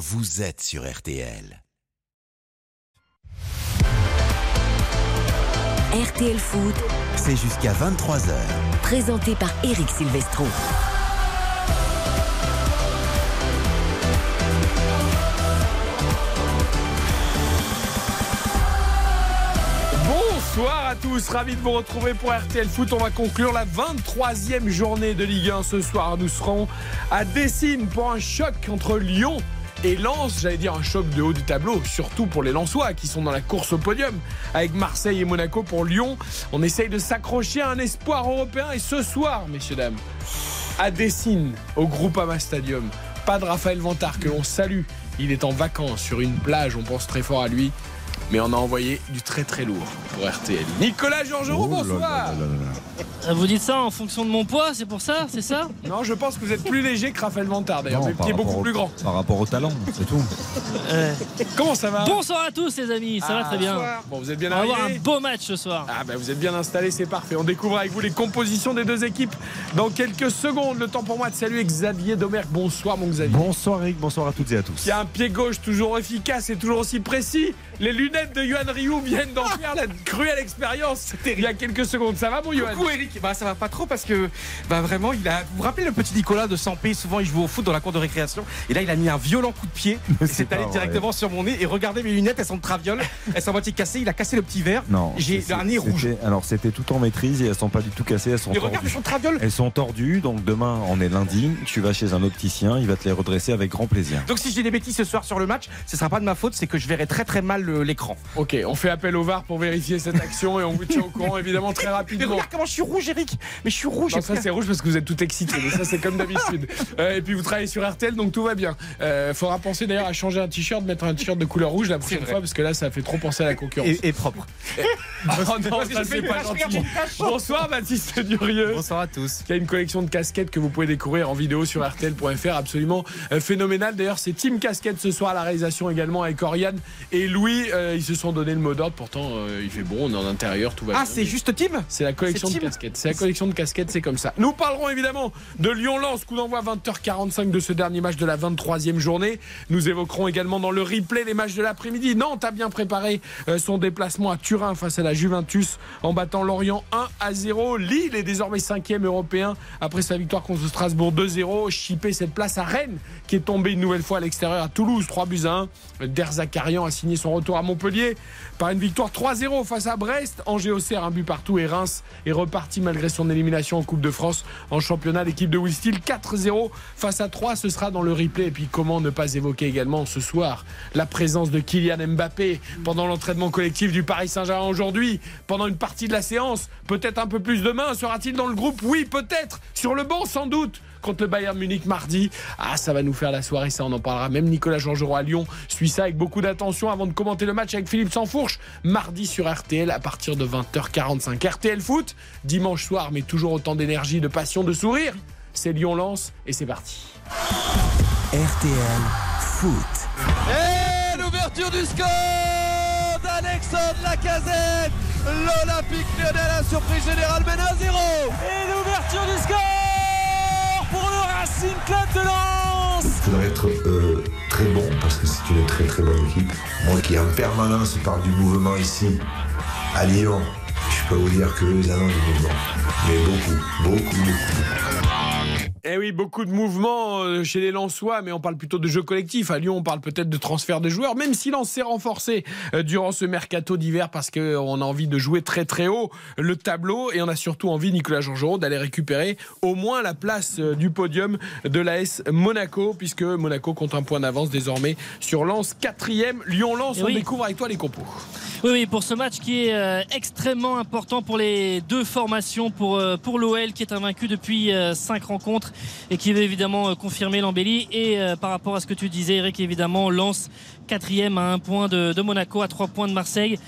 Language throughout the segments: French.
vous êtes sur RTL. RTL Foot, C'est jusqu'à 23h. présenté par Eric Silvestro. Bonsoir à tous, ravi de vous retrouver pour RTL Foot. On va conclure la 23e journée de Ligue 1 ce soir. Nous serons à Dessine pour un choc entre Lyon et Lens. J'allais dire un choc de haut du tableau, surtout pour les Lensois qui sont dans la course au podium. Avec Marseille et Monaco pour Lyon, on essaye de s'accrocher à un espoir européen. Et ce soir, messieurs, dames, à Dessine, au Groupama Stadium, pas de Raphaël Vantard que l'on salue. Il est en vacances sur une plage, on pense très fort à lui. Mais on a envoyé du très très lourd pour RTL. Nicolas Georgerot, bonsoir Euh, Vous dites ça en fonction de mon poids, c'est pour ça, c'est ça Non, je pense que vous êtes plus léger que Raphaël Vantard d'ailleurs, qui est rapport beaucoup au- plus grand. Par rapport au talent, c'est tout. Euh, Comment ça va? Bonsoir à tous les amis, ça va Ah, très bien. bonsoir. Bon, vous êtes bien On va avoir un beau match ce soir. Ah bah vous êtes bien installés, c'est parfait. On découvre avec vous les compositions des deux équipes dans quelques secondes. Le temps pour moi de saluer Xavier Domergue. Bonsoir mon Xavier. Bonsoir Eric, bonsoir à toutes et à tous. Qui a un pied gauche toujours efficace et toujours aussi précis. Les lunettes de Yohan Ryu viennent d'en faire la cruelle expérience il y a quelques secondes. Ça va mon Yohan Coucou Eric, bah ça va pas trop parce que bah vraiment il a. Vous vous rappelez le petit Nicolas de Sampé Souvent il joue au foot dans la cour de récréation et là il a mis un violent coup de pied et c'est c'est pas allé vrai. directement sur mon nez et regardez mes lunettes elles sont de traviole, elles sont à moitié cassées, il a cassé le petit verre. Non, J'ai un nez rouge. Alors c'était tout en maîtrise et elles sont pas du tout cassées, elles sont Et regarde elles tordues. sont traviole. Elles sont tordues, donc demain on est lundi, tu vas chez un opticien, il va te les redresser avec grand plaisir. Donc si j'ai des bêtises ce soir sur le match, ce sera pas de ma faute, c'est que je verrai très très mal le- l'écran. Ok, on fait appel au VAR pour vérifier cette action et on vous tient au courant évidemment très Mais rapidement. regarde comment je suis rouge Eric Mais je suis rouge Non, ça c'est rouge parce que vous êtes tout excité, mais ça c'est comme d'habitude. Euh, et puis vous travaillez sur RTL donc tout va bien. Euh, faudra penser d'ailleurs à changer un t-shirt, mettre un t-shirt de couleur rouge la prochaine fois parce que là ça fait trop penser à la concurrence. et, et propre. Oh non, ça c'est pas gentil. Bonsoir Baptiste Durieux. Bonsoir à tous. qui a une collection de casquettes que vous pouvez découvrir en vidéo sur RTL.fr, absolument euh, phénoménal. D'ailleurs, c'est Team Casquette ce soir à la réalisation également avec Oriane et Louis. Euh, ils se sont donné le mot d'ordre. Pourtant, euh, il fait bon, on est en intérieur, tout va Ah bien. c'est juste Tim C'est la collection de casquettes. C'est la collection de casquettes, c'est comme ça. Nous parlerons évidemment de Lyon-Lens, coup d'envoi 20h45 de ce dernier match de la 23e journée. Nous évoquerons également dans le replay les matchs de l'après-midi. Nantes a bien préparé euh, son déplacement à Turin face à la Juventus en battant Lorient 1 à 0. Lille est désormais 5e européen après sa victoire contre Strasbourg 2-0. Chipper cette place à Rennes qui est tombée une nouvelle fois à l'extérieur à Toulouse 3 buts à 1. Derzakarian a signé son retour à Montpellier par une victoire 3-0 face à Brest. Angers Auxerre un but partout et Reims est reparti malgré son élimination en Coupe de France en championnat. L'équipe de Will Steel 4-0 face à 3. Ce sera dans le replay. Et puis comment ne pas évoquer également ce soir la présence de Kylian Mbappé pendant l'entraînement collectif du Paris Saint-Germain aujourd'hui, pendant une partie de la séance, peut-être un peu plus demain. Sera-t-il dans le groupe Oui, peut-être. Sur le banc, sans doute. Contre le Bayern Munich mardi. Ah, ça va nous faire la soirée, ça on en parlera. Même Nicolas Georgerot à Lyon suit ça avec beaucoup d'attention avant de commenter le match avec Philippe Sansfourche. Mardi sur RTL à partir de 20h45. RTL Foot, dimanche soir, mais toujours autant d'énergie, de passion, de sourire. C'est Lyon-Lens et c'est parti. RTL Foot. Et l'ouverture du score d'Alexandre Lacazette. L'Olympique Lyonnais a surprise générale mène à 0. Et l'ouverture du score Il faudrait être euh, très bon parce que c'est une très très bonne équipe. Moi qui en permanence parle du mouvement ici à Lyon, je peux vous dire que eux en ont du mouvement. Mais beaucoup, beaucoup, beaucoup. Eh oui, beaucoup de mouvements euh, chez les Lensois, mais on parle plutôt de jeu collectif. À Lyon, on parle peut-être de transfert de joueurs, même si Lens s'est renforcé euh, durant ce mercato d'hiver parce qu'on a envie de jouer très très haut le tableau et on a surtout envie, Nicolas Georgerot, d'aller récupérer au moins la place euh, du podium de l'AS Monaco, puisque Monaco compte un point d'avance désormais sur Lens, quatrième. Lyon-Lens, Eh on découvre avec toi les compos. Oui, oui, pour ce match qui est euh, extrêmement important pour les deux formations, pour, euh, pour l'OL qui est invaincu depuis euh, cinq rencontres et qui veut évidemment euh, confirmer l'embellie. Et euh, par rapport à ce que tu disais, Eric, évidemment, lance quatrième à un point de, de Monaco, à trois points de Marseille,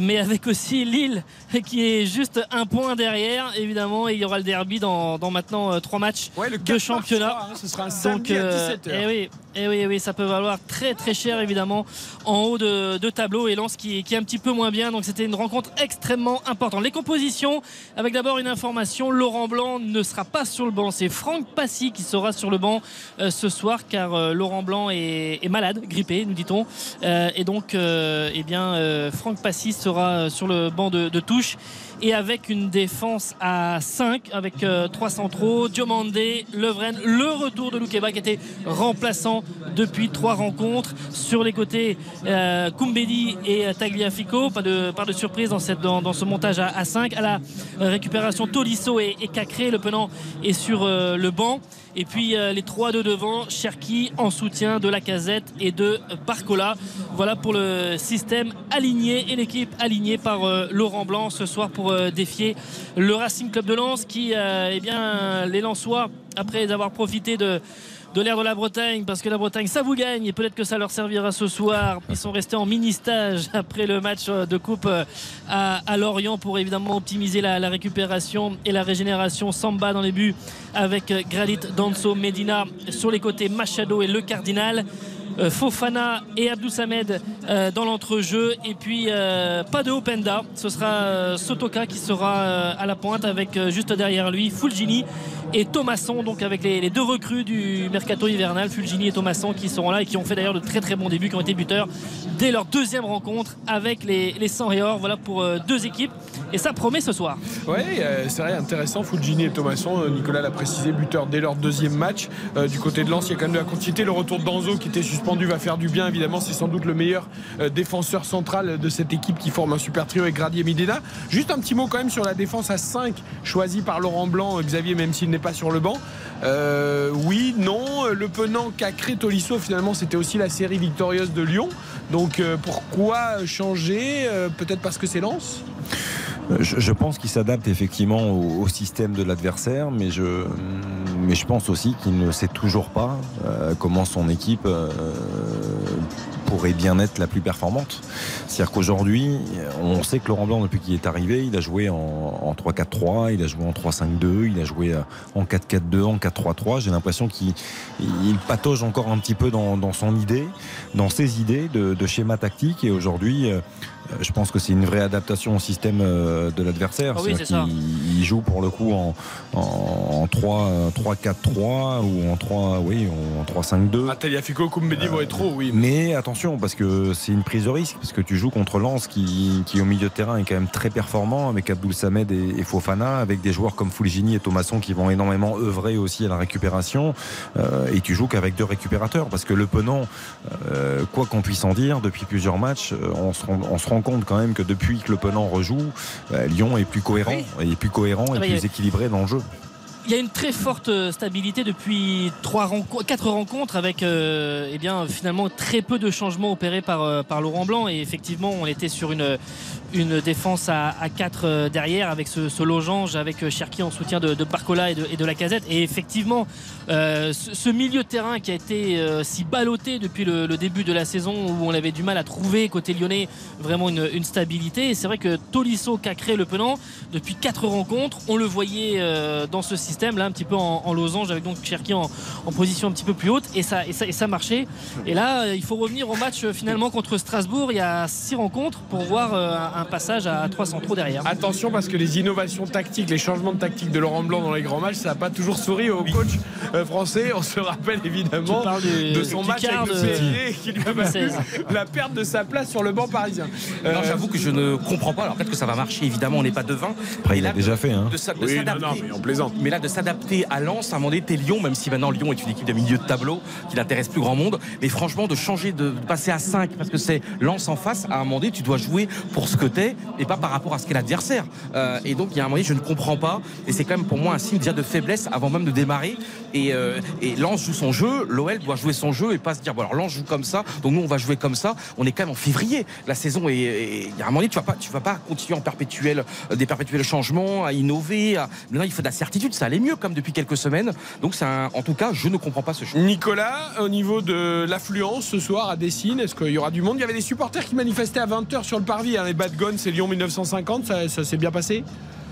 mais avec aussi Lille qui est juste un point derrière, évidemment. Et il y aura le derby dans, dans maintenant euh, trois matchs Ouais, le de 4 mars, championnat. hein, ce sera un Donc, euh, à 17h. eh oui, eh oui, eh oui, ça peut valoir très très cher évidemment en haut de, de tableau et Lens qui, qui est un petit peu moins bien. Donc c'était une rencontre extrêmement importante. Les compositions, avec d'abord une information, Laurent Blanc ne sera pas sur le banc. C'est Franck Passy qui sera sur le banc euh, ce soir car euh, Laurent Blanc est, est malade, grippé, nous dit-on. Euh, et donc, euh, eh bien, euh, Franck Passy sera sur le banc de, de touche et avec une défense à 5 avec euh, trois centraux, Diomandé, Levren, le retour de Loukeba qui était remplaçant depuis trois rencontres. Sur les côtés euh, Koumbedi et euh, Tagliafico, pas de, pas de surprise dans, ce montage à, à 5 à la euh, récupération Tolisso et, Cacré, le penant est sur euh, le banc. Et puis les trois de devant, Cherki en soutien de la casette et de Barcola. Voilà pour le système aligné et l'équipe alignée par Laurent Blanc ce soir pour euh, défier le Racing Club de Lens qui, euh, eh bien, les Lensois, après avoir profité de de l'air de la Bretagne parce que la Bretagne ça vous gagne et peut-être que ça leur servira ce soir. Ils sont restés en mini stage après le match euh, de coupe à, Lorient pour évidemment optimiser la, récupération et la régénération. Samba dans les buts avec Gralit, Danso, Medina sur les côtés Machado et le Cardinal. Euh, Fofana et Abdou Samed euh, dans l'entrejeu. Et puis euh, pas de Openda. Ce sera Sotoka qui sera à la pointe avec juste derrière lui Fulgini et Thomasson donc avec les, deux recrues du mercato hivernal Fulgini et Thomasson qui seront là et qui ont fait d'ailleurs de très très bons débuts qui ont été buteurs dès leur deuxième rencontre avec les, les 100 et or voilà pour euh, deux équipes et ça promet ce soir Oui, c'est vrai, intéressant. Fulgini et Thomasson, euh, Nicolas l'a précisé, buteur dès leur deuxième match. Euh, du côté de Lens, il y a quand même de la continuité. Le retour Danzo qui était suspendu va faire du bien, évidemment. C'est sans doute le meilleur euh, défenseur central de cette équipe qui forme un super trio avec Gradier Midena. Juste un petit mot quand même sur la défense à 5 choisie par Laurent Blanc, euh, Xavier, même s'il n'est pas sur le banc. Euh, oui, non, le Penant Cacré Tolisso, finalement, c'était aussi la série victorieuse de Lyon. Donc euh, pourquoi changer Euh, Peut-être parce que c'est Lens? Je, pense qu'il s'adapte effectivement au, système de l'adversaire, mais je, pense aussi qu'il ne sait toujours pas comment son équipe pourrait bien être la plus performante. C'est-à-dire qu'aujourd'hui, on sait que Laurent Blanc, depuis qu'il est arrivé, il a joué en, en 3-4-3, il a joué en 3-5-2, il a joué euh, en 4-4-2, en 4-3-3. J'ai l'impression qu'il il patauge encore un petit peu dans, dans son idée, dans ses idées de, de schéma tactique. Et aujourd'hui, euh, je pense que c'est une vraie adaptation au système euh, de l'adversaire. Ah oui, il joue pour le coup en, en, en 3, 3-4-3 ou en 3, oui, en 3-5-2. Ah, Koumbedi vont être trop, oui. Mais attention, parce que c'est une prise de risque, parce que tu joues contre Lens qui, qui au milieu de terrain est quand même très performant, avec Abdoul Samed et, et Fofana, avec des joueurs comme Fulgini et Thomasson qui vont énormément œuvrer aussi à la récupération, euh, et tu joues qu'avec deux récupérateurs, parce que le Penant, euh, quoi qu'on puisse en dire, depuis plusieurs matchs, euh, on se, rend, on se rend compte quand même que depuis que le Penant rejoue, euh, Lyon est plus cohérent, est plus cohérent et Ah bah, plus équilibré dans le jeu. Il y a une très forte euh, stabilité depuis trois renco- quatre rencontres avec euh, eh bien finalement très peu de changements opérés par, par Laurent Blanc et effectivement on était sur une, une défense à, à 4 derrière avec ce, ce avec euh, Cherki en soutien de, Barcola et de, la casette et effectivement euh, ce, milieu de terrain qui a été euh, si ballotté depuis le, début de la saison où on avait du mal à trouver côté lyonnais vraiment une, stabilité. Et c'est vrai que Tolisso qui a créé le penant depuis quatre rencontres. On le voyait euh, dans ce système là un petit peu en, en losange avec donc Cherki en, position un petit peu plus haute. Et ça, et ça, et ça marchait. Et là euh, il faut revenir au match euh, finalement contre Strasbourg. Il y a six rencontres pour voir euh, un, un passage à 300 trop derrière Attention parce que les innovations tactiques, les changements de tactique de Laurent Blanc dans les grands matchs, ça n'a pas toujours souri au coach euh, français. On se rappelle évidemment du- de son match quart avec le de- PSG qui lui a valu 2016. la perte de sa place sur le banc parisien. Euh, j'avoue que je ne comprends pas. Alors peut-être que ça va marcher, évidemment, on n'est pas devin. Après, il a déjà fait. Hein. de s'a- de Oui, non, mais on plaisante. Mais là, de s'adapter à Lens, à un moment donné, t'es Lyon, même si maintenant Lyon est une équipe de milieu de tableau qui n'intéresse plus grand monde. Mais franchement, de changer, de, de passer à 5 parce que c'est Lens en face, à un moment donné, tu dois jouer pour ce que et pas par rapport à ce qu'est l'adversaire. Euh, et donc, il y a un moment je ne comprends pas. Et c'est quand même pour moi un signe de faiblesse avant même de démarrer. Et, euh, et joue son jeu, l'OL doit jouer son jeu et pas se dire, bon, alors Lens joue comme ça, donc nous, on va jouer comme ça. On est quand même en février. La saison est. Il y a un moment donné, tu vas pas, tu vas pas continuer en perpétuel, euh, des perpétuels changements, à innover. à- Maintenant, il faut de la certitude. Ça allait mieux comme depuis quelques semaines. Donc, c'est en tout cas, je ne comprends pas ce choix. Nicolas, au niveau de l'affluence ce soir à Dessine, est-ce qu'il y aura du monde? Il y avait des supporters qui manifestaient à 20h sur le parvis. hein, les Bad C'est Lyon 1950, ça, ça s'est bien passé?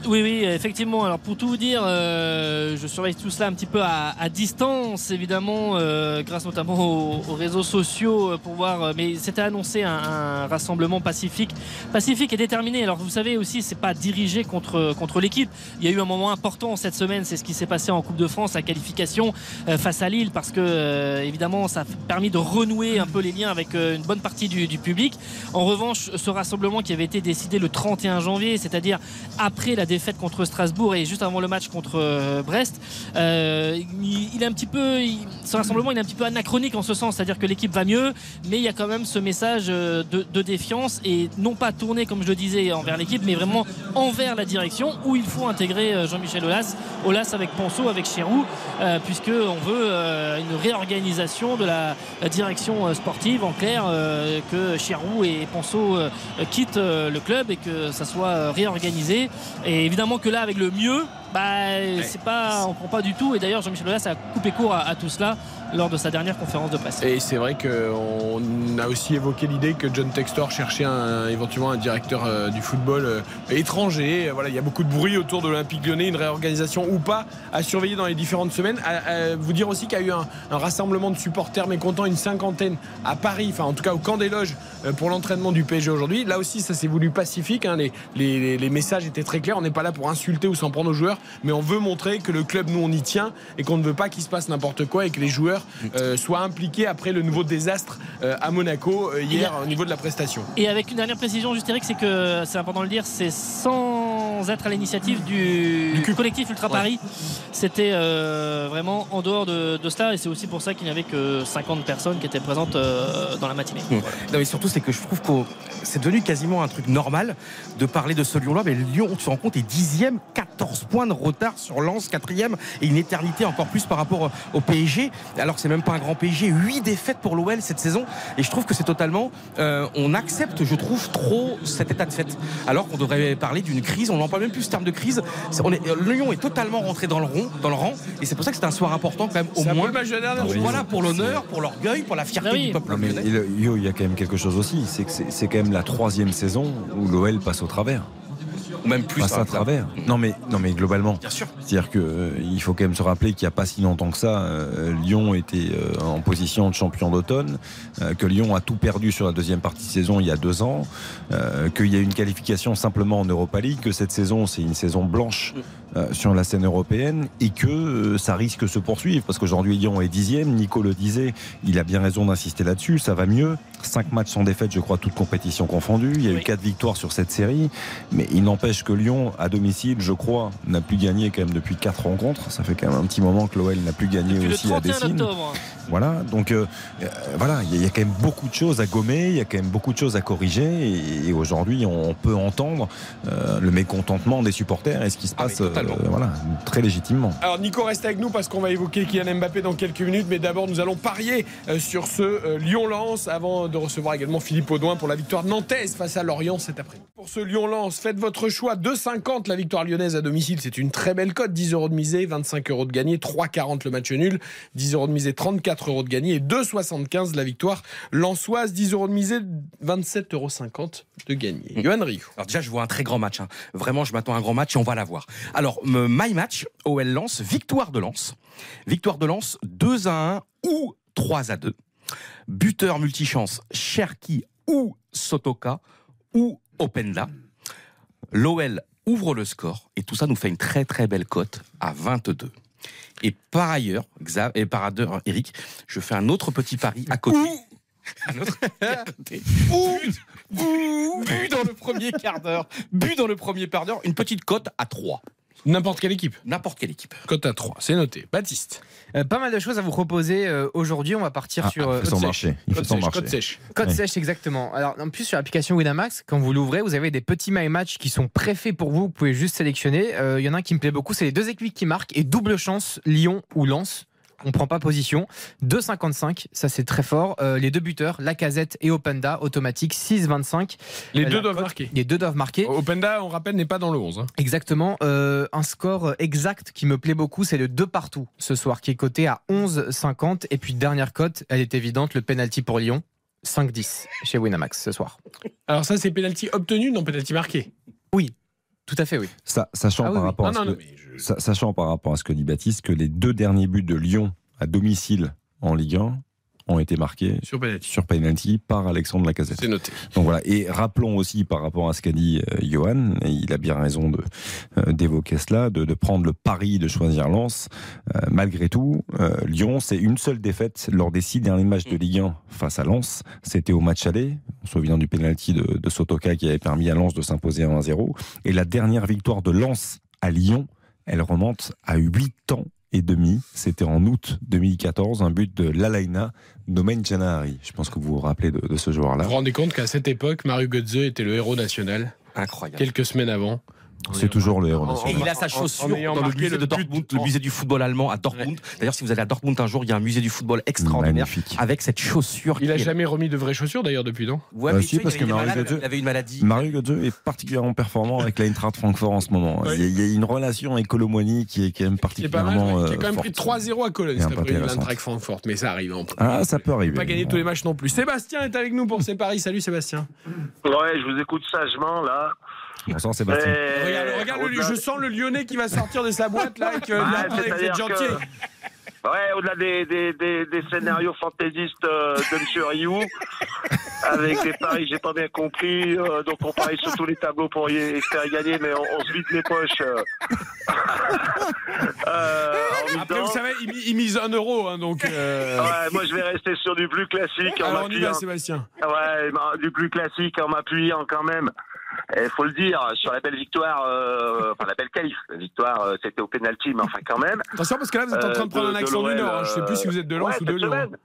Oui, oui, effectivement. Alors pour tout vous dire, euh, je surveille tout cela un petit peu à, à distance, évidemment, euh, grâce notamment aux, aux réseaux sociaux euh, pour voir. euh, Mais c'était annoncé un, un rassemblement pacifique, pacifique et déterminé. Alors vous savez aussi, c'est pas dirigé contre contre l'équipe. Il y a eu un moment important cette semaine, c'est ce qui s'est passé en Coupe de France, la qualification euh, face à Lille, parce que euh, évidemment, ça a permis de renouer un peu les liens avec une bonne partie du, du public. En revanche, ce rassemblement qui avait été décidé le 31 janvier, c'est-à-dire après la défaite contre Strasbourg et juste avant le match contre euh, Brest, euh, il, est un petit peu, ce rassemblement il est un petit peu anachronique en ce sens, c'est-à-dire que l'équipe va mieux, mais il y a quand même ce message euh, de, défiance et non pas tourné comme je le disais envers l'équipe, mais vraiment envers la direction où il faut intégrer Jean-Michel Aulas, Aulas avec Ponceau, avec Chirou, euh, puisque on veut une réorganisation de la, direction sportive, en clair, que Chirou et Ponceau quittent le club et que ça soit réorganisé. Et évidemment que là, avec le mieux, bah, c'est pas, on prend pas du tout. Et d'ailleurs, Jean-Michel Aulas a coupé court à, à tout cela lors de sa dernière conférence de presse. Et c'est vrai qu'on a aussi évoqué l'idée que John Textor cherchait un- éventuellement un directeur euh, du football euh, étranger. Voilà, il y a beaucoup de bruit autour de l'Olympique lyonnais, une réorganisation ou pas à surveiller dans les différentes semaines. À- à vous dire aussi qu'il y a eu un, un rassemblement de supporters mécontents, une cinquantaine à Paris, enfin en tout cas au camp des loges euh, pour l'entraînement du PSG aujourd'hui. Là aussi, ça s'est voulu pacifique. hein. Les- les messages étaient très clairs. On n'est pas là pour insulter ou s'en prendre aux joueurs, mais on veut montrer que le club, nous, on y tient et qu'on ne veut pas qu'il se passe n'importe quoi et que les joueurs euh, soient impliqués après le nouveau désastre euh, à Monaco euh, hier au niveau de la prestation. Et avec une dernière précision, juste Eric, c'est que c'est important de le dire, c'est sans être à l'initiative du, collectif Ultra Paris. C'était euh, vraiment en dehors de, de cela, et c'est aussi pour ça qu'il n'y avait que 50 personnes qui étaient présentes euh, dans la matinée. Non, mais surtout, c'est que je trouve que c'est devenu quasiment un truc normal de parler de ce Lyon-là. Mais Lyon, tu te rends compte, est dixième, 14 points de retard sur Lens, quatrième, et une éternité encore plus par rapport au PSG. Alors que c'est même pas un grand PSG. 8 défaites pour l'OL cette saison. Et je trouve que c'est totalement. euh, on accepte, je trouve, trop cet état de fait. Alors qu'on devrait parler d'une crise. On n'en parle même plus ce terme de crise. On est, Lyon est totalement rentré dans le rond, dans le rang. Et c'est pour ça que c'est un soir important, quand même, au C'est un peu moins. le match de la dernière Pour- journée. voilà, pour l'honneur, pour l'orgueil, pour la fierté Ah oui. du peuple Non, mais lyonnais. il, Yo, il y a quand même quelque chose aussi, c'est que c'est quand même la troisième saison où l'OL passe au travers. Ou même plus. passe à travers. Non mais, non mais globalement. Bien sûr. C'est-à-dire que euh, il faut quand même se rappeler qu'il n'y a pas si longtemps que ça, euh, Lyon était euh, en position de champion d'automne, que Lyon a tout perdu sur la deuxième partie de saison il y a deux ans, qu'il y a une qualification simplement en Europa League, que cette saison c'est une saison blanche sur la scène européenne et que ça risque de se poursuivre parce qu'aujourd'hui Lyon est dixième. Nico le disait, il a bien raison d'insister là-dessus. Ça va mieux. Cinq matchs sans défaite, je crois, toutes compétitions confondues. Il y a eu Oui. quatre victoires sur cette série, mais il n'empêche que Lyon, à domicile, je crois, n'a plus gagné quand même depuis quatre rencontres. Ça fait quand même un petit moment que l'OL n'a plus gagné Depuis le aussi à 31 Dessine. Voilà, donc euh, euh, voilà, il y, a- il y a quand même beaucoup de choses à gommer, il y a quand même beaucoup de choses à corriger, et, et aujourd'hui on peut entendre euh, le mécontentement des supporters et ce qui se Ah, passe, euh, voilà, très légitimement. Alors Nico reste avec nous parce qu'on va évoquer Kylian Mbappé dans quelques minutes, mais d'abord nous allons parier euh, sur ce euh, Lyon-Lens avant de recevoir également Philippe Audouin pour la victoire nantaise face à Lorient cet après-midi. Pour ce Lyon-Lens, faites votre choix. 2,50 la victoire lyonnaise à domicile, c'est une très belle cote. 10 euros de misée, 25 euros de gagné, 3,40 le match nul, 10 euros de misée, 34 euros de gagné et 2,75 la victoire lensoise, 10 euros de misée, 27,50 euros de gagné. Johan Rio. Alors déjà, je vois un très grand match. hein. Vraiment, je m'attends à un grand match et on va l'avoir. Alors, my match, OL Lens, victoire de Lens. Victoire de Lens, 2 à 1 ou 3 à 2. Buteur multichance, Cherki ou Sotoka ou Openda. L'OL ouvre le score et tout ça nous fait une très très belle cote à 22. Et par ailleurs, et par ailleurs, Eric, je fais un autre petit pari à côté. Un autre à côté. But, but dans le premier quart d'heure. But dans le premier quart d'heure. Une petite cote à 3. N'importe quelle équipe. N'importe quelle équipe. Cote à 3, c'est noté. Baptiste. Euh, pas mal de choses à vous proposer euh, aujourd'hui. On va partir Ah, sur euh, marché. Il Code sèche, code sèche. code Ouais. sèche exactement. Alors en plus sur l'application Winamax, quand vous l'ouvrez, vous avez des petits my match qui sont préfaits pour vous. Vous pouvez juste sélectionner. Euh, Il y en a un qui me plaît beaucoup, c'est les deux équipes qui marquent et double chance Lyon ou Lens. On prend pas position. 2,55, ça c'est très fort. Euh, les deux buteurs, Lacazette et Openda, automatique 6,25. Les Euh, deux doivent marquer. Les deux doivent marquer. Openda, on rappelle, n'est pas dans le 11. hein. Exactement. Euh, un score exact qui me plaît beaucoup, c'est le 2 partout ce soir, qui est coté à 11,50. Et puis dernière cote, elle est évidente, le penalty pour Lyon, 5-10 chez Winamax ce soir. Alors ça, c'est penalty obtenu, non penalty marqué. Tout à fait, oui. Ça, sachant, Ah oui, par oui. rapport à Non, ce non, que- non, mais je- sa- sachant par rapport à ce que dit Baptiste, que les deux derniers buts de Lyon à domicile en Ligue 1 ont été marqués Sur penalty. sur penalty par Alexandre Lacazette. C'est noté. Donc voilà. Et rappelons aussi par rapport à ce qu'a dit euh, Johan, et il a bien raison de euh, d'évoquer cela, de, de prendre le pari de choisir Lens. Euh, malgré tout, euh, Lyon, c'est une seule défaite lors des six derniers matchs de Ligue 1 face à Lens. C'était au match aller. On se souvient du penalty de, de Sotoka qui avait permis à Lens de s'imposer 1-0. Et la dernière victoire de Lens à Lyon, elle remonte à 8 ans et demi. C'était en août 2014, un but de Lalaina Nomen Janahari. Je pense que vous vous rappelez de, de ce joueur-là. Vous vous rendez compte qu'à cette époque, Mario Götze était le héros national, Incroyable. quelques semaines avant. C'est toujours le héros En- Et national. il a sa En- en chaussure dans le musée le de but Dortmund, en- le musée du football allemand à Dortmund. D'ailleurs, si vous allez à Dortmund un jour, il y a un musée du football extraordinaire Magnifique. avec cette chaussure. Il a qui est- jamais remis de vraies chaussures d'ailleurs depuis, non? Ouais, mais si, tu sais, parce que Mario Götze- avait une maladie. Mario Götze est particulièrement performant avec l'Eintracht Francfort en ce moment. Oui. Il, y a, une relation avec Colomboigny qui est quand même Qui est pas mal, particulièrement. qui a quand même pris forte. 3-0 à Cologne cet intéressante. l'Eintracht Francfort, mais ça arrive en Ah, ça peut arriver. pas gagner tous les matchs non plus. Sébastien est avec nous pour ses paris. Salut Sébastien. Ouais, je vous écoute sagement là. Bonsoir Sébastien. Et- Regarde, regarde le, au-delà- je sens le Lyonnais qui va sortir de sa boîte là et que Ouais, il est en train d'être c'est-à-dire gentil. que- Ouais, au-delà des, des, des, des scénarios fantaisistes euh, de M. Rioux, avec des paris, j'ai pas bien compris, euh, donc on parie sur tous les tableaux pour y espérer gagner, mais on, on se vide les poches. euh. Euh, en Après, vous savez, il, il mise un euro, hein, donc. euh, Ouais, moi je vais rester sur du plus classique en Alors on y va, m'appuyant. Sébastien. Ouais, bah, du plus classique en m'appuyant quand même. Il faut le dire, sur la belle victoire, euh, enfin la belle qualif, la victoire, euh, c'était au penalty, mais enfin quand même. Attention parce que là vous êtes en train de prendre Euh, un accent du Nord. hein. Je sais plus si vous êtes de Lens ouais, ou de cette Lyon. semaine.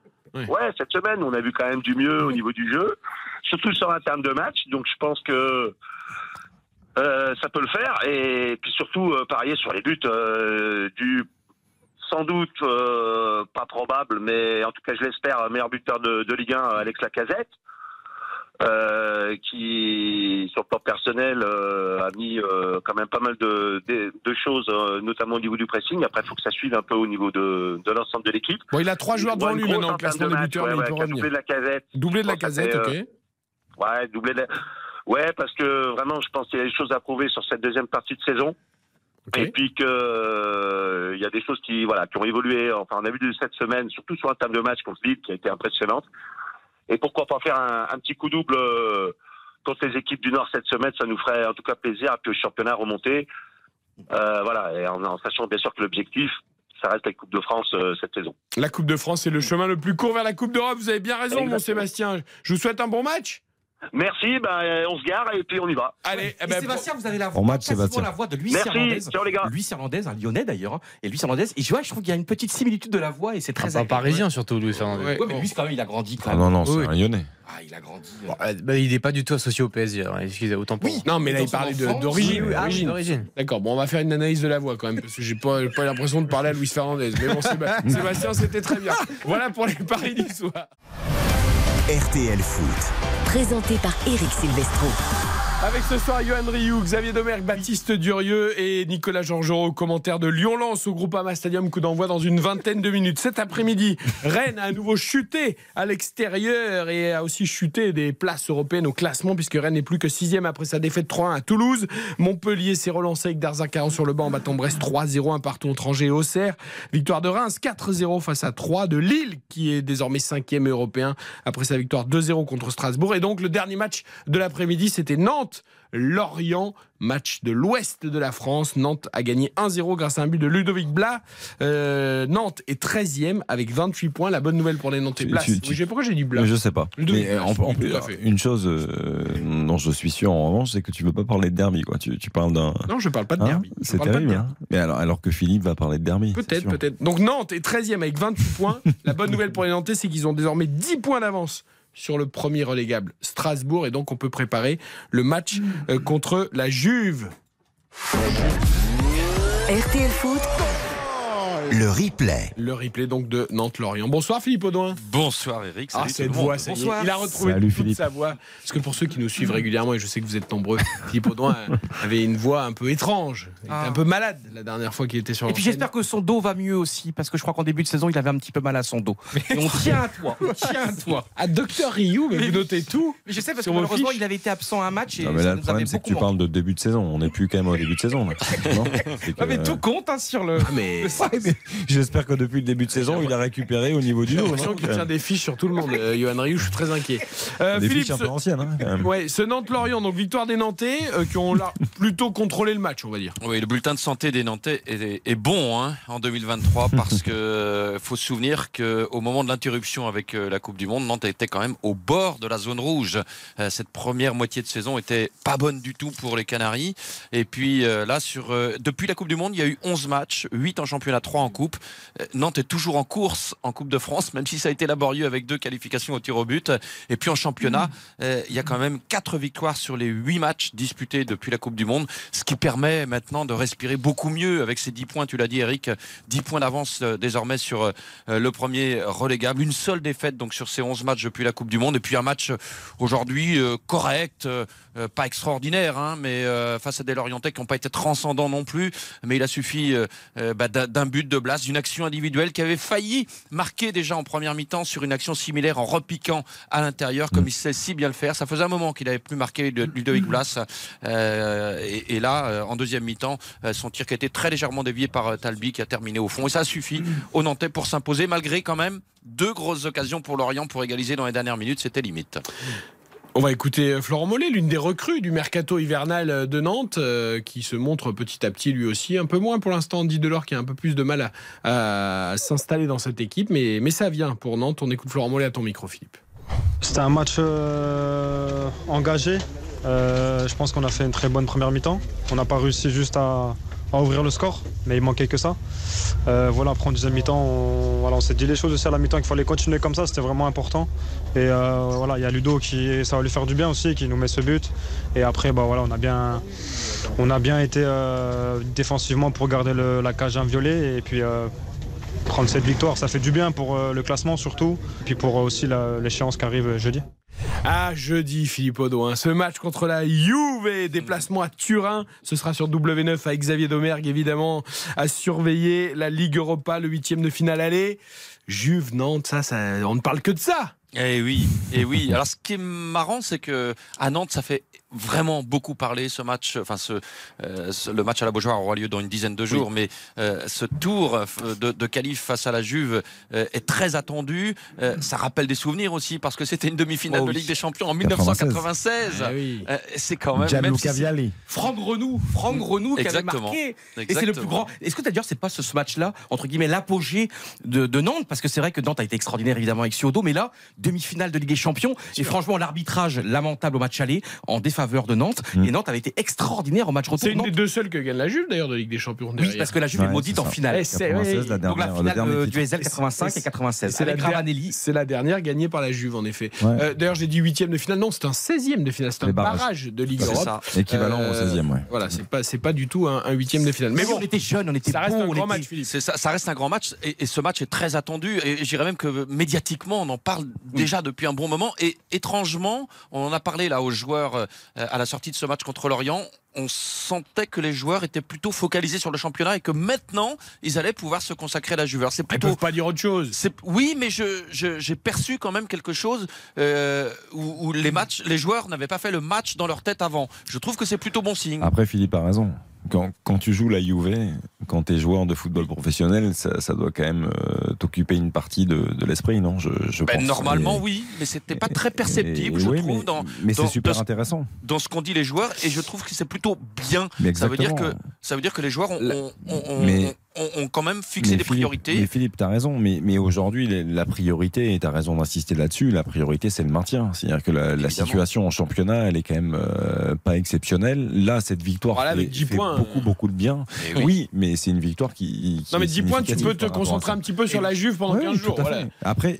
Ouais. Cette semaine, on a vu quand même du mieux au niveau du jeu, surtout sur un terme de match. Donc je pense que ça peut le faire. Et puis surtout, parier sur les buts du sans doute euh, pas probable, mais en tout cas je l'espère, meilleur buteur de, de Ligue 1, Alex Lacazette. Euh, qui, sur le plan personnel, euh, a mis euh, quand même pas mal de, de, de choses, euh, notamment au niveau du pressing. Après, il faut que ça suive un peu au niveau de, de l'ensemble de l'équipe. Bon, il a trois joueurs devant lui maintenant classement de des buteurs, ouais, mais il peut doublé de la casette. Doublé de la casette, ok. Ouais, doublé de... Ouais, parce que vraiment, je pense qu'il y a des choses à prouver sur cette deuxième partie de saison. Et puis que euh, il y a des choses qui voilà qui ont évolué. Enfin, on a vu de cette semaine, surtout sur un terme de match contre Lille, qui a été impressionnante. Et pourquoi pas faire un, un petit coup double euh, contre les équipes du Nord cette semaine Ça nous ferait en tout cas plaisir. Et puis au championnat remonter. Euh, voilà, et en, en sachant bien sûr que l'objectif, ça reste la Coupe de France euh, cette saison. La Coupe de France, c'est le chemin le plus court vers la Coupe d'Europe. Vous avez bien raison, mon. Sébastien. Je vous souhaite un bon match. Merci, ben, euh, on se gare et puis on y va. Allez, eh Et ben, Sébastien, vous avez la voix, match, Sébastien. la voix de Luis Merci, Hernandez. les gars. Luis Hernandez, un Lyonnais d'ailleurs, et Luis Hernandez. Et je, vois, je trouve qu'il y a une petite similitude de la voix et c'est très Très un agréable. parisien surtout, Louis Fernandez. Ouais. Ouais, mais Luis quand même, il a grandi quand Ah même. non, non, c'est Oui. un Lyonnais. Ah, il a grandi. euh. Bon, euh, bah, il n'est pas du tout associé au PSG, alors, excusez, autant pour Oui. Non, mais là, il parlait d'origine. Oui, oui, ah. D'accord, bon, on va faire une analyse de la voix quand même, parce que j'ai pas, pas l'impression de parler à Luis Fernandez. Mais bon, Séba- Sébastien, c'était très bien. Voilà pour les paris du soir. RTL Foot. Présenté par Eric Silvestro. Avec ce soir Johan Rioux, Xavier Domergue, Baptiste Durieux et Nicolas Georgerot, commentaire de Lyon-Lens au Groupama Stadium, coup d'envoi dans une vingtaine de minutes. Cet après-midi, Rennes a à nouveau chuté à l'extérieur et a aussi chuté des places européennes au classement puisque Rennes n'est plus que sixième après sa défaite 3-1 à Toulouse. Montpellier s'est relancé avec Darzacaran sur le banc en battant Brest 3-0, un partout entre et Auxerre. Victoire de Reims 4-0 face à 3 de Lille qui est désormais cinquième européen après sa victoire 2-0 contre Strasbourg. Et donc le dernier match de l'après-midi, c'était Nantes. Lorient, match de l'ouest de la France. Nantes a gagné 1-0 grâce à un but de Ludovic Blas. Euh, Nantes est 13e avec 28 points. La bonne nouvelle pour les Nantais. Blas. tu- tu- Oui, pourquoi j'ai dit Blas je sais pas. Ludovic Mais euh, Blas, en, en plus, une chose euh, dont je suis sûr en revanche, c'est que tu veux pas parler de derby. Quoi. Tu, tu parles d'un. Non, je parle pas de Hein derby. C'est pas de terrible. derby. hein. Mais alors, alors que Philippe va parler de derby. Peut-être, peut-être. Donc Nantes est 13e avec 28 points. La bonne nouvelle pour les Nantais, c'est qu'ils ont désormais 10 points d'avance sur le premier relégable Strasbourg et donc on peut préparer le match euh, contre la Juve. Le replay. Le replay donc de Nantes-Lorient. Bonsoir Philippe Audouin. Bonsoir Eric. Ah, Salut cette tout le monde. voix. Bonsoir. Il a retrouvé Salut, toute Philippe. sa voix. Parce que pour ceux qui nous suivent régulièrement, et je sais que vous êtes nombreux, Philippe Audouin avait une voix un peu étrange. Il était Ah. un peu malade la dernière fois qu'il était sur Et puis j'espère que son dos va mieux aussi, parce que je crois qu'en début de saison, il avait un petit peu mal à son dos. Et on tient à toi, on tient à toi. Ah, Docteur Ryu, mais vous notez tout. Mais je sais parce que malheureusement, il avait été absent un match et Non, mais ça là, le problème, c'est que tu parles de début de saison. On n'est plus quand même au début de saison. là. Non C'est que, Ouais, mais euh, tout compte hein, sur le. Mais le- J'espère que depuis le début de saison, il a récupéré au niveau du j'ai dos. l'impression non qu'il tient des fiches sur tout le monde. Euh, Johan Ryu, je suis très inquiet. Euh, Des Philippe, fiches un peu anciennes, hein, quand même. Ouais, ce Nantes-Lorient, donc victoire des Nantais euh, qui ont là plutôt contrôlé le match, on va dire. Oui, le bulletin de santé des Nantais est, est bon hein, en 2023 parce que euh, faut se souvenir qu'au moment de l'interruption avec euh, la Coupe du Monde, Nantes était quand même au bord de la zone rouge. Euh, cette première moitié de saison était pas bonne du tout pour les Canaries. Et puis euh, là, sur euh, depuis la Coupe du Monde, il y a eu 11 matchs, 8 en championnat, 3 en Coupe. Euh, Nantes est toujours en course en Coupe de France, même si ça a été laborieux avec deux qualifications au tir au but. Et puis en championnat, euh, il y a quand même 4 victoires sur les 8 matchs disputés depuis la Coupe du Monde, ce qui permet maintenant de respirer beaucoup mieux avec ces 10 points, tu l'as dit Eric, 10 points d'avance euh, désormais sur euh, le premier relégable. Une seule défaite donc sur ces 11 matchs depuis la Coupe du Monde et puis un match aujourd'hui correct, euh, pas extraordinaire, hein, mais euh, face à des Lorientais qui n'ont pas été transcendants non plus. Mais il a suffi euh, bah, d'un but de Blas, d'une action individuelle qui avait failli marquer déjà en première mi-temps sur une action similaire en repiquant à l'intérieur, comme il sait si bien le faire. Ça faisait un moment qu'il avait plus marqué de Ludovic Blas. Euh, et, et là, en deuxième mi-temps, son tir qui a été très légèrement dévié par Talbi qui a terminé au fond. Et ça a suffi aux Nantais pour s'imposer, malgré quand même deux grosses occasions pour Lorient pour égaliser dans les dernières minutes. C'était limite. On va écouter euh, Florent Mollet, l'une des recrues du mercato hivernal euh, de Nantes, euh, qui se montre petit à petit lui aussi, un peu moins pour l'instant, dit Delors qui a un peu plus de mal à, s'installer dans cette équipe, mais, ça vient pour Nantes. On écoute Florent Mollet à ton micro, Philippe. C'était un match engagé. Je pense qu'on a fait une très bonne première mi-temps. On n'a pas réussi juste à, ouvrir le score, mais il manquait que ça. Euh, voilà, après en deuxième mi-temps, on, on s'est dit les choses aussi à la mi-temps qu'il fallait continuer comme ça, c'était vraiment important. Et euh, voilà, il y a Ludo qui ça va lui faire du bien aussi, qui nous met ce but. Et après, bah, voilà, on a bien, on a bien été euh, défensivement pour garder la cage inviolée et puis prendre cette victoire. Ça fait du bien pour le classement surtout, et puis pour aussi l'échéance qui arrive jeudi. Ah, jeudi, Philippe Audouin. Ce match contre la Juve, déplacement à Turin. Ce sera sur W9 avec Xavier Domergue, évidemment, à surveiller la Ligue Europa, le huitième de finale aller. Juve, Nantes, ça, ça, on ne parle que de ça. Eh oui, eh oui. Alors ce qui est marrant, c'est que à Nantes, ça fait vraiment beaucoup parler ce match. Enfin, ce, euh, ce- le match à la Beaujoire aura lieu dans une dizaine de jours, mais euh, ce tour euh, de, de qualif face à la Juve euh, est très attendu. Euh, ça rappelle des souvenirs aussi parce que c'était une demi-finale Oh de. Ligue des Champions en 96. 1996. Ah oui. Euh, c'est quand même. Gianluca même si. Franck Renou, Franck Renou qui avait Exactement. marqué. Et c'est le Exactement. plus grand. Est-ce que d'ailleurs c'est pas ce, ce match-là entre guillemets l'apogée de, de Nantes? Parce que c'est vrai que Nantes a été extraordinaire évidemment avec Ciodo, mais là demi-finale de Ligue des Champions et franchement l'arbitrage lamentable au match aller en défaveur de Nantes Mm. et Nantes avait été extraordinaire au match retour. C'est une Nantes- des deux seules que gagne la Juve, d'ailleurs, de Ligue des Champions. Oui, parce que la Juve est maudite en finale. Eh, c'est- 96, la Donc dernière, la le finale euh, du SL 85 et 96 C'est la, der- la dernière gagnée par la Juve, en effet. Ouais. Euh, D'ailleurs, j'ai dit huitième de finale. Non, c'est un 16e de finale. C'est un barrages. barrage de Ligue Europe. ça. Équivalent Euh, au 16e, ouais. Voilà, c'est pas, c'est pas du tout un, un huitième de finale. Mais bon, on était jeunes, on était ça reste un grand match, ça, ça reste un grand match et, et ce match est très attendu et je dirais même que médiatiquement on en parle déjà depuis un bon moment et étrangement on en a parlé là aux joueurs euh, à la sortie de ce match contre l'Orient on sentait que les joueurs étaient plutôt focalisés sur le championnat et que maintenant ils allaient pouvoir se consacrer à la Juve. C'est Ils plutôt peuvent pas dire autre chose. oui, mais je, je- j'ai perçu quand même quelque chose euh, où, où les matchs, les joueurs n'avaient pas fait le match dans leur tête avant. Je trouve que c'est plutôt bon signe. Après, Philippe a raison. Quand, quand tu joues la Juve, quand tu es joueur de football professionnel, ça, ça doit quand même euh, t'occuper une partie de, de l'esprit, non? Je, je Ben, pense. normalement, Et- oui, mais c'était pas très perceptible, et- je oui, trouve, mais, dans, mais c'est super dans- intéressant. dans ce qu'ont dit les joueurs, et je trouve que c'est plutôt bien. Ça veut dire que ça veut dire que les joueurs ont, La- ont- ont- ont- Mais- ont- ont quand même fixé Mais des Philippe- priorités. Mais Philippe, tu as raison. Mais, mais aujourd'hui, la priorité, et tu as raison d'insister là-dessus, la priorité, c'est le maintien. C'est-à-dire que la, situation en championnat, elle est quand même euh, pas exceptionnelle. Là, cette victoire Voilà, fait, avec 10 fait points, beaucoup, euh, beaucoup de bien. Eh oui. mais c'est une victoire qui. qui Non, mais est 10 points, tu peux te concentrer un petit peu sur la Juve pendant Oui, 15 jours. Voilà. Après,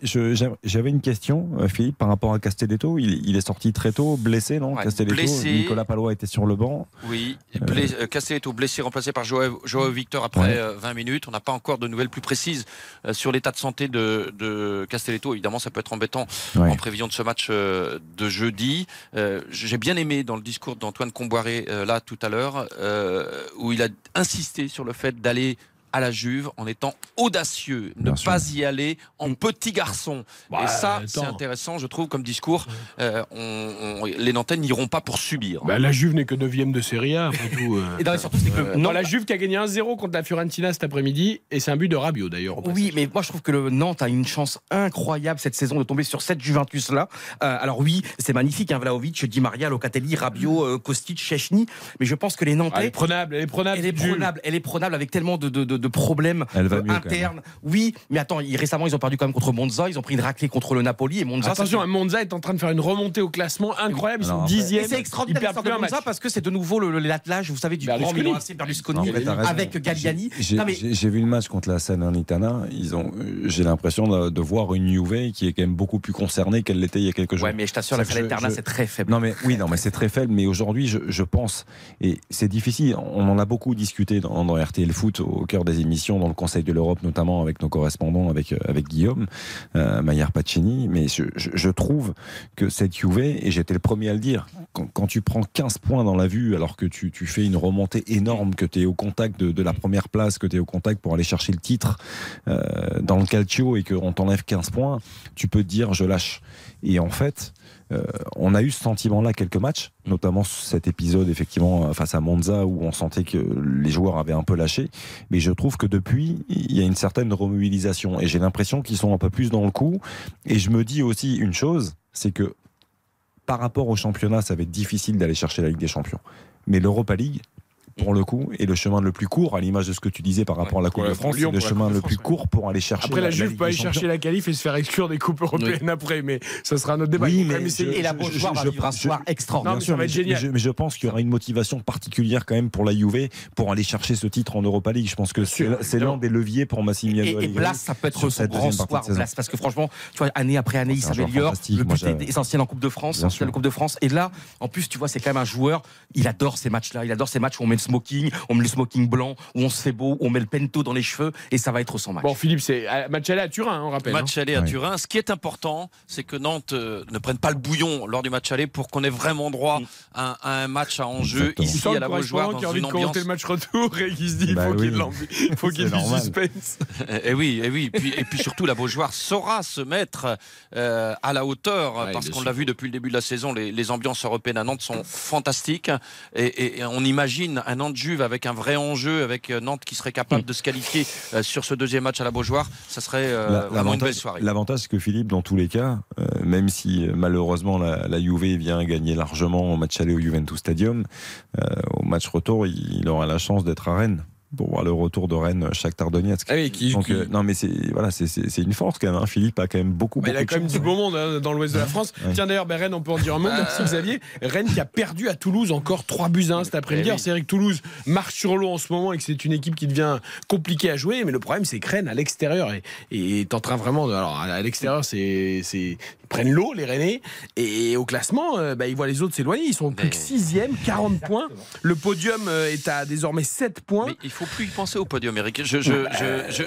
j'avais une question, euh, Philippe, par rapport à Castelletto. Il, il est sorti très tôt, blessé, non Ouais, Castelletto? blessé. Nicolas Palois était sur le banc. Oui, euh, Castelletto blessé, remplacé par Joao, Victor après Ouais. euh, 20 minutes. On n'a pas encore de nouvelles plus précises euh, sur l'état de santé de, de Castelletto. Évidemment, ça peut être embêtant en prévision de ce match euh, de jeudi. Euh, J'ai bien aimé dans le discours d'Antoine Comboiré là tout à l'heure, où il a insisté sur le fait d'aller à la Juve en étant audacieux, ne sûr. pas y aller en petit garçon. Bah, Et ça, c'est intéressant, je trouve, comme discours. Euh, on- on- les Nantais n'iront pas pour subir. Bah, la Juve n'est que 9 de Serie A, après tout. euh. Et non, surtout, c'est que le- Euh, non, la Juve qui a gagné 1-0 contre la Fiorentina cet après-midi, et c'est un but de Rabiot d'ailleurs. Oui, mais moi je trouve que le Nantes a une chance incroyable cette saison de tomber sur cette Juventus là. alors oui, c'est magnifique, hein, Vlahovic, Di Maria, Locatelli, Rabiot, euh, Kostic, Chechny, mais je pense que les Ah, elle Nantais est prenable, elle est prenable. elle est prenable, elle est prenable avec tellement de, de- de- de problèmes Elle va euh, internes. Oui, mais attends, ils- récemment ils ont perdu quand même contre Monza, ils ont pris une raclée contre le Napoli et Monza. Attention, hein, Monza est en train de faire une remontée au classement incroyable. Ils sont dixième. C'est extraordinaire l'histoire de un match. Monza parce que c'est de nouveau l'attelage, vous savez, du grand. Milan AC Berlusconi avec Galliani. J'ai vu le match contre la Salernitana. Ils ont, euh, j'ai l'impression de, de voir une Juve qui est quand même beaucoup plus concernée qu'elle l'était il y a quelques jours. Ouais, mais je t'assure, la Salernitana, je- c'est très faible. Non mais oui, non mais c'est très faible. Mais aujourd'hui, je, je pense et c'est difficile. On en a beaucoup discuté dans, dans RTL Foot au cœur des émissions, dans le Conseil de l'Europe notamment avec nos correspondants, avec euh, avec Guillaume euh, Maillard Pacini. Mais je, trouve que cette Juve et j'étais le premier à le dire, quand, quand tu prends 15 points dans la vue alors que tu, tu fais une remontée énorme, que tu es au contact de, de la première place, que tu es au contact pour aller chercher le titre euh, dans le calcio et qu'on t'enlève 15 points, tu peux te dire je lâche. Et en fait, euh, on a eu ce sentiment-là quelques matchs, notamment cet épisode effectivement face à Monza où on sentait que les joueurs avaient un peu lâché. Mais je trouve que depuis, il y a une certaine remobilisation et j'ai l'impression qu'ils sont un peu plus dans le coup. Et je me dis aussi une chose, c'est que par rapport au championnat, ça va être difficile d'aller chercher la Ligue des Champions. Mais l'Europa League, pour le coup, est le chemin le plus court, à l'image de ce que tu disais par rapport à la Coupe de France, Lyon, c'est le la chemin le France, plus ouais. court pour aller chercher Après, la, Juve des peut aller chercher la qualif et se faire exclure des coupes européennes après, mais ça sera notre débat. Oui, mais je- Et la je- Beaujoire je- va un soir Non, extraordinaire. mais ça va être mais, génial. je, mais je pense qu'il y aura une motivation particulière quand même pour la Juve pour aller chercher ce titre en Europa League. Je pense que c'est sûr, l'un des leviers pour Massimiliano Et, et Place, ça peut être son cette grand soir. parce que franchement, tu vois, année après année, il un joueur s'améliore. Le but est essentiel en Coupe de France, en sûr. Coupe de France. Et là, en plus, tu vois, c'est quand même un joueur. Il adore ces matchs-là. Il adore ces matchs où on met le smoking, on met le smoking blanc, où on se fait beau, où on met le pento dans les cheveux, et ça va être son match. Bon, Philippe, c'est euh, match aller à Turin, hein, on rappelle. Match aller à Oui. Turin. Ce qui est important, c'est que Nantes euh, ne prenne pas le bouillon lors du match aller pour qu'on ait vraiment droit à, à un match à enjeu Exactement. Ici à la Beaujoire correspondant qui a dans envie une de commenter ambiance. le match retour et qui se dit il Bah faut qu'il y ait oui. de l'ambi- il faut qu'il y ait du suspense. Et oui, et oui. Puis, et puis surtout, la Beaujoire saura se mettre euh, à la hauteur Ouais, parce qu'on l'a vu depuis le début de la saison. Les, les ambiances européennes à Nantes sont fantastiques et, et- et on imagine un Nantes Juve avec un vrai enjeu, avec euh, Nantes qui serait capable de se qualifier euh, sur ce deuxième match à la Beaujoire. Ça serait euh, La- vraiment une belle soirée. L'avantage, c'est que Philippe, dans tous les cas, euh, même si malheureusement la, la Juve vient gagner largement au match aller au Juventus Stadium, euh, au match retour, il, il aura la chance d'être à Rennes pour voir le retour de Rennes Shakhtar Donetsk. Ah oui, qui- Donc, qui- euh, non, mais c'est voilà, c'est- c'est c'est une force quand même. hein. Philippe a quand même beaucoup. Bah, il a quand de même chance. du beau monde hein, dans l'ouest de la France. Ouais. Tiens d'ailleurs, ben, Rennes, on peut en dire un mot. Merci Xavier. Rennes qui a perdu à Toulouse encore 3 buts à 1 cet après-midi. Eh oui. C'est vrai que Toulouse marche sur l'eau en ce moment et que c'est une équipe qui devient compliquée à jouer. Mais le problème, c'est que Rennes à l'extérieur est, est en train vraiment. De, alors à l'extérieur, c'est prennent l'eau les Rennais et au classement, euh, bah, ils voient les autres s'éloigner. Ils sont plus que 6 40 points. Le podium euh, est à désormais 7 points. Mais il faut plus y penser au podium, Eric. Je, je,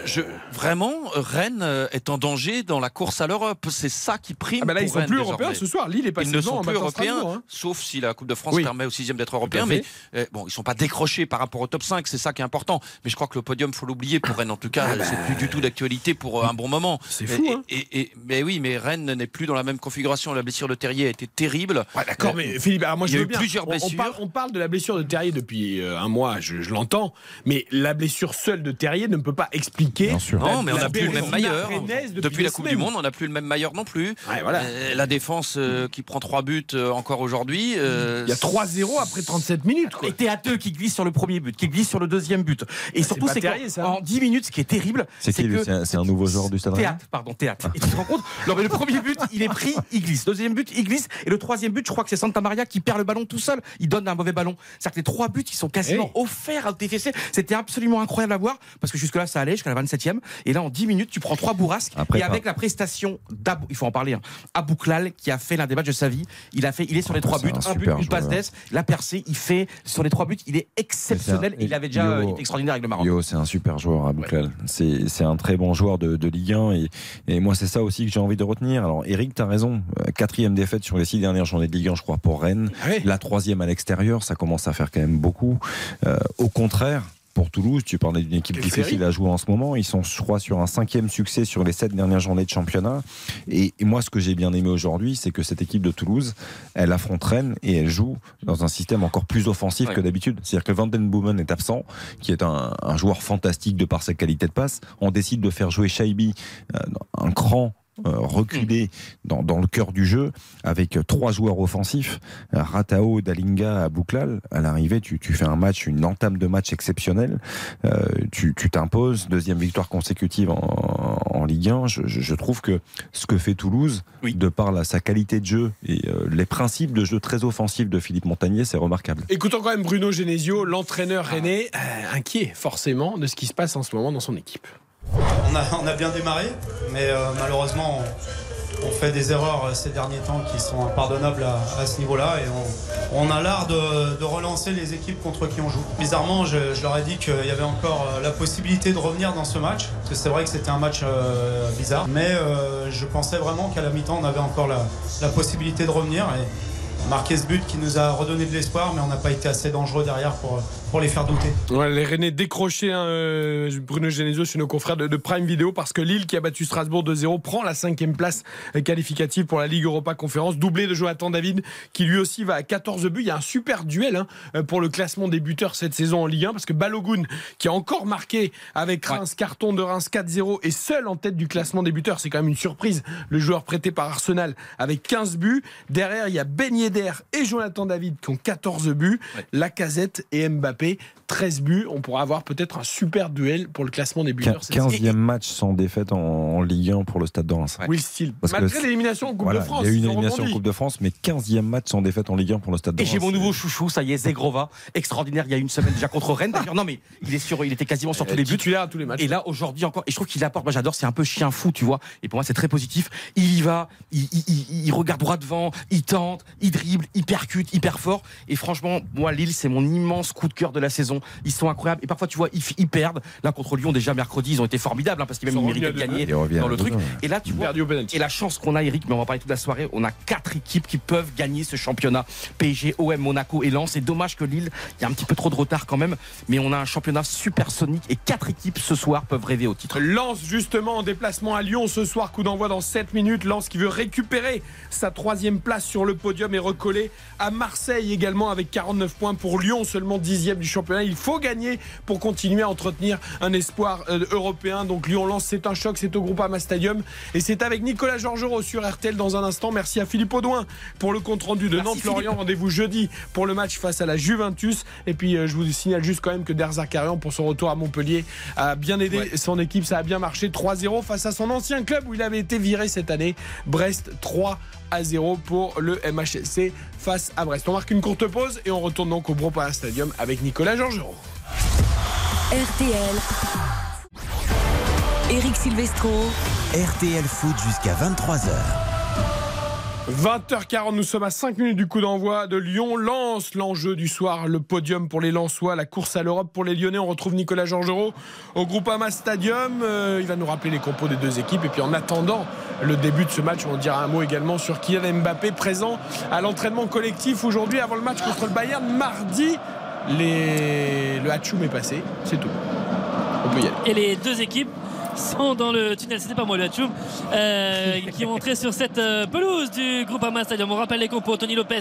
je- vraiment, Rennes euh, est en danger dans la course à l'Europe. C'est ça qui prime. Ah bah là, ils pour sont Rennes plus désormais. européens ce soir. Lille est passé Ils ne sont plus européens, hein. sauf si la Coupe de France Oui. permet au sixième d'être européen. Mais euh, bon, ils sont pas décrochés par rapport au top 5, c'est ça qui est important. Mais je crois que le podium, faut l'oublier pour Rennes. En tout cas, c'est plus du tout d'actualité pour un bon moment. Ah bah. C'est fou, et, hein. et- et- mais oui, mais Rennes n'est plus dans la même configuration. La blessure de Terrier a été terrible. Ouais, d'accord, Euh, mais Philippe, alors moi il y je a veux eu bien. plusieurs On- on, blessures. parle, on parle de la blessure de Terrier depuis euh, un mois, je, je l'entends, mais la blessure seule de Terrier ne peut pas expliquer. Bien sûr. Non, mais on la n'a plus le même mailleur. Depuis, depuis la Coupe semaines. du Monde, on n'a plus le même mailleur non plus. Ouais, voilà. Euh, la défense euh, qui prend trois buts euh, encore aujourd'hui. euh, Il y a 3-0 après 37 minutes. Quoi. Et Théateux qui glisse sur le premier but, qui glisse sur le deuxième but. Et surtout, pas c'est qu'en en 10 minutes, ce qui est terrible, C'est que C'est un- nouveau joueur du Stade Théâtre, pardon, théâtre. Et tu te rends compte Non, mais le premier but, il est pris, il glisse. Deuxième but, il glisse. Et le troisième but, je crois que c'est Santa Maria qui perd le ballon tout seul. Il donne un mauvais ballon. C'est-à-dire que les trois buts, ils sont quasiment offerts à TFC. C'était absolument incroyable à voir parce que jusque-là, ça allait jusqu'à la 27e. Et là, en 10 minutes, tu prends trois bourrasques. Après, et avec pas- la prestation d'Abou, il faut en parler, hein, Abouklal, qui a fait l'un des matchs de sa vie. Il a fait, il est sur les trois c'est buts, un un but, une passe d'ess, la percée. Il fait sur les trois buts, il est exceptionnel. C'est un- Il avait déjà Yo- il était extraordinaire avec le Maroc. Yo, c'est un super joueur à Bouklal. C'est c'est un très bon joueur de, de Ligue 1 et, et moi c'est ça aussi que j'ai envie de retenir. Alors Eric, t'as raison. Euh, Quatrième défaite sur les six dernières journées de Ligue 1, je crois, pour Rennes. La troisième à l'extérieur, ça commence à faire quand même beaucoup. Euh, au contraire. Pour Toulouse, tu parlais d'une équipe difficile à jouer en ce moment. Ils sont, je crois, sur un cinquième succès sur les sept dernières journées de championnat. Et, moi, ce que j'ai bien aimé aujourd'hui, c'est que cette équipe de Toulouse, elle affronte Rennes et elle joue dans un système encore plus offensif Ouais. que d'habitude. C'est-à-dire que Van Den Boomen est absent, qui est un, un joueur fantastique de par sa qualité de passe. On décide de faire jouer Shaibi, euh, un cran reculé dans, dans le cœur du jeu avec euh, trois joueurs offensifs euh, Ratao, Dalinga, Abouklal à l'arrivée tu, tu fais un match une entame de match exceptionnelle. Euh, tu t'imposes deuxième victoire consécutive en, en Ligue 1 je, je- je trouve que ce que fait Toulouse de par la, sa qualité de jeu et euh, les principes de jeu très offensifs de Philippe Montagnier c'est remarquable. Écoutons quand même Bruno Genesio, l'entraîneur rennais, euh, inquiet forcément de ce qui se passe en ce moment dans son équipe. On a, bien démarré, mais euh, malheureusement, on, fait des erreurs euh, ces derniers temps qui sont impardonnables à, ce niveau-là et on, a l'art de, relancer les équipes contre qui on joue. Bizarrement, je, leur ai dit qu'il y avait encore euh, la possibilité de revenir dans ce match, parce que c'est vrai que c'était un match bizarre, mais je pensais vraiment qu'à la mi-temps, on avait encore la, possibilité de revenir marquer ce but qui nous a redonné de l'espoir, mais on n'a pas été assez dangereux derrière pour, pour les faire douter. Ouais, les Rennais décrochés, hein, euh, Bruno Genesio, chez nos confrères de, de Prime Video, parce que Lille, qui a battu Strasbourg 2-0, prend la cinquième place qualificative pour la Ligue Europa Conférence, doublé de Jonathan David, qui lui aussi va à 14 buts. Il y a un super duel hein, pour le classement des buteurs cette saison en Ligue 1, parce que Balogun, qui a encore marqué avec Reims, carton de Reims 4-0, est seul en tête du classement des buteurs. C'est quand même une surprise. Le joueur prêté par Arsenal avec 15 buts. Derrière, il y a Ben Et Jonathan David qui ont 14 buts. Lacazette et Mbappé, 13 buts. On pourra avoir peut-être un super duel pour le classement des buteurs. cette saison. 15e match sans défaite en, en Ligue 1 pour le Stade de Reims. Will Steele. Parce que Malgré l'élimination en Coupe Voilà, de France. Il y a eu une élimination en. Coupe de France, mais 15e match sans défaite en Ligue 1 pour le Stade de Et Reims. j'ai mon nouveau chouchou, ça y est, Zegrova, extraordinaire. Il y a une semaine déjà contre Rennes. D'ailleurs, non mais il est sur, il était quasiment sur tous les buts. Titulaire à tous les matchs. Et là aujourd'hui encore, et je trouve qu'il apporte. Moi j'adore, c'est un peu chien fou, tu vois. Et pour moi c'est très positif. Il y va, il, il- il- il regarde droit devant, il tente, il dribble, il percute, hyper fort. Et franchement, moi Lille c'est mon immense coup de cœur de la saison. Ils sont incroyables. Et parfois tu vois, ils, ils perdent. Là contre Lyon déjà mercredi, ils ont été formidables hein, parce qu'ils Ils même méritaient de gagner dans le truc. deux-un. Et là tu vois, et la chance qu'on a, Eric, mais on va parler toute la soirée, on a quatre équipes qui peuvent gagner ce championnat. PSG, OM, Monaco et Lens. C'est dommage que Lille, il y a un petit peu trop de retard quand même, mais on a un championnat supersonique et quatre équipes ce soir peuvent rêver au titre. Lens justement en déplacement à Lyon ce soir, coup d'envoi dans 7 minutes. Lens qui veut récupérer sa troisième place sur le podium et recoller à Marseille également avec 49 points pour Lyon, seulement dixième du championnat. Il faut gagner pour continuer à entretenir un espoir euh, européen. Donc Lyon-Lens, c'est un choc, c'est au Groupama Stadium et c'est avec Nicolas Georgerot sur RTL dans un instant. Merci à Philippe Audouin pour le compte rendu de Nantes-Lorient. Rendez-vous jeudi pour le match face à la Juventus. Et puis euh, je vous signale juste quand même que Derzakarian pour son retour à Montpellier a bien aidé Ouais. son équipe. Ça a bien marché 3-0 face à son ancien club où il avait été viré cette année. Brest 3 à 0 pour le MHSC face à Brest. On marque une courte pause et on retourne donc au Bropala Stadium avec Nicolas Georgerot. RTL. Eric Silvestro. RTL Foot jusqu'à 23h. 20h40, nous sommes à 5 minutes du coup d'envoi de Lyon. Lance l'enjeu du soir, le podium pour les Lensois, la course à l'Europe pour les Lyonnais. On retrouve Nicolas Georgerot au Groupama Stadium. Euh, il va nous rappeler les compos des deux équipes. Et puis en attendant le début de ce match, on dira un mot également sur Kylian Mbappé présent à l'entraînement collectif aujourd'hui avant le match contre le Bayern. Mardi, le Hatchoum est passé. C'est tout. Et les deux équipes sont dans le tunnel, c'était pas moi le Hatchoum, euh, qui est entré sur cette euh, pelouse du groupe Ama Stadium. On rappelle les compos, Tony Lopez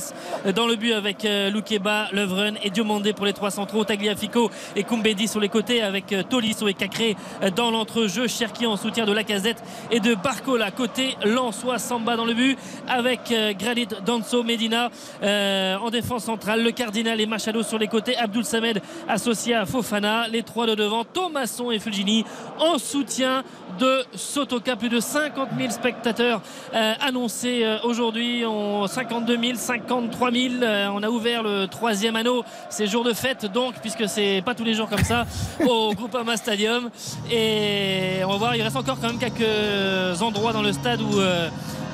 dans le but avec euh, Loukeba, Lovren et Diomandé pour les trois centraux, Tagliafico et Kumbedi sur les côtés avec Tolisso et Cacré dans l'entrejeu, Cherki en soutien de Lacazette et de Barcola. Côté Lançois, Samba dans le but avec Granit, Danso, Medina en défense centrale, le Cardinal et Machado sur les côtés, Abdul Samed associé à Fofana, les trois de devant, Thomasson et Fulgini en soutien de Sotoka. Plus de 50 000 spectateurs euh, annoncés euh, aujourd'hui. On- 52 000, 53 000. Euh, on a ouvert le troisième anneau. C'est jour de fête donc, puisque c'est pas tous les jours comme ça au Groupama Stadium. Et on va voir, il reste encore quand même quelques endroits dans le stade où. euh,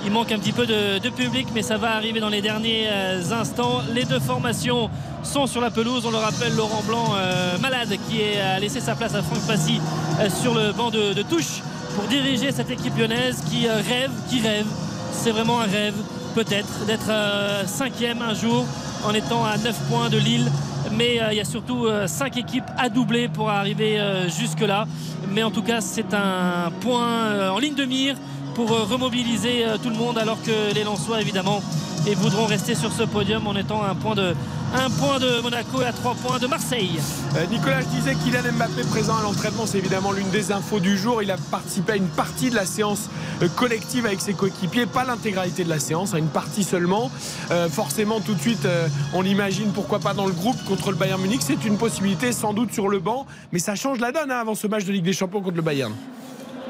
il manque un petit peu de, de public, mais ça va arriver dans les derniers instants. Les deux formations sont sur la pelouse. On le rappelle, Laurent Blanc, malade, qui a laissé sa place à Franck Passy sur le banc de, de touche pour diriger cette équipe lyonnaise qui euh, rêve, qui rêve. C'est vraiment un rêve, peut-être, d'être euh, cinquième un jour en étant à 9 points de Lille. Mais euh, il y a surtout 5 équipes à doubler pour arriver jusque-là. Mais en tout cas, c'est un point en ligne de mire pour euh, remobiliser euh, tout le monde alors que les Lensois évidemment et voudront rester sur ce podium en étant à un point de, Monaco et à 3 points de Marseille. Euh, Nicolas, je disais Kylian Mbappé présent à l'entraînement, c'est évidemment l'une des infos du jour. Il a participé à une partie de la séance collective avec ses coéquipiers, pas l'intégralité de la séance, à une partie seulement. Forcément, tout de suite, on l'imagine, pourquoi pas dans le groupe contre le Bayern Munich. C'est une possibilité, sans doute sur le banc, mais ça change la donne hein, avant ce match de Ligue des Champions contre le Bayern.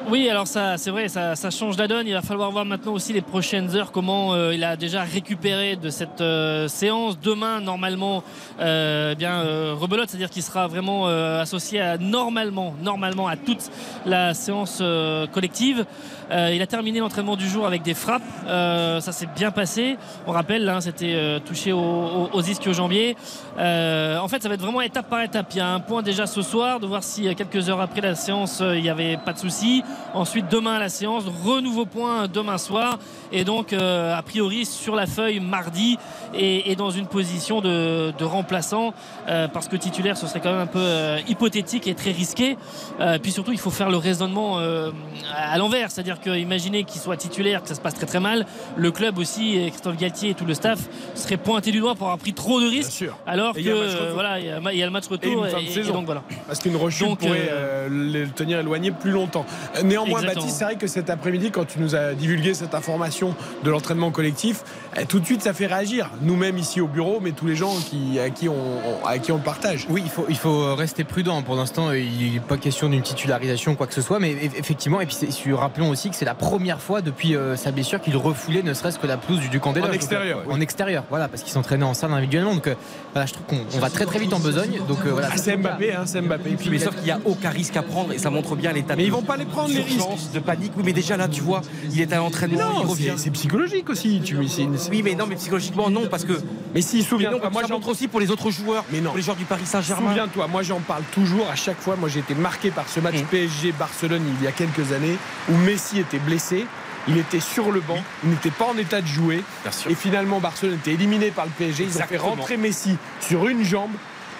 Oui, alors ça, c'est vrai, ça, ça change la donne. Il va falloir voir maintenant aussi les prochaines heures comment euh, il a déjà récupéré de cette euh, séance. Demain, normalement, euh, eh bien euh, rebelote, c'est-à-dire qu'il sera vraiment euh, associé à normalement, normalement à toute la séance euh, collective. Euh, il a terminé l'entraînement du jour avec des frappes. Euh, ça s'est bien passé. On rappelle, hein, c'était euh, touché au- au- aux ischio-jambiers. Euh, en fait, ça va être vraiment étape par étape. Il y a un point déjà ce soir, de voir si quelques heures après la séance, il n'y avait pas de souci. Ensuite, demain la séance, renouveau point demain soir. Et donc, a priori, sur la feuille mardi et, et dans une position de, de remplaçant, euh, parce que titulaire, ce serait quand même un peu euh, hypothétique et très risqué. Euh, puis surtout, il faut faire le raisonnement à l'envers. C'est-à-dire que imaginez qu'il soit titulaire, que ça se passe très très mal. Le club aussi, et Christophe Galtier et tout le staff, serait pointé du doigt pour avoir pris trop de risques. Alors Et que il y a un match retour. voilà, il y, a, il y a le match Et retour une fin de et- et donc voilà. Parce qu'une rechute Donc, pourrait le tenir éloigné plus longtemps. Néanmoins, Exactement. Baptiste, c'est vrai que cet après-midi, quand tu nous as divulgué cette information de l'entraînement collectif, eh, tout de suite, ça fait réagir. Nous-mêmes ici au bureau, mais tous les gens qui, à, qui on, on- à qui on le partage. Oui, il faut, il faut rester prudent. Pour l'instant, il n'est pas question d'une titularisation, quoi que ce soit. Mais eff- effectivement, et puis rappelons aussi que c'est la première fois depuis euh, sa blessure qu'il refoulait ne serait-ce que la pelouse du, du camp des En extérieur, Donc, euh, En extérieur, voilà, parce qu'il s'entraînait en salle individuellement. Donc euh, voilà, je trouve qu'on on va très très vite en besogne. Donc euh, voilà. Ah, c'est Mbappé, hein, c'est Mbappé. Et puis, mais sauf qu'il n'y a aucun risque à prendre et ça montre bien l'état Mais de ils vont pas les prendre, les risques. de panique. Oui, mais déjà là, tu vois, il est à l'entraînement, il Non, revient. c'est- psychologique aussi. Tu, Oui, mais non, mais psychologiquement, non, parce que. Mais si, souviens-toi, moi, moi, ça j'en- montre aussi pour les autres joueurs, Mais non. pour les joueurs du Paris Saint-Germain. Souviens-toi, moi j'en parle toujours à chaque fois. Moi j'ai été marqué par ce match Mm. PSG-Barcelone il y a quelques années où Messi était blessé. Il était sur le banc, il n'était pas en état de jouer. Et finalement, Barcelone était éliminé par le PSG. Ils ont fait rentrer Messi sur une jambe.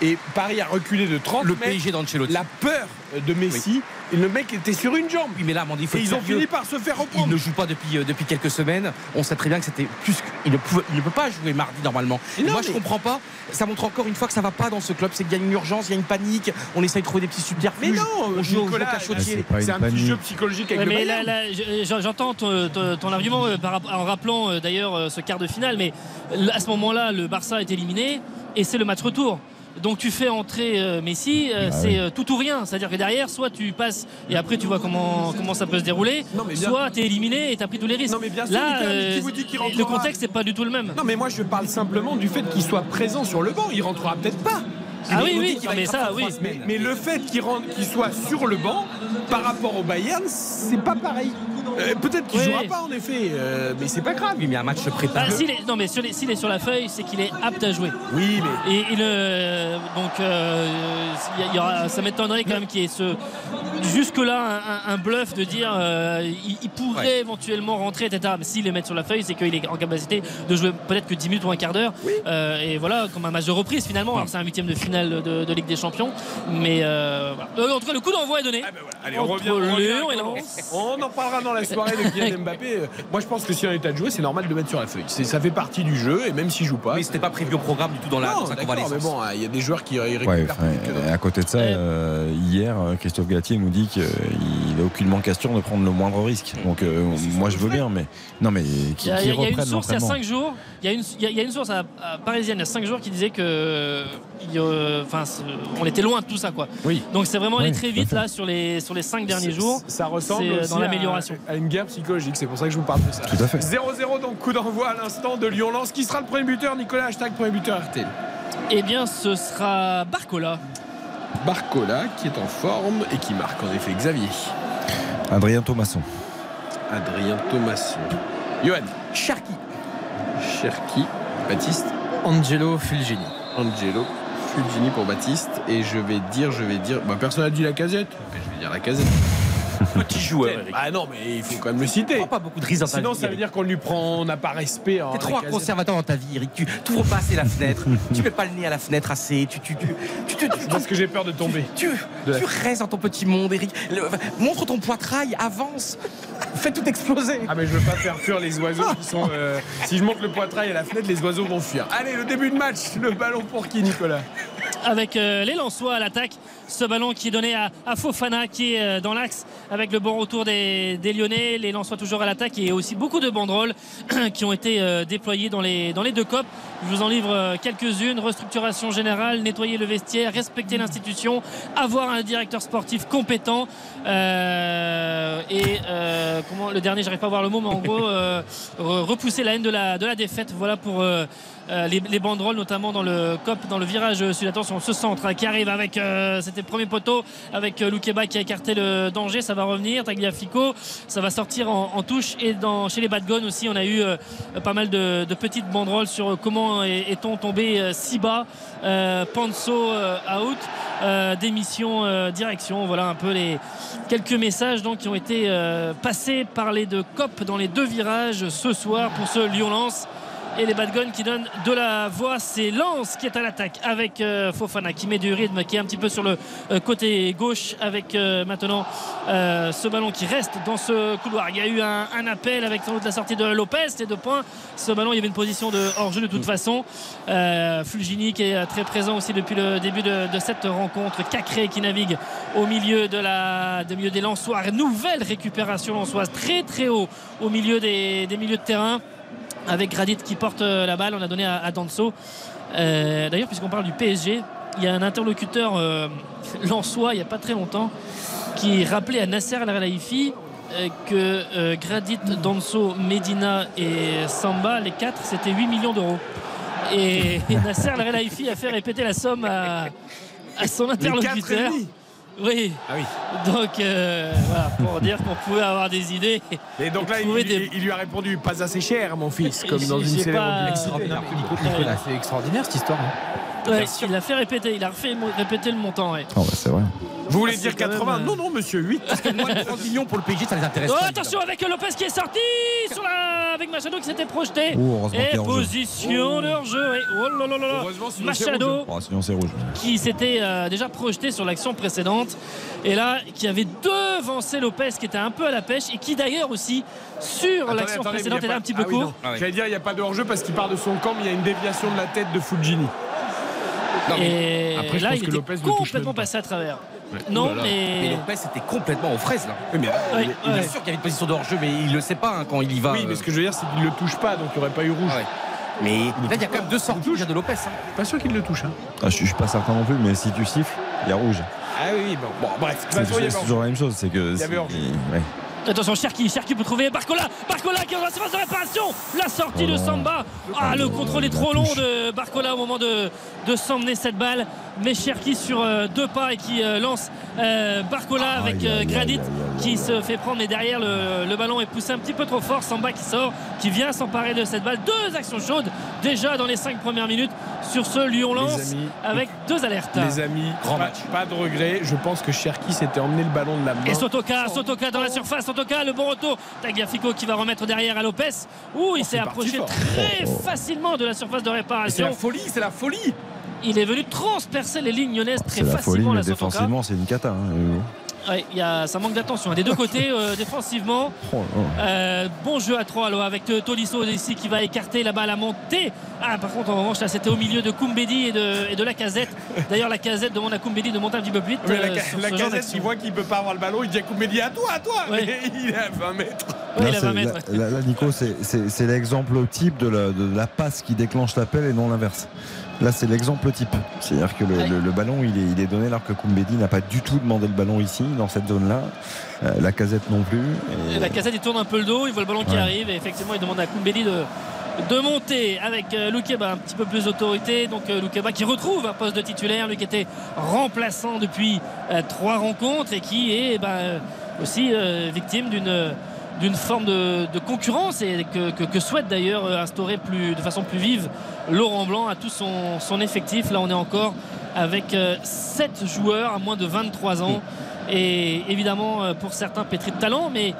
Et Paris a reculé de 30 Le mètres. PSG d'Ancelotti. La peur de Messi. Le mec était sur une jambe. Oui, mais là, Amandine, il faut Et être ils ont fini par se faire Il reprendre. ne joue pas depuis, euh, depuis quelques semaines. On sait très bien que c'était plus. que- Il ne, pouvait- il ne peut pas jouer mardi normalement. Non, moi, je comprends pas. Ça montre encore une fois que ça va pas dans ce club. C'est qu'il y a une urgence, il y a une panique. On essaye de trouver des petits subterfuges. Mais non, on joue au Nicolas, cachotier. c'est un petit jeu psychologique avec Ouais, le j'entends ton, ton- ton argument euh, en rappelant euh, d'ailleurs ce quart de finale, mais à ce moment-là, le Barça est éliminé et c'est le match retour. Donc tu fais entrer euh, Messi, euh, Ah c'est oui. euh, tout ou rien. C'est-à-dire que derrière, soit tu passes et après tu vois comment, comment ça peut se dérouler, Non, mais bien- soit tu es éliminé et tu as pris tous les risques. Non, mais bien sûr, Là, Nicolas, mais qui euh, vous dit qu'il le contexte n'est pas du tout le même. Non mais moi je parle simplement du fait qu'il soit présent sur le banc. Il rentrera peut-être pas. Ah Mais oui, oui, non, mais ça, oui. Mais, le fait qu'il rentre- qu'il soit sur le banc par rapport au Bayern, c'est pas pareil. Euh, peut-être qu'il Oui. jouera pas en effet, euh, mais c'est pas grave. Oui, mais un match se Bah, est, non mais s'il est sur la feuille, c'est qu'il est apte à jouer. Oui, mais Et il, euh, donc euh, il il y aura- ça m'étonnerait quand même qu'il y ait ce jusque-là un, bluff de dire euh, il, il pourrait éventuellement rentrer, etc. Mais s'il les met sur la feuille, c'est qu'il est en capacité de jouer peut-être que 10 minutes ou un quart d'heure. Euh, et voilà, comme un match de reprise finalement. Alors c'est un huitième de finale de, de Ligue des Champions. Mais euh, voilà. Euh, en tout cas, le coup d'envoi est donné. allez, on Entre revient. On, revient Lyon et on en parlera dans la soirée de Kylian Mbappé. Moi je pense que si on est de jouer, c'est normal de le mettre sur la feuille. Ça fait partie du jeu et même s'il joue pas. Mais c'était pas prévu au programme du tout dans la non, dans mais bon, il y a des joueurs qui récupèrent Ouais, enfin, à côté de ça, euh, hier, Christophe Galtier nous dit qu'il il est aucunement question de prendre le moindre risque. Donc euh, moi je veux bien, mais non mais Il qui, y a, qui il y a une source il y a l'entraînement. 5 jours, il y a une, il y a- il y a une source à- à parisienne il y a 5 jours qui disait que enfin, on était loin de tout ça quoi. Oui. Donc c'est vraiment Oui, allé très vite là sur les sur les 5 derniers jours. Ça ressemble euh, aussi dans l'amélioration. à, à une guerre psychologique. C'est pour ça que je vous parle de ça. Tout à fait. 0-0 donc coup d'envoi à l'instant de Lyon-Lens. Qui sera le premier buteur Nicolas? Hashtag premier buteur RTL. Eh bien ce sera Barcola. Barcola qui est en forme et qui marque en effet Xavier. Adrien Thomasson. Adrien Thomasson. Johan. Cherki. Cherki. Baptiste. Angelo Fulgini. Angelo. Fulgini pour Baptiste. Et je vais dire, je vais dire. Bah, personne n'a dit la casette. Mais je vais dire la casette. Petit joueur. Eric. Ah non, mais il faut quand même le citer. Prends pas beaucoup de risques dans Sinon, vie, ça veut dire qu'on lui prend, on n'a pas respect. T'es trop conservateur dans ta vie, Eric. Tu t'ouvres pas assez la fenêtre. tu mets pas le nez à la fenêtre assez. Tu, tu, tu, Parce que j'ai peur de tomber. tu, restes dans ton petit monde, Eric. Le- montre ton poitrail, avance. Fais tout exploser. Ah mais je veux pas faire fuir les oiseaux qui sont. euh, si je monte le poitrail à la fenêtre, les oiseaux vont fuir. Allez, le début de match, le ballon pour qui, Nicolas? Avec euh, les Lensois à l'attaque. Ce ballon qui est donné à, à Fofana qui est euh, dans l'axe avec le bon retour des, des Lyonnais. Les Lensois toujours à l'attaque et aussi beaucoup de banderoles qui ont été euh, déployées dans les, dans les deux copes. Je vous en livre euh, quelques-unes. Restructuration générale, nettoyer le vestiaire, respecter l'institution, avoir un directeur sportif compétent euh, et euh, comment le dernier, j'arrive pas à voir le mot, mais en gros euh, re- repousser la haine de la, de la défaite. Voilà pour euh, les, les banderoles, notamment dans le COP, dans le virage sud. Attention, ce centre qui arrive avec, euh, c'était le premier poteau, avec euh, Loukeba qui a écarté le danger. Ça va revenir. Tagliafico, ça va sortir en, touche. Et dans, chez les Badgones aussi, on a eu pas mal de, petites banderoles sur comment est- est-on tombé si bas. Panso out, démission, direction. Voilà un peu les quelques messages donc, qui ont été passés par les deux COP dans les deux virages ce soir pour ce Lyon-Lens et les Badgones qui donnent de la voix. C'est Lens qui est à l'attaque avec euh, Fofana qui met du rythme, qui est un petit peu sur le euh, côté gauche avec euh, maintenant ce ballon qui reste dans ce couloir. Il y a eu un, un appel avec sans doute la sortie de Lopez, les deux points. Ce ballon, il y avait une position de hors-jeu de toute façon. Euh, Fulgini qui est très présent aussi depuis le début de, de cette rencontre. Cacré qui navigue au milieu, de la, de milieu des Lensois. Nouvelle récupération lensoise très très haut au milieu des, des milieux de terrain avec Gradit qui porte euh, la balle. On a donné à, à Danso. Euh, D'ailleurs, puisqu'on parle du PSG, il y a un interlocuteur euh, lensois il n'y a pas très longtemps qui rappelait à Nasser Al Khelaifi euh, que Gradit, Danso, Medina et Samba, les quatre, c'était 8 millions d'euros. Et, et Nasser Al Khelaifi a fait répéter la somme à, à son interlocuteur. Oui. Ah oui. Donc euh, voilà, pour dire qu'on pouvait avoir des idées. Et donc là, il, des- il lui a répondu pas assez cher, mon fils, comme dans une j'ai célèbre pas- publicité. Extraordinaire. Nicolas, c'est extraordinaire cette histoire. hein. Ouais, il a fait répéter, il a refait répéter le montant. ouais. Oh, bah, c'est vrai. Vous voulez Ah, dire c'est quand 80 même, euh, Non, non, monsieur, 8. Moins de 30 millions pour le PSG, ça les intéresse Oh, pas. attention avec Lopez qui est sorti sur la... avec Machado qui s'était projeté. Oh, Et position de hors-jeu. Oh là là là là. Heureusement, sinon c'est Machado Oh, sinon rouge. qui s'était euh, déjà projeté sur l'action précédente et là qui avait devancé Lopez qui était un peu à la pêche et qui d'ailleurs aussi sur l'action précédente était un petit peu Ah oui, court. Ah oui. J'allais dire, il n'y a pas de hors-jeu parce qu'il part de son camp, mais il y a une déviation de la tête de Fulgini. Non, mais- et après, je là pense il que était Lopez ne touche même complètement pas. passé à travers. Ouais. Non Oh là là. Mais mais Lopez était complètement aux fraises là. Oui, mais, Ouais, Il est sûr qu'il y avait une position de hors-jeu, mais il le sait pas hein, quand il y va. oui, mais ce que je veux dire, c'est qu'il ne le touche pas, donc il n'y aurait pas eu rouge. Ah ouais. Mais là, il y a quand même deux sorties de Lopez. hein. Pas sûr qu'il le touche. Hein. Ah, je, je suis pas certain non plus, mais si tu siffles, il y a rouge. Ah oui, oui, bon, bon bref. C'est toujours la même chose. C'est que. Il y avait c'est- hors-jeu. Attention, Cherki, Cherki peut trouver Barcola, Barcola qui est dans la surface de réparation. La sortie Oh de. Samba. Ah, le contrôle est trop long de Barcola au moment de, de s'emmener cette balle. Mais Cherki sur euh, deux pas et qui euh, lance euh, Barcola avec aïe, qui se fait prendre. Mais derrière, le, le ballon est poussé un petit peu trop fort. Samba qui sort, qui vient s'emparer de cette balle. Deux actions chaudes déjà dans les cinq premières minutes sur ce amis, avec deux alertes. Les amis, Grand pas, match. pas de regret. Je pense que Cherki s'était emmené le ballon de la main. Et Sotoka, Sotoka dans la surface, Sotoka, le bon retour. Tagliafico qui va remettre derrière à Lopez. Ouh, il s'est c'est parti approché très Oh, oh. facilement de la surface de C'est réparation. la folie, c'est la folie. Il est venu transpercer les lignes lyonnaises très C'est la folie, facilement mais la Sotoka. défensivement, c'est une cata. hein. Ouais, il y a, ça manque d'attention hein, des deux côtés euh, défensivement. Oh, oh. Euh, bon jeu à 3 alors, avec euh, Tolisso ici qui va écarter la balle à monter. Ah, par contre, en revanche, là c'était au milieu de Koumbedi et de, et de la casette. D'ailleurs, la casette demande à Koumbedi de monter un petit peu plus vite. Mais la, euh, la casette, il voit qu'il peut pas avoir le ballon, il dit à Koumbedi à toi, à toi Ouais. Mais il est à 20 mètres. Ouais, Là, il a c'est- 20 mètres. là- là, là, Nico, c'est- l'exemple type de la, de la passe qui déclenche l'appel et non l'inverse. Là, c'est l'exemple type. C'est-à-dire que le, Ouais. le- le ballon, il est, il est donné alors que Koumbedi n'a pas du tout demandé le ballon ici, dans cette zone-là. Euh, la casette non plus. Et- La casette il tourne un peu le dos, il voit le ballon qui arrive et effectivement il demande à Koumbedi de, de monter avec euh, Loukeba un petit peu plus d'autorité. Donc euh, Loukeba qui retrouve un poste de titulaire, lui qui était remplaçant depuis trois rencontres et qui est ben, euh, aussi victime d'une d'une forme de, de concurrence et que, que- que souhaite d'ailleurs euh, instaurer plus, de façon plus vive Laurent Blanc à tout son, son effectif. Là on est encore avec 7 joueurs à moins de 23 ans et évidemment euh, pour certains pétris de talent mais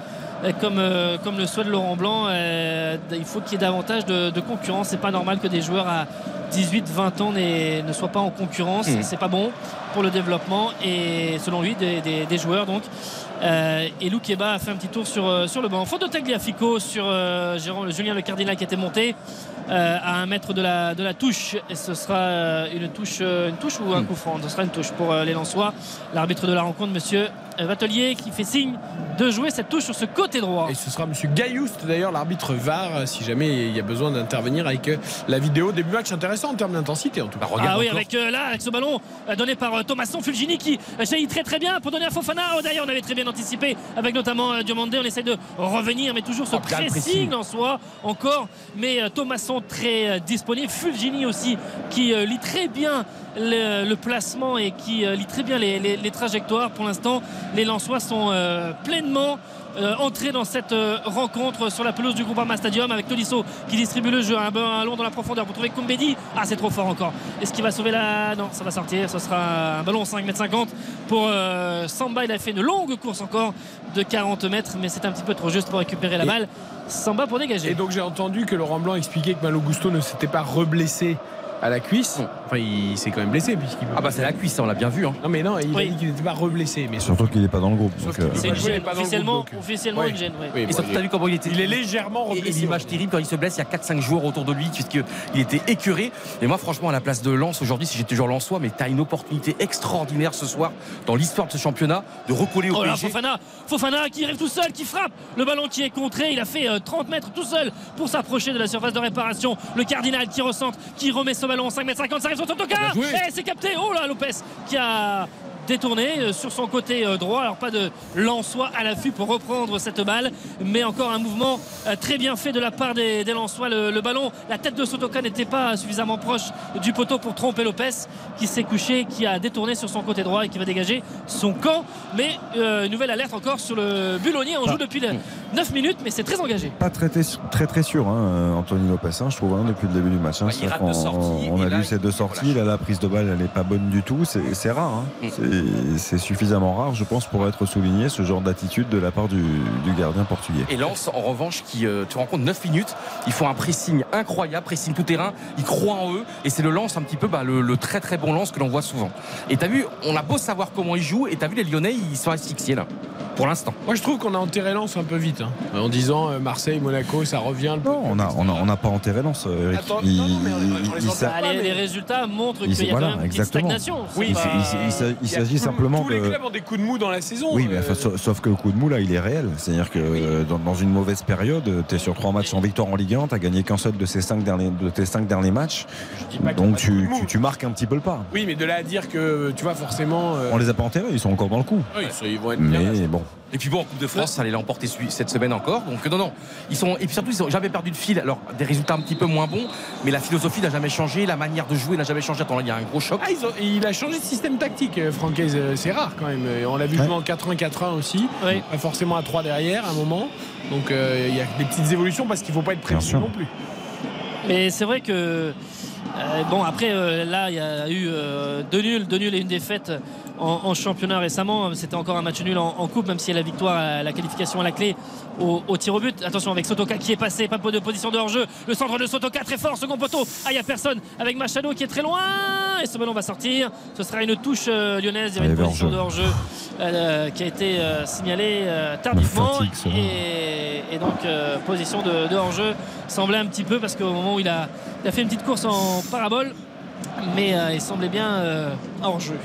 euh, comme, euh, comme le souhaite Laurent Blanc, euh, il faut qu'il y ait davantage de, de concurrence. C'est pas normal que des joueurs à 18-20 ans ne soient pas en concurrence. Mhm. C'est pas bon pour le développement et selon lui des, des- des joueurs donc. Euh, et Lou Keba a fait un petit tour sur, euh, sur le banc. Faute de Tagliafico sur euh, Julien Le Cardinal qui était monté euh, à un mètre de la, de la touche. Et ce sera euh, une touche, une touche ou un coup franc Ce sera une touche pour les Lensois. L'arbitre de la rencontre, monsieur Vatelier, qui fait signe de jouer cette touche sur ce côté droit. Et ce sera Monsieur Gailloust, d'ailleurs, l'arbitre VAR, si jamais il y a besoin d'intervenir avec la vidéo. Début match intéressant en termes d'intensité, en tout cas. Ah oui, avec là, avec ce ballon donné par Thomasson Fulgini qui jaillit très très bien pour donner à Fofana. Oh, D'ailleurs, on avait très bien anticipé avec notamment euh, Diomandé. On essaie de revenir, mais toujours ce Oh, pressing pressing. en soi encore. Mais euh, Thomasson très euh, disponible. Fulgini aussi qui lit très bien le, le placement et qui lit très bien les, les- les trajectoires. Pour l'instant, les Lensois sont pleinement euh, entrés dans cette euh, rencontre sur la pelouse du Groupama Stadium avec Tolisso qui distribue le jeu un ballon dans la profondeur. Pour trouver Koumbedi ah c'est trop fort encore. Est-ce qu'il va sauver la non ça va sortir. Ce sera un ballon 5 m 50 pour euh, Samba. Il a fait une longue course encore de 40 mètres mais c'est un petit peu trop juste pour récupérer la balle. Samba pour dégager. Et donc j'ai entendu que Laurent Blanc expliquait que Malo Gusto ne s'était pas reblessé à la cuisse. Enfin, il s'est quand même blessé puisqu'il Ah bah c'est la cuisse, on l'a bien vu. Hein. Non mais non, il Oui. a dit qu'il n'était pas reblessé. Mais Surtout qu'il n'est pas dans le groupe. Donc, euh, c'est une gêne officiellement, groupe, donc. officiellement Ouais. une gêne ouais. Oui, Et bon, surtout, il- t'as vu comment il était. il est légèrement Et, et reblessé. l'image terrible quand il se blesse, il y a 4-5 joueurs autour de lui puisqu'il était écœuré. Et moi, franchement, à la place de Lens aujourd'hui, si j'étais toujours Lensois, mais tu as une opportunité extraordinaire ce soir dans l'histoire de ce championnat de recoller au Oh là, PSG. Fofana, Fofana qui arrive tout seul, qui frappe le ballon qui est contré. Il a fait euh, 30 mètres tout seul pour s'approcher de la surface de réparation. Le cardinal qui recentre, qui remet ce ballon 5 mètres 50, ça arrive sur joué. Et c'est capté. Oh là, Lopez qui a détourné euh, sur son côté euh, droit. Alors pas de Lensois à l'affût pour reprendre cette balle, mais encore un mouvement euh, très bien fait de la part des, des Lensois. Le, le ballon, la tête de Sotoka n'était pas suffisamment proche du poteau pour tromper Lopez, qui s'est couché, qui a détourné sur son côté droit et qui va dégager son camp. Mais euh, nouvelle alerte encore sur le Bulonier. On joue depuis le 9 minutes, mais c'est très engagé. pas très, très, très, très sûr, hein, Anthony Lopez, hein, je trouve, hein, depuis le début du match. hein. Sorties, on a là, vu ces deux sorties. Là, la prise de balle, elle n'est pas bonne du tout. C'est c'est rare. hein. Mm. C'est- C'est suffisamment rare, je pense, pour être souligné ce genre d'attitude de la part du, du gardien portugais. Et Lens, en revanche, qui euh, tu rencontres 9 minutes, ils font un pressing incroyable, pressing tout terrain, ils croient en eux, et c'est le Lens un petit peu bah, le, le très très bon Lens que l'on voit souvent. Et t'as vu, on a beau savoir comment ils jouent, et t'as vu les Lyonnais, ils sont asphyxiés là, pour l'instant. Moi je trouve qu'on a enterré Lens un peu vite. hein. En disant euh, Marseille, Monaco, ça revient. Le Non, on n'a on a, on a pas enterré Lens, euh, Eric. Attends, Il- non, non, mais on- il- on les il entend s'a- pas, les, mais- les résultats montrent Il qu'il y a voilà, quand même une stagnation. Oui, bah, il tout- simplement Tous les clubs ont des coups de mou dans la saison. Oui, mais euh, enfin, sauf, que le coup de mou là, il est réel. C'est-à-dire que euh, dans, dans une mauvaise période, tu es sur trois matchs en victoire en Ligue 1, tu gagné qu'un seul de, ces cinq derniers, de tes cinq derniers matchs. Donc tu, tu, tu marques un petit peu le pas. Oui, mais de là à dire que tu vois forcément. euh, On les a pas enterrés, ils sont encore dans le coup. oui, ils vont être bien. Mais bon, Et puis bon, en Coupe de France, ça allait l'emporter cette semaine encore. Donc non, non, ils sont et puis surtout ils ont jamais perdu de fil. Alors des résultats un petit peu moins bons, mais la philosophie n'a jamais changé, la manière de jouer n'a jamais changé. Attends, là, il y a un gros choc. Ah, ils ont- il a changé de système tactique, euh, Francaise. euh, C'est rare quand même. On l'a vu Ouais. jouer en 4-1-4-1 aussi. Pas forcément à 3 derrière à un moment. Donc euh, il y a des petites évolutions parce qu'il ne faut pas être précis non plus. Mais c'est vrai que euh, bon après euh, là il y a eu euh, deux nuls, deux nuls et une défaite en, en championnat récemment. C'était encore un match nul en, en coupe, même si la victoire, euh, la qualification à la clé au, au tir au but. Attention avec Sotoka qui est passé, pas de position de hors-jeu. Le centre de Sotoka très fort, second poteau. Ah, il n'y a personne avec Machado qui est très loin. Et ce ballon va sortir. Ce sera une touche euh, lyonnaise. Il y avait une position de hors-jeu. euh, qui a été euh, signalée tardivement. fatigue, et, et donc, position de, de hors-jeu semblait un petit peu parce qu'au moment où il a, il a fait une petite course en parabole, mais euh, il semblait bien euh, hors-jeu.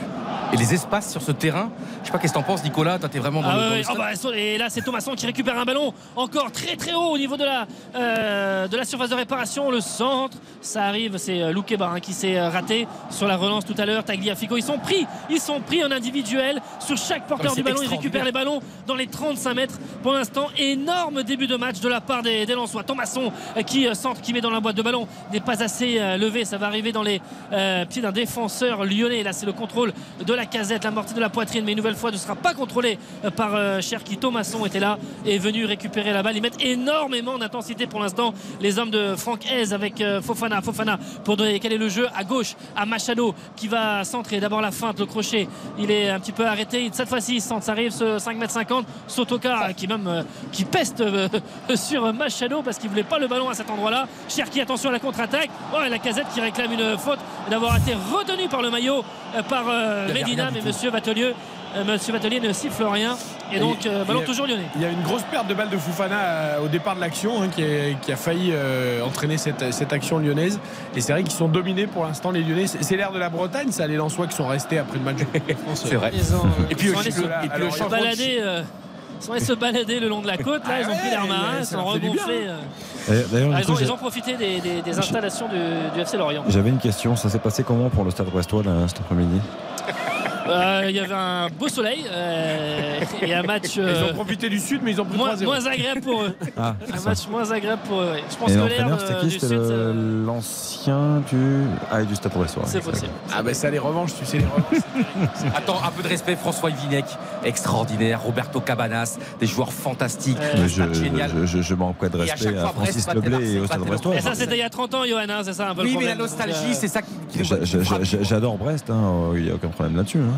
Et les espaces sur ce terrain, je sais pas qu'est-ce que t'en penses, Nicolas? Toi, t'es vraiment dans Ah le. stade. Oh bah, et là c'est Thomasson qui récupère un ballon encore très très haut au niveau de la, euh, de la surface de réparation le centre ça arrive c'est Loukeba hein, qui s'est raté sur la relance tout à l'heure Tagliafico ils sont pris ils sont pris en individuel sur chaque porteur Oh, du ballon ils récupèrent les ballons dans les 35 mètres pour l'instant énorme début de match de la part des, des Lensois Thomasson qui centre qui met dans la boîte de ballon n'est pas assez levé ça va arriver dans les euh, pieds d'un défenseur lyonnais. Là c'est le contrôle de la casette l'amorti de la poitrine. Mais une nouvelle fois ne sera pas contrôlé euh, par euh, Cherki. Thomasson était là et est venu récupérer la balle. Ils mettent énormément d'intensité pour l'instant les hommes de Franck Hez avec euh, Fofana. Fofana pour donner quel est le jeu? À gauche à Machado qui va centrer. D'abord la feinte le crochet. Il est un petit peu arrêté. Cette fois-ci ça arrive ce 5 m 50 Sotoka euh, qui même qui peste sur Machado parce qu'il voulait pas le ballon à cet endroit là Cherki attention à la contre-attaque. Oh, et la casette qui réclame une faute d'avoir été retenu par le maillot euh, par euh, du mais. Monsieur Vatelieu euh, Monsieur Vatelier ne siffle rien et donc euh, ballon a- toujours lyonnais Il y a une grosse perte de balle de Foufana euh, au départ de l'action hein, qui, qui a failli euh, entraîner cette, cette action lyonnaise. Et c'est vrai qu'ils sont dominés pour l'instant les Lyonnais. C'est l'air de la Bretagne, ça les Lensois qui sont restés après le match. C'est vrai. Ils ont, Et puis ils sont aussi le- et puis alors, changement euh, sont allés se balader le long de la côte là Ah ils ont pris l'air marin ils sont regonflés hein. euh. Ah, ils, ont, j'ai- ils ont profité des, des- des installations du, du FC Lorient j'avais une question. Ça s'est passé comment pour le Stade Brestois là, cet après-midi? Il y avait un beau soleil euh, et un match Ils euh, ont profité du sud, mais ils ont pris moins, 3-0. moins agréable pour eux Ah, un ça. match moins agréable pour eux ouais. je pense Et que l'air c'était qui du C'était sud le- ça- l'ancien du. Ah, du Stade Brestois. c'est possible Ah ben ça les revanches, tu sais les revanches. Attends, un peu de respect, François Vinec, extraordinaire, Roberto Cabanas, des joueurs fantastiques, Euh, Mais un je, je, je, je manque de Et à respect à, fois, Brest Francis battait Leblay et Marseille, au Stade Brestois. et ça c'était il y a 30 ans Johan hein, c'est ça un peu le Oui, mais la nostalgie, euh, c'est ça qui, J'adore Brest, hein, il n'y a aucun problème là-dessus. hein.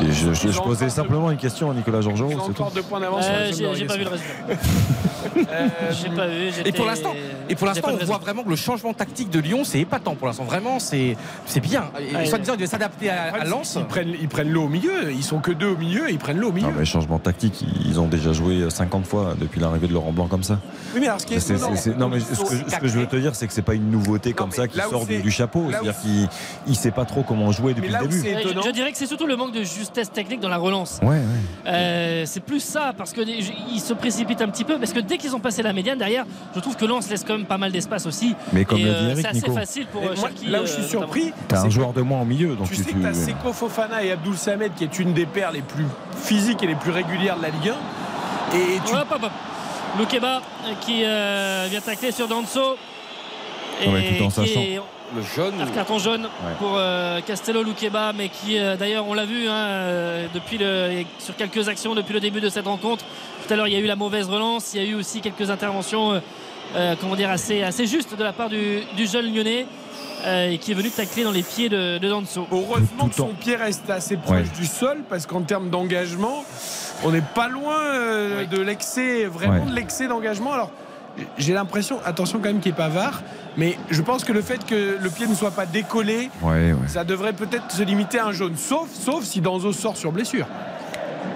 Je, je- Ils je ont posais encore simplement une question à Nicolas Georgerot, Ils ont c'est tout. encore deux points d'avance. euh, de j'ai pas vu le résultat Euh, j'ai pas vu Et pour l'instant, et pour j'ai l'instant, pas on voit vraiment que le changement tactique de Lyon, c'est épatant pour l'instant. Vraiment, c'est c'est bien. Et Ouais. soit disant, il doit s'adapter à, à Lens. Ils prennent, ils prennent l'eau au milieu. Ils sont que deux au milieu et ils prennent l'eau au milieu. Non, mais changement tactique, ils ont déjà joué 50 fois depuis l'arrivée de Laurent Blanc comme ça. Oui, mais alors ce qui est c'est- non, mais ce que, ce que je veux te dire, c'est que c'est pas une nouveauté comme ça qui sort du, chapeau. C'est-à-dire qu'il il sait pas trop comment jouer depuis le début. je dirais que c'est surtout le manque de justesse technique dans la relance. Ouais, ouais. Euh, c'est plus ça parce que les- ils se précipitent un petit peu parce que dès qu'ils ont passé la médiane derrière, je trouve que Lens laisse quand même pas mal d'espace aussi. Mais comme Et, le euh, dit Eric, c'est assez Nico. facile pour euh, moi, Cherki, là où je suis euh, surpris, T'as un joueur de moins au milieu, donc tu tu, sais tu- que t'as Seko Fofana et Abdul Samed qui est une des paires les plus physiques et les plus régulières de la Ligue 1. Et tu Hop, hop, hop. Loukeba euh, qui euh, vient tacler sur Danso. Et Ouais, tout en qui sachant. est- Le jaune. un carton jaune Ouais. pour euh, Castello Loukeba, mais qui euh, d'ailleurs on l'a vu hein, euh, depuis le, sur quelques actions depuis le début de cette rencontre. Tout à l'heure il y a eu la mauvaise relance, il y a eu aussi quelques interventions, euh, euh, comment dire, assez, assez justes de la part du, du jeune lyonnais. euh, et qui est venu tacler dans les pieds de, de Danso. Heureusement que son pied reste assez proche Ouais. du sol parce qu'en termes d'engagement, on n'est pas loin euh, de l'excès, vraiment Ouais. de l'excès d'engagement. Alors, j'ai l'impression, attention quand même qu'il n'est pas var, mais je pense que le fait que le pied ne soit pas décollé, Ouais, ouais. ça devrait peut-être se limiter à un jaune, sauf, sauf si Danzo sort sur blessure.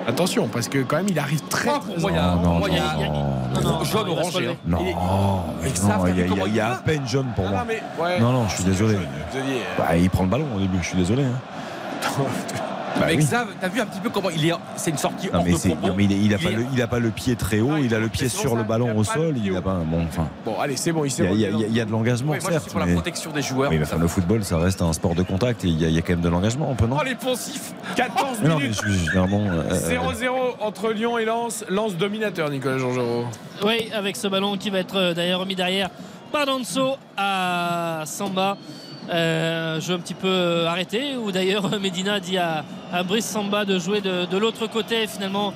Attention, parce que quand même il arrive très. Ah, pour moi, il y a- Non, non, y a- non, y a- non, jaune non, Il est- y a, à peine jaune pour Ah, moi. non, mais, ouais. Non, non, je suis désolé. Xavier, Bah, il prend le ballon au début, je suis désolé. hein. Bah Mais oui. Xav, t'as vu un petit peu comment il est. C'est une sortie Non, hors mais, de c'est- propos. non, mais il, est- il a Il pas est- le, il a pas le pied très haut, il a le mais pied sur le ballon au sol, il a pas. Bon, enfin. Bon, allez, c'est bon, il Il s'est y a, il y a- relevé. il y a de l'engagement, Ouais, moi, je certes. suis pour la mais- protection des joueurs. Oui, mais enfin, le football, ça reste un sport de contact et il y a, il y a quand même de l'engagement, un peu, non? Oh, les poncifs 14 Mais non, mais minutes je suis vraiment. euh, 0-0 entre Lyon et Lens. Lens dominateur, Nicolas Georgerot. Oui, avec ce ballon qui va être euh, d'ailleurs remis derrière par Danso à Samba. Euh, jeu un petit peu euh, arrêté, où d'ailleurs Medina dit à, à Brice Samba de jouer de, l'autre côté. Finalement,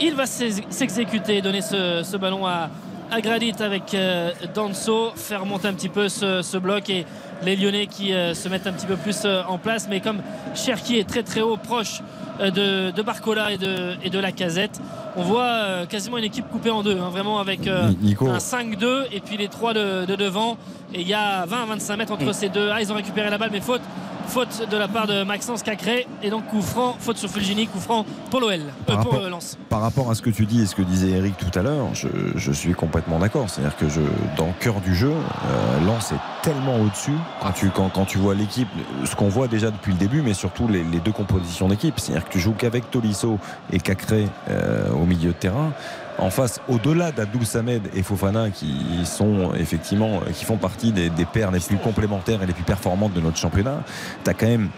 il va s'ex- s'exécuter, donner ce, ballon à, à avec euh, Danso, faire monter un petit peu ce bloc et les Lyonnais qui euh, se mettent un petit peu plus euh, en place. Mais comme Cherki est très très haut, proche euh, de, de Barcola et de, et de la casette, on voit quasiment une équipe coupée en deux, hein, vraiment avec euh, un 5-2 et puis les trois de, de devant. Et il y a 20-25 mètres entre ces deux. Ah, ils ont récupéré la balle, mais faute. Faute de la part de Maxence Cacré et donc coup franc, faute sur Fulgini, coup franc pour l'OL, Par pour rapport- euh, Lens. Par rapport à ce que tu dis et ce que disait Eric tout à l'heure, je, je suis complètement d'accord. C'est-à-dire que je, dans le cœur du jeu, euh, Lens est tellement au-dessus. Quand tu, quand, quand tu vois l'équipe, ce qu'on voit déjà depuis le début, mais surtout les, les deux compositions d'équipe. C'est-à-dire que tu joues qu'avec Tolisso et Cacré euh, au milieu de terrain. En face, au-delà d'Abdoul Samed et Fofana, qui sont effectivement, qui font partie des, des paires les plus complémentaires et les plus performantes de notre championnat, tu quand même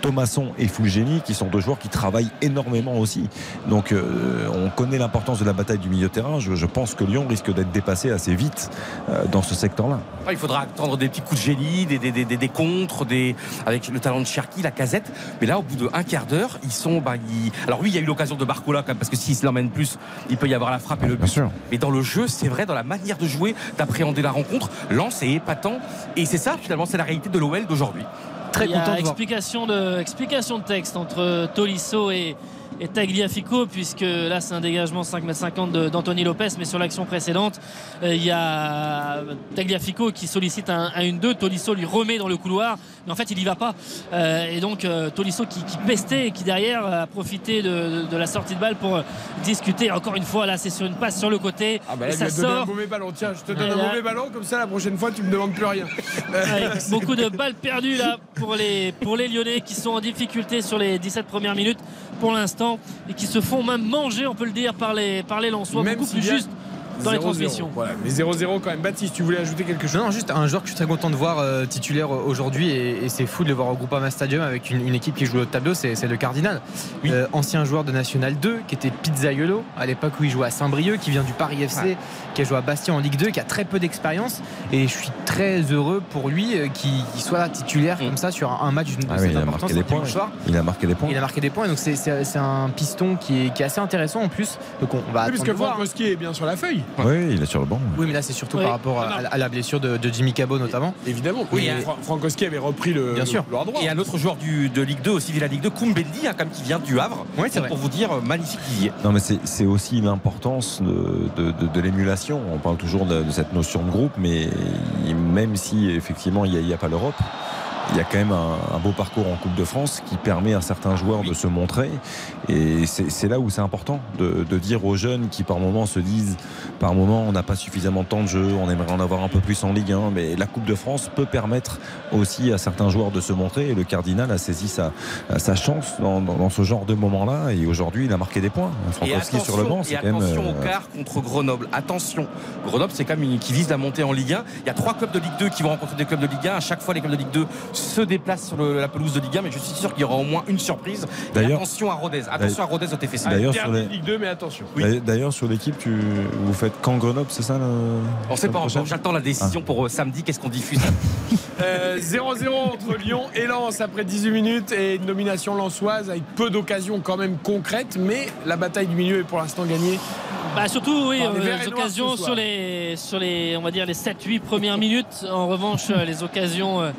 Thomasson et Fulgeni qui sont deux joueurs qui travaillent énormément aussi. Donc euh, on connaît l'importance de la bataille du milieu de terrain. Je, je pense que Lyon risque d'être dépassé assez vite euh, dans ce secteur-là. Il faudra attendre des petits coups de génie, des, des, des, des- des contres, des, avec le talent de Cherki, la casette. Mais là, au bout d'un quart d'heure, ils sont. Bah, ils- Alors, oui, il y a eu l'occasion de Barcola, quand même, parce que s'il se l'emmène plus, il peut y avoir la frappe et le but. Mais dans le jeu, c'est vrai, dans la manière de jouer, d'appréhender la rencontre, Lens est épatant. Et c'est ça, finalement, c'est la réalité de l'OL d'aujourd'hui. Il y a explication de, explication de texte entre Tolisso et, et Tagliafico, puisque là c'est un dégagement 5m50 de- d'Anthony Lopez, mais sur l'action précédente, euh, il y a Tagliafico qui sollicite un, un 1-2, Tolisso lui remet dans le couloir, mais en fait il y va pas. Euh, et donc euh, Tolisso qui, qui pestait et qui derrière a profité de, de- de la sortie de balle pour discuter. Encore une fois, là c'est sur une passe sur le côté, Ah bah et là, ça il m'a donné un sort. mauvais ballon. Tiens, je te donne Et un là- mauvais ballon, comme ça la prochaine fois tu me demandes plus rien. Beaucoup de balles perdues là pour les, pour les Lyonnais qui sont en difficulté sur les 17 premières minutes pour l'instant et qui se font même manger, on peut le dire, par les, par les Lensois, Même beaucoup plus y dans les 0-0. transmissions. Voilà, mais 0-0 quand même. Baptiste, tu voulais ajouter quelque chose Non, non, juste un joueur que je suis très content de voir euh, titulaire euh, aujourd'hui et, et c'est fou de le voir au Groupama Stadium avec une, une équipe qui joue au tableau, c'est c'est le Cardinal. Euh, ancien joueur de National 2 qui était Pizzaiolo à l'époque où il jouait à Saint-Brieuc, qui vient du Paris FC, qui a joué à Bastia en Ligue 2, qui a très peu d'expérience et je suis très heureux pour lui euh, qu'il qu'il soit titulaire comme ça sur un, un match d'une Ah de oui, cette il a importance des points. soir. Il a marqué des points. Il a marqué des points, donc c'est- c'est c'est un piston qui est, qui est assez intéressant en plus. Donc on va Oui, parce que voir. Frankowski est bien sur la feuille. Oui, il est sur le banc. Oui, mais là c'est surtout Oui. par rapport à, à la blessure de, de Jimmy Cabot notamment. Évidemment. Oui, Et- mais Fra- Frankowski avait repris le, Bien sûr. le droit. Et un autre joueur du, de Ligue 2 aussi, de la Ligue 2, Koumbeldi, hein, comme qui vient du Havre. Oui, c'est pour, pour vous dire, euh, magnifique qu'il y est. Non, mais c'est c'est aussi l'importance de, de- de- de l'émulation. On parle toujours de, de cette notion de groupe, mais même si effectivement il n'y a, pas l'Europe, il y a quand même un, un beau parcours en Coupe de France qui permet à certains joueurs de se montrer. Et c'est là où c'est important de, de dire aux jeunes qui par moments se disent, par moment on n'a pas suffisamment de temps de jeu, on aimerait en avoir un peu plus en Ligue 1, mais la Coupe de France peut permettre aussi à certains joueurs de se montrer. Et le Cardinal a saisi sa, sa chance dans, dans- dans ce genre de moment-là. Et aujourd'hui, il a marqué des points. Frankowski sur le banc, c'est quand même. attention euh, au quart contre Grenoble. Attention, Grenoble, c'est quand même une qui vise la montée en Ligue 1. Il y a trois clubs de Ligue 2 qui vont rencontrer des clubs de Ligue 1. À chaque fois, les clubs de Ligue 2 se déplacent sur le- la pelouse de Ligue 1, mais je suis sûr qu'il y aura au moins une surprise. Et D'ailleurs- attention à Rodez. Attention à Rodez au TFC. D'ailleurs, sur les- Ligue 2, mais attention. D'ailleurs- D'ailleurs, sur l'équipe, tu... vous faites quand Grenoble, c'est ça le... On sait pas encore. J'attends la décision pour euh, samedi. Qu'est-ce qu'on diffuse Euh, 0-0 entre Lyon et Lens après 18 minutes et une domination lensoise avec peu d'occasions quand même concrètes, mais la bataille du milieu est pour l'instant gagnée. Bah surtout oui, Par des euh, les occasions sur les sur les on va dire les 7 8 premières minutes. En revanche, euh, les occasions euh,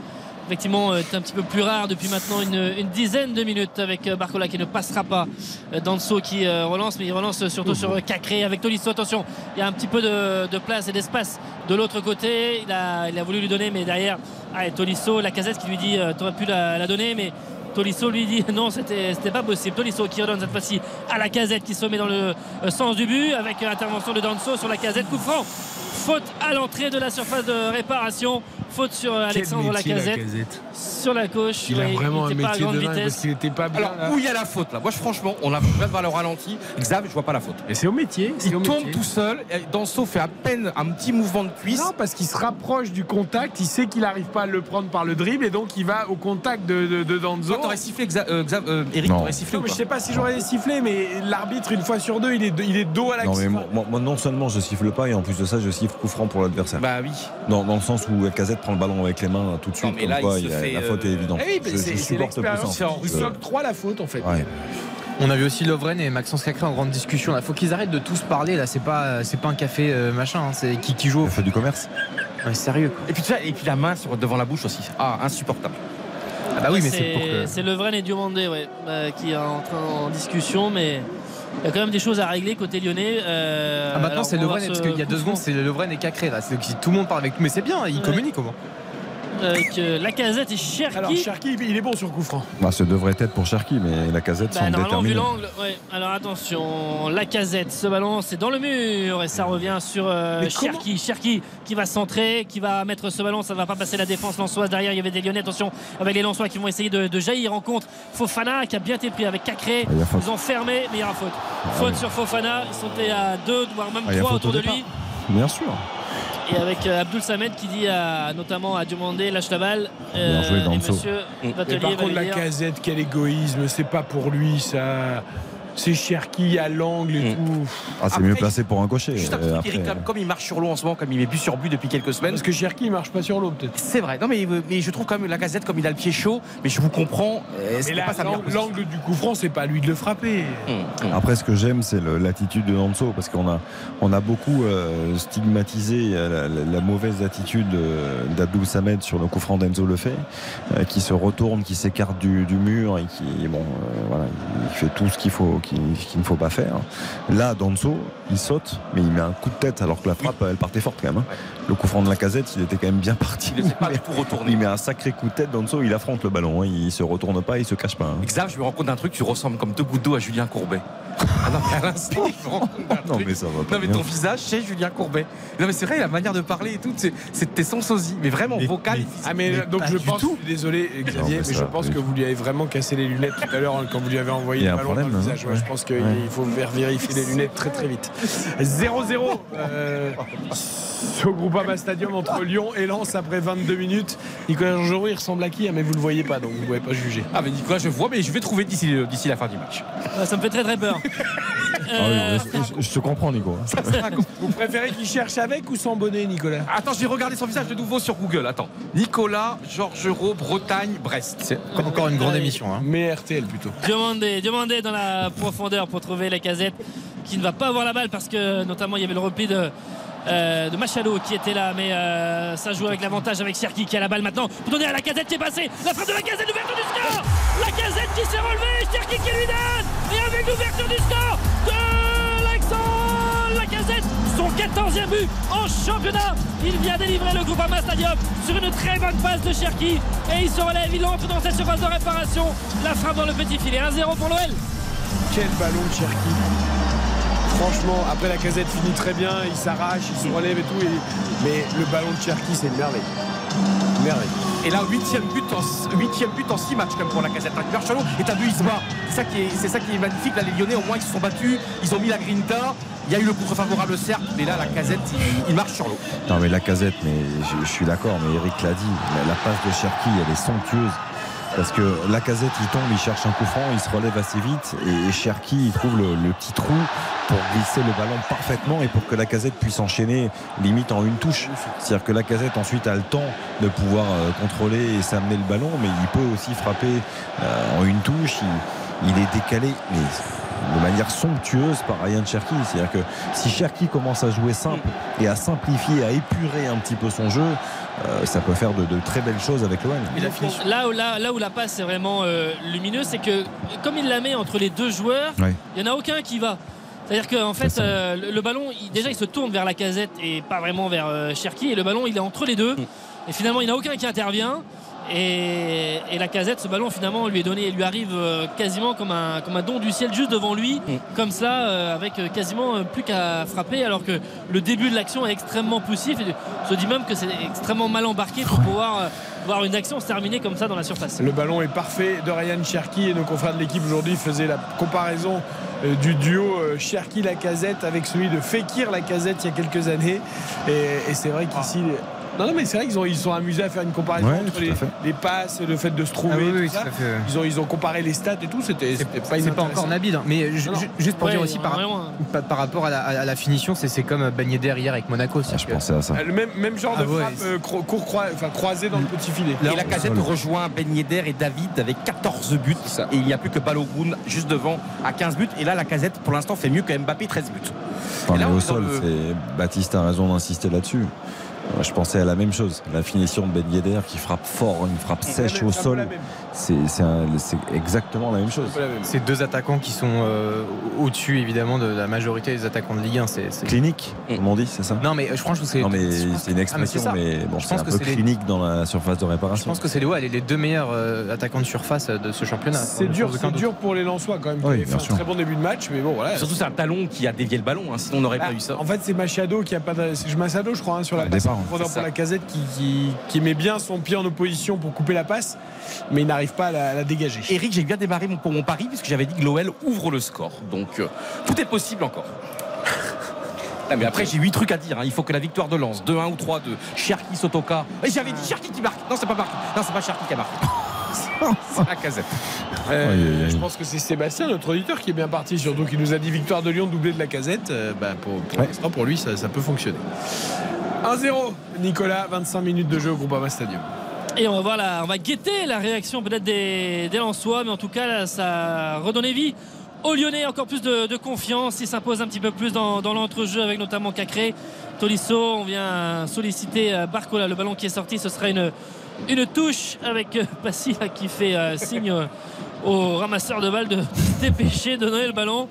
effectivement euh, est un petit peu plus rares depuis maintenant une, dizaine de minutes avec euh, Barcola qui ne passera pas euh, Danso qui relance mais il relance surtout sur Cacré avec Tolisso attention il y a un petit peu de, place et d'espace de l'autre côté il a, voulu lui donner mais derrière ah, Tolisso la casette qui lui dit t'aurais pu la, la donner mais Tolisso lui dit non, c'était pas possible. Tolisso qui redonne cette fois-ci à la casette qui se met dans le sens du but avec l'intervention de Danso sur la casette. Coup franc. Faute à l'entrée de la surface de réparation. Faute sur Alexandre métier, Lacazette. Lacazette. Sur la gauche. Il a Ouais, vraiment un métier de dingue parce vitesse. qu'il n'était pas bien. Alors, là. où il y a la faute là? Moi, je- franchement, on a vient de voir le ralenti. Xav, je vois pas la faute. Et c'est au métier. Il au tombe métier. tout seul. Danso fait à peine un petit mouvement de cuisse. Non, parce qu'il se rapproche du contact, il sait qu'il n'arrive pas à le prendre par le dribble et donc il va au contact de, de, de Danzo. Toi, t'aurais sifflé, Xa- euh, Xav- euh, Eric, t'aurais sifflé Non, ou mais je sais pas si j'aurais sifflé, mais l'arbitre, une fois sur deux, il est, de- il est dos à Non, mais moi- moi, non seulement je siffle pas, et en plus de ça, je siffle coup franc pour l'adversaire. Bah oui. Dans, dans le sens où Lacazette prend le ballon avec les mains tout de suite, Non, mais comme là, quoi il se il a- fait, la faute est euh, évidente. Eh oui, mais je, c'est je c'est supporte plus l'expérience. ça. Il Je- s'octroie la faute en fait. Ouais. On a vu aussi Lovren et Maxence Cacré en grande discussion. Il faut qu'ils arrêtent de tous parler. Là, c'est pas, c'est pas un café euh, machin. hein. C'est qui, qui joue. au- Il fait du commerce. Ouais, sérieux. quoi. Et puis, tu vois, et puis la main sur, devant la bouche aussi. Ah, insupportable. Ah bah oui, mais c'est pour que. C'est Levren et Diomandé ouais, euh, qui est en, train, en discussion, mais il y a quand même des choses à régler côté lyonnais. Euh, Ah, maintenant c'est Lovren, parce ce qu'il y a deux secondes, c'est Lovren et Cacré là. Tout le monde parle avec nous, mais c'est bien, ils Ouais. communiquent au moins. Avec euh, Lacazette et Cherki. Alors, Cherki, il est bon sur coup franc. Bah, ce devrait être pour Cherki, mais la casette Bah, semble normalement, vu déterminée. l'angle, ouais. Alors attention, la casette, ce ballon, c'est dans le mur et ça revient sur euh, Cherki. Cherki qui va centrer, qui va mettre ce ballon, ça ne va pas passer la défense lançoise. Derrière, il y avait des Lyonnais, attention, avec les Lensois qui vont essayer de, de jaillir en contre. Fofana qui a bien été pris avec Cacré. il y a faute. Ils ont fermé, mais il y aura faute. faute oui. sur Fofana. Ils sont à deux, voire même Ah, trois faute au autour de départ. lui. Bien sûr. Et avec euh, Abdul Samed qui dit à, notamment à Diomandé, lâche la balle. Euh, Bien joué, et monsieur Mais Vatelier par va contre, la dire- casette, quel égoïsme, c'est pas pour lui ça. C'est Cherki à l'angle et Mm. tout. Ah, c'est mieux placé pour un cocher. Juste un Euh, truc, après, comme, comme il marche sur l'eau en ce moment, comme il met but sur but depuis quelques semaines. Parce que Cherki, il marche pas sur l'eau, peut-être. C'est vrai. Non, mais, mais je trouve quand même la casette, comme il a le pied chaud, mais je vous comprends. euh, Mais là, pas l'angle du coup franc, c'est pas à lui de le frapper. Hum, hum. Après, ce que j'aime, c'est l'attitude de Danso, parce qu'on a, on a beaucoup euh, stigmatisé la, la- la mauvaise attitude d'Abdou Samed sur le coup franc d'Enzo le fait, euh, qui se retourne, qui s'écarte du, du mur et qui, bon, euh, voilà, il fait tout ce qu'il faut, qu'il ne faut pas faire. Là, Danso, il saute, mais il met un coup de tête, alors que la frappe, elle partait forte quand même. hein. Le coup franc de la casette, il était quand même bien parti. Il ne s'est pas du tout retourné. Il met un sacré coup de tête, Danso, il affronte le ballon, hein. il se retourne pas, il se cache pas. hein. Xav, je me rends compte d'un truc, tu ressembles comme deux gouttes d'eau à Julien Courbet. Ah non, mais à l'instant, je me rends compte d'un Non, truc. mais ça va pas Non, mais bien. ton visage, c'est Julien Courbet. Non, mais c'est vrai, la manière de parler et tout, c'est- c'était sans sosie. Mais vraiment, Mais- vocal. mais-. Ah mais, Mais donc pas je pense, tout. désolé Xavier, Non, mais mais, ça je pense oui. que vous lui avez vraiment cassé les lunettes tout à l'heure hein, quand vous lui avez envoyé Il y a le un ballon dans problème, le visage. hein. Ouais. Je pense qu'il faut faire vérifier les lunettes très très vite. 0-0 euh, au Groupama Stadium entre Lyon et Lens après 22 minutes. Nicolas Jean il ressemble à qui Ah, Mais vous le voyez pas, donc vous ne pouvez pas juger. Ah, mais Nicolas, je vois, mais je vais trouver d'ici d'ici la fin du match. Ah, Ça me fait très très peur. Ah oui, Euh, je, je te comprends, Nico. Vous préférez qu'il cherche avec ou sans bonnet, Nicolas? Attends, j'ai regardé son visage de nouveau sur Google. Attends. Nicolas, Georgerot, Bretagne, Brest. C'est encore une grande émission. hein. Mais RTL plutôt. Demandez, demandez dans la profondeur pour trouver la casette qui ne va pas avoir la balle parce que notamment il y avait le repli de, euh, Machado qui était là mais euh, ça joue avec l'avantage avec Cherki qui a la balle maintenant. Pour donner à la casette qui est passée. La frappe de la casette l'ouverture du score. La casette qui s'est relevée Cherki qui lui donne. Et avec l'ouverture du score de Alexandre la casette son 14e but en championnat il vient délivrer le Groupama Stadium sur une très bonne passe de Cherki et il se relève il entre dans cette surface de réparation. La frappe dans le petit filet 1-0 pour l'OL Quel ballon de Cherki Franchement, après la casette finit très bien, il s'arrache, il se relève et tout. et- Mais le ballon de Cherki, c'est une merveille. Une merveille. Et là, huitième but en huitième but en six matchs comme pour la casette. Marcelo et t'as vu, il se bat. C'est ça qui est, c'est ça qui est magnifique. Là, les Lyonnais, au moins, ils se sont battus. Ils ont mis la grinta. Il y a eu le contre favorable certes, mais là, la casette, il, il marche sur l'eau. Non mais la casette, mais je, je suis d'accord, mais Eric l'a dit, la, la passe de Cherki, elle est somptueuse. Parce que la casette, il tombe, il cherche un coup franc, il se relève assez vite et, Cherki, il trouve le, petit trou pour glisser le ballon parfaitement et pour que la casette puisse enchaîner limite en une touche. C'est-à-dire que la casette ensuite a le temps de pouvoir euh, contrôler et s'amener le ballon, mais il peut aussi frapper euh, en une touche. Il, il est décalé, mais de manière somptueuse par Ryan Cherki. C'est-à-dire que si Cherki commence à jouer simple et à simplifier, à épurer un petit peu son jeu, euh, ça peut faire de, de très belles choses avec l'OM. Là où, là, là où la passe est vraiment euh, lumineuse, c'est que comme il la met entre les deux joueurs, il n'y en a aucun qui va. C'est-à-dire qu'en fait, euh, le, le ballon, il- déjà, il se tourne vers la casette et pas vraiment vers euh, Cherki. Et le ballon, il est entre les deux. Et finalement, il n'y en a aucun qui intervient. Et, et la casette, ce ballon, finalement, lui est donné, lui arrive euh, quasiment comme un, comme un don du ciel juste devant lui, comme ça, euh, avec euh, quasiment plus qu'à frapper, alors que le début de l'action est extrêmement poussif. Et on se dit même que c'est extrêmement mal embarqué pour pouvoir euh, voir une action se terminer comme ça dans la surface. Le ballon est parfait de Ryan Cherki et nos confrères de l'équipe aujourd'hui faisaient la comparaison du duo Cherki-Lacazette avec celui de Fekir-Lacazette il y a quelques années. Et, et c'est vrai qu'ici. Non, non, mais c'est vrai qu'ils ont, ils sont amusés à faire une comparaison Ouais, entre les, passes, le fait de se trouver. Ah oui, tout oui, ça. tout à fait. Ils, ont, ils ont comparé les stats et tout, c'était c'était pas C'est pas encore. Nabil, hein. mais Non, non. juste pour Ouais, dire aussi par, hein. par, par rapport à la, à la finition, c'est c'est comme Ben Yedder hier avec Monaco. Ah, je pensais à ça. Euh, Le même, même genre Ah de ouais, frappe euh, cro- court croi- enfin, croisé dans le petit filet. Et la casette rejoint Ben Yedder et David avec 14 buts. Et il n'y a plus que Balogun juste devant à 15 buts. Et là, la casette, pour l'instant, fait mieux que Mbappé, 13 buts. Enfin, là, mais au sol, le- c'est Baptiste a raison d'insister là-dessus. Je pensais à la même chose. La finition de Ben Yedder qui frappe fort, une frappe sèche au sol. C'est c'est c'est exactement la même chose. Ces deux attaquants qui sont euh, au-dessus évidemment de la majorité des attaquants de Ligue 1. C'est c'est- Clinique, comme on dit, c'est ça? Non mais euh, je pense que c'est. Non mais je pense- c'est une Ah, expression, ça. mais bon, je c'est pense un que peu c'est les- clinique dans la surface de Je réparation. pense que c'est les, ouais, les- les deux meilleurs euh, attaquants de surface de ce championnat. C'est dur, c'est dur pour les Lensois quand même. Oui, fait bien un très bon début de match, mais bon voilà. Surtout, c'est un talon qui a dévié le ballon, hein, sinon on n'aurait Ah, pas eu ça. En fait, c'est Machado qui a pas. de- C'est Machado, je crois, hein, sur la passe c'est pour la casette qui, qui, qui met bien son pied en opposition pour couper la passe, mais il n'arrive pas à la, à la dégager. Eric, j'ai bien démarré mon- pour mon pari puisque j'avais dit que l'OL ouvre le score. Donc euh, tout est possible encore. Mais après j'ai 8 trucs à dire. hein. Il faut que la victoire de Lens, 2-1 ou 3-2, Cherki, Sotoka. Et j'avais dit Cherki qui marque. Non, c'est pas marqué. Non, c'est pas Cherki qui a marqué. c'est la casette. Euh. Je pense que c'est Sébastien, notre auditeur, qui est bien parti, surtout qui nous a dit victoire de Lyon doublé de la casette. Euh, bah, pour pour Ouais. l'instant, pour lui, ça, ça peut fonctionner. 1-0, Nicolas, 25 minutes de jeu au Groupama Stadium. Et on va voir la, on va guetter la réaction peut-être des, des Lensois, mais en tout cas ça a redonné vie aux Lyonnais, encore plus de, confiance. Ils s'imposent un petit peu plus dans, dans l'entrejeu avec notamment Cacré, Tolisso. On vient solliciter euh, Barcola, le ballon qui est sorti, ce sera une, une touche avec euh, Passy là, qui fait euh, signe euh, au ramasseur de balles de, de se dépêcher de donner le ballon.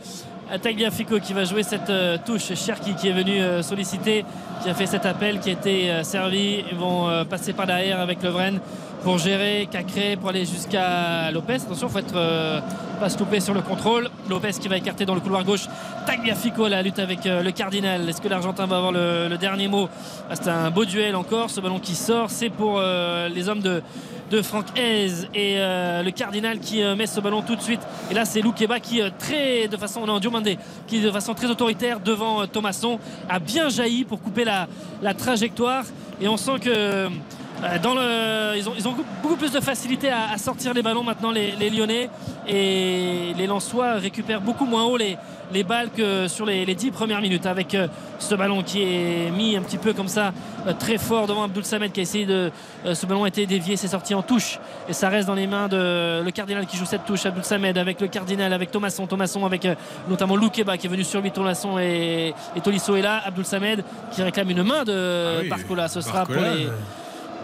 Tagliafico qui va jouer cette euh, touche. Cherki qui est venu euh, solliciter, qui a fait cet appel qui a été euh, servi. Ils vont passer par derrière avec Levren pour gérer Cacré, pour aller jusqu'à Lopez. Attention, il faut être euh, pas se louper sur le contrôle. Lopez qui va écarter dans le couloir gauche. Tagliafico, la lutte avec euh, le Cardinal. Est-ce que l'Argentin va avoir le, dernier mot? Ah, C'est un beau duel encore. Ce ballon qui sort, c'est pour euh, les hommes de de Franck Hez et le Cardinal qui met ce ballon tout de suite. Et là, c'est Loukeba qui, très, de façon, non, Diomandé, qui de façon très autoritaire devant Thomasson, a bien jailli pour couper la, la trajectoire. Et on sent que dans le, ils, ont, ils ont beaucoup plus de facilité à, à sortir les ballons maintenant, les, les Lyonnais. Et les Lensois récupèrent beaucoup moins haut les, les balles que sur les, les 10 premières minutes. Avec euh, ce ballon qui est mis un petit peu comme ça euh, très fort devant Abdul Samed qui a essayé de euh, ce ballon a été dévié c'est sorti en touche. Et ça reste dans les mains de le Cardinal qui joue cette touche Abdul Samed avec le Cardinal avec Thomasson. Thomasson avec euh, notamment Loukeba qui est venu sur lui Thomasson et, et Tolisso est là. Abdul Samed qui réclame une main de Ah oui, Barcola. Ce sera pour les, euh,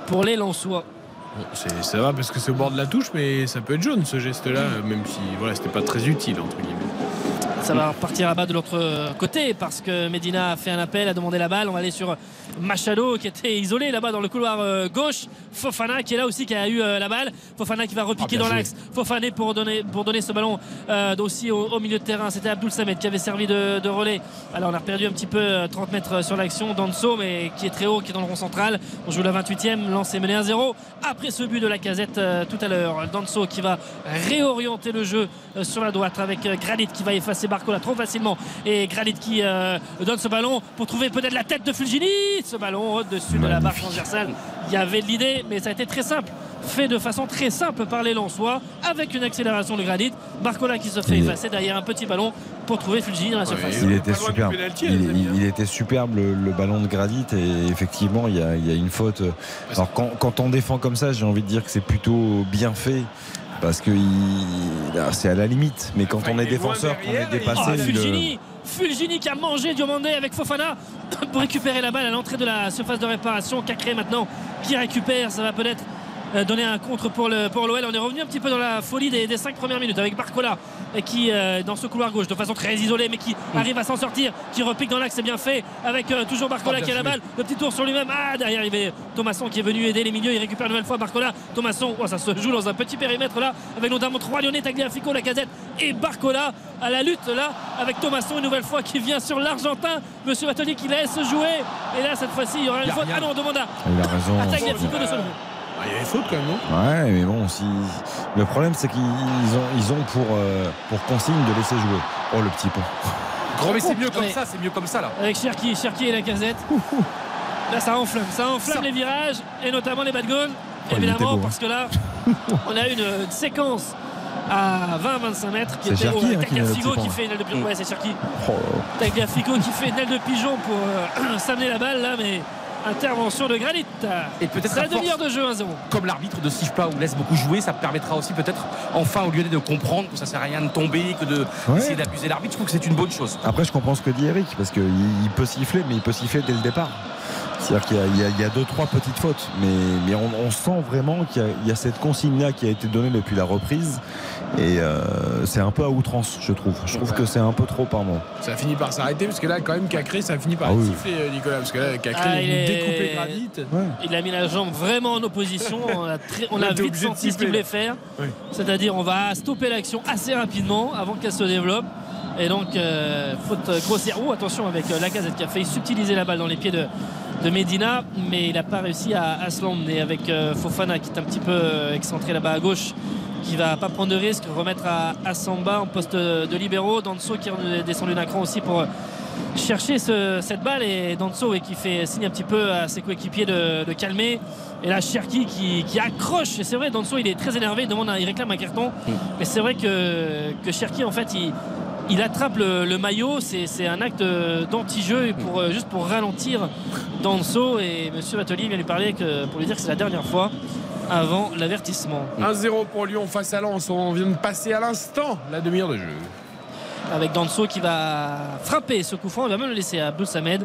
pour les Lensois Bon, ça va parce que c'est au bord de la touche, mais ça peut être jaune ce geste-là, même si voilà, c'était pas très utile entre guillemets. Ça va repartir là-bas de l'autre côté parce que Medina a fait un appel, a demandé la balle. On va aller sur Machado qui était isolé là-bas dans le couloir euh, gauche. Fofana qui est là aussi qui a eu euh, la balle. Fofana qui va repiquer Ah, dans l'axe. Fofana pour donner, pour donner ce ballon euh, aussi au, au milieu de terrain. C'était Abdul Samed qui avait servi de, de relais. Alors on a perdu un petit peu euh, 30 mètres sur l'action. Danso mais qui est très haut, qui est dans le rond central. On joue la 28e. Lancé mené 1-0 après ce but de la casette tout à l'heure. Danso qui va réorienter le jeu sur la droite avec Granit qui va effacer Barcola trop facilement et Granit qui euh, donne ce ballon pour trouver peut-être la tête de Fulgini ce ballon au-dessus de la barre transversale. Il y avait de l'idée mais ça a été très simple. Fait de façon très simple par les Lensois avec une accélération de Granit. Barcola qui se fait Il est- effacer derrière un petit ballon pour trouver Fulgini dans la surface. Il était superbe. pénalty, Il, il était superbe le, le ballon de Gradit et effectivement il y a, il y a une faute. Alors quand, quand on défend comme ça, j'ai envie de dire que c'est plutôt bien fait parce que il- c'est à la limite. Mais quand Enfin, on est défenseur, qu'on est dépassé, Fulgini, qui a mangé Diomandé avec Fofana pour récupérer la balle à l'entrée de la surface de réparation. Cacré maintenant qui récupère, ça va peut-être euh, donner un contre pour le pour l'OL. On est revenu un petit peu dans la folie des, des cinq premières minutes avec Barcola euh, qui euh, dans ce couloir gauche de façon très isolée mais qui arrive à s'en sortir, qui repique dans l'axe, c'est bien fait avec euh, toujours Barcola Oh, qui a la balle, le petit tour sur lui-même. Ah derrière il y avait Thomasson qui est venu aider les milieux, il récupère une nouvelle fois Barcola. Thomasson, oh, ça se joue dans un petit périmètre là avec notamment trois Lyonnais, Tagliafico, la casette et Barcola à la lutte là avec Thomasson une nouvelle fois qui vient sur l'Argentin. Monsieur Batoni qui laisse jouer et là cette fois-ci il y aura une faute. Ah non, on demande à il a raison. à Tagliafico de se lever. Ah, il y avait faute quand même, non? Ouais, mais bon, si... le problème c'est qu'ils ont, ils ont pour, euh, pour consigne de laisser jouer. Oh le petit pont. Gros, mais c'est mieux comme Ouais. ça, c'est mieux comme ça là. avec Cherki, Cherki et la casette. Là, ça enflamme, ça enflamme Ça. les virages et notamment les bad goals. il était évidemment, beau, hein. parce que là, on a une, une séquence à 20-25 mètres qui était Cherki, au hein, qui fait une aile de pigeon. Ouais, c'est Cherki. Oh, Tagliafico qui fait une aile de pigeon pour euh, s'amener la balle là, mais intervention de Granit. Et peut-être la demi-heure de jeu 1-0. Comme l'arbitre de siffle pas ou laisse beaucoup jouer, ça permettra aussi peut-être enfin aux Lyonnais de comprendre que ça sert à rien de tomber, que de Ouais. d'abuser l'arbitre. Je trouve que c'est une bonne chose. Après, je comprends ce que dit Eric parce qu'il il peut siffler, mais il peut siffler dès le départ. C'est-à-dire qu'il y a- y, deux, trois petites fautes, mais, mais on, on sent vraiment qu'il y a- il y, a cette consigne-là qui a été donnée depuis la reprise. Et euh, c'est un peu à outrance, je trouve. Je trouve que c'est un peu trop par moment. Ça a fini par s'arrêter parce que là, quand même, Cacré, ça a fini par Ah être oui. euh, Nicolas. Parce que là, Cacré, Ah, il est découpé granit. Il a mis la jambe vraiment en opposition. On a, très- on a vite senti ce qu'il voulait faire. Oui. C'est-à-dire, on va stopper l'action assez rapidement avant qu'elle se développe. Et donc, euh, faute grossière. Oh, attention avec euh, Lacazette qui a failli subtiliser la balle dans les pieds de, de Medina, mais il n'a pas réussi à, à se l'emmener avec euh, Fofana qui est un petit peu euh, excentré là-bas à gauche qui va pas prendre de risque, remettre à, à Samba en poste de libéraux. Danso qui est descendu d'un cran aussi pour euh, chercher ce- cette balle et Danso et qui fait signe un petit peu à ses coéquipiers de, de calmer. Et là, Cherki qui, qui accroche. Et c'est vrai, Danso il est très énervé, il, demande il réclame un carton. Mais c'est vrai que, que Cherki en fait il, il attrape le, le maillot. C'est un acte d'anti-jeu pour, euh, juste pour ralentir Danso. Et Monsieur Batelier vient lui parler que, pour lui dire que c'est la dernière fois avant l'avertissement. 1-0 pour Lyon face à Lens. On vient de passer à l'instant la demi-heure de jeu. avec Danso qui va frapper ce coup franc. Il va même le laisser à Abdul Samed.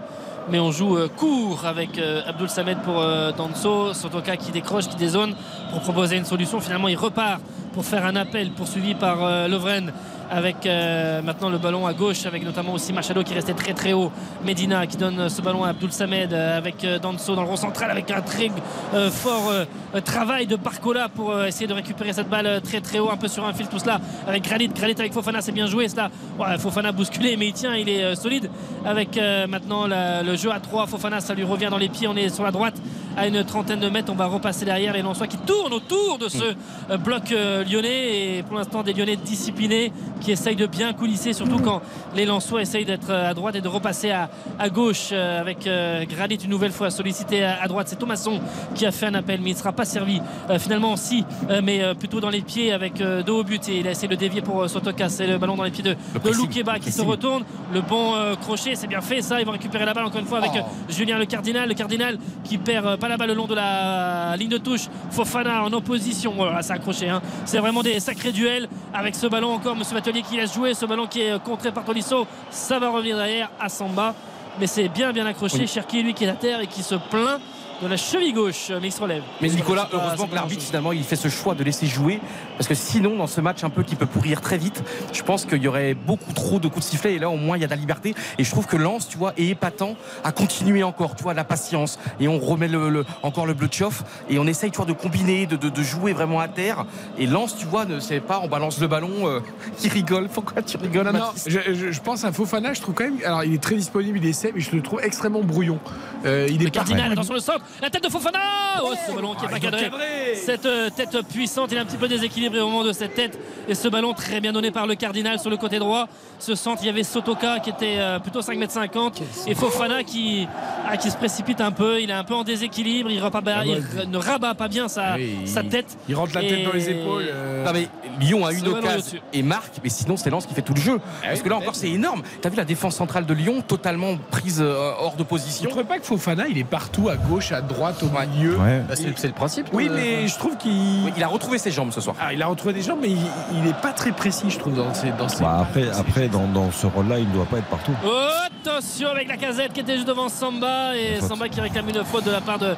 Mais on joue euh, court avec euh, Abdul Samed pour euh, Danso. Sotoka qui décroche, qui dézone pour proposer une solution. Finalement, il repart pour faire un appel poursuivi par euh, Lovren avec euh, maintenant le ballon à gauche avec notamment aussi Machado qui restait très très haut. Medina qui donne ce ballon à Abdul Samed euh, avec euh, Danso dans le rond central avec un très euh, fort euh, euh, travail de Barcola pour euh, essayer de récupérer cette balle euh, très très haut un peu sur un fil tout cela avec Granit. Granit avec Fofana c'est bien joué cela. Ouais, Fofana bousculé mais il tient il est euh, solide. Avec euh, maintenant la- le jeu à 3 Fofana ça lui revient dans les pieds on est sur la droite à une trentaine de mètres on va repasser derrière les Lensois qui tournent autour de ce euh, bloc euh, lyonnais et pour l'instant des lyonnais disciplinés qui essayent de bien coulisser surtout quand les Lensois essayent d'être euh, à droite et de repasser à, à gauche euh, avec euh, Granit une nouvelle fois sollicité à, à droite. C'est Thomasson qui a fait un appel mais il ne sera pas servi euh, finalement si euh, mais plutôt dans les pieds avec dos au but. Et il a essayé de dévier pour Sotoka. C'est le ballon dans les pieds de, de Loukeba qui se retourne. Le bon crochet c'est bien fait ça. Il va récupérer la balle encore une fois avec Oh. Julien le Cardinal. Le Cardinal qui perd pas la balle le long de la ligne de touche. Fofana en opposition. Voilà c'est accroché hein. c'est vraiment des sacrés duels avec ce ballon encore Monsieur Qui laisse jouer ce ballon qui est euh, contré par Tolisso. Ça va revenir derrière à Samba. Mais c'est bien bien accroché. Oui. Cherki lui qui est à terre et qui se plaint de la cheville gauche. Mais il se relève. Mais Nicolas, heureusement que l'arbitre finalement il fait ce choix de laisser jouer parce que sinon dans ce match un peu qui peut pourrir très vite, je pense qu'il y aurait beaucoup trop de coups de sifflet et là au moins il y a de la liberté. Et je trouve que Lens tu vois est épatant à continuer encore tu vois la patience. Et on remet le, le- encore le bleu de chauffe et on essaye tu vois de combiner de, de- de jouer vraiment à terre. Et Lens tu vois ne sait pas on balance le ballon euh, il rigole. Pourquoi tu rigoles Non, je, je- je pense à Fofana, je trouve quand même. Alors, il est très disponible, il essaie, mais je le trouve extrêmement brouillon. Euh, il est Le pas- Cardinal, attention le centre, la tête de Fofana. Oh, ce ballon qui Ah, est pas cadré. Cette euh, tête puissante, il est un petit peu déséquilibré de cette tête. Et ce ballon très bien donné par le Cardinal sur le côté droit. Ce centre, il y avait Sotoka qui était euh, plutôt 5m50 et Fofana qui, ah, qui se précipite un peu. Il est un peu en déséquilibre, il, rabat- Ah, il ouais. ne rabat pas bien sa, Oui, il- sa tête. Il rentre la tête Et- dans les épaules. euh, Non mais Lyon a une occasion et marque, mais sinon c'est Lens qui fait tout le jeu. Parce que là encore c'est énorme. T'as vu la défense centrale de Lyon totalement prise euh, hors de Tu position. trouves pas que Fofana, il est partout, à gauche, à droite, au milieu? Ouais. Bah, c'est le principe. Oui, euh, mais je trouve qu'il. Oui, il a retrouvé ses jambes ce soir. Ah, il a retrouvé des gens, mais il, il est pas très précis, je trouve, dans ses. Dans ses Bah, après, après dans, dans ce rôle-là, il ne doit pas être partout. Oh, attention avec la casette qui était juste devant Samba et. Samba qui réclame une faute de la part de,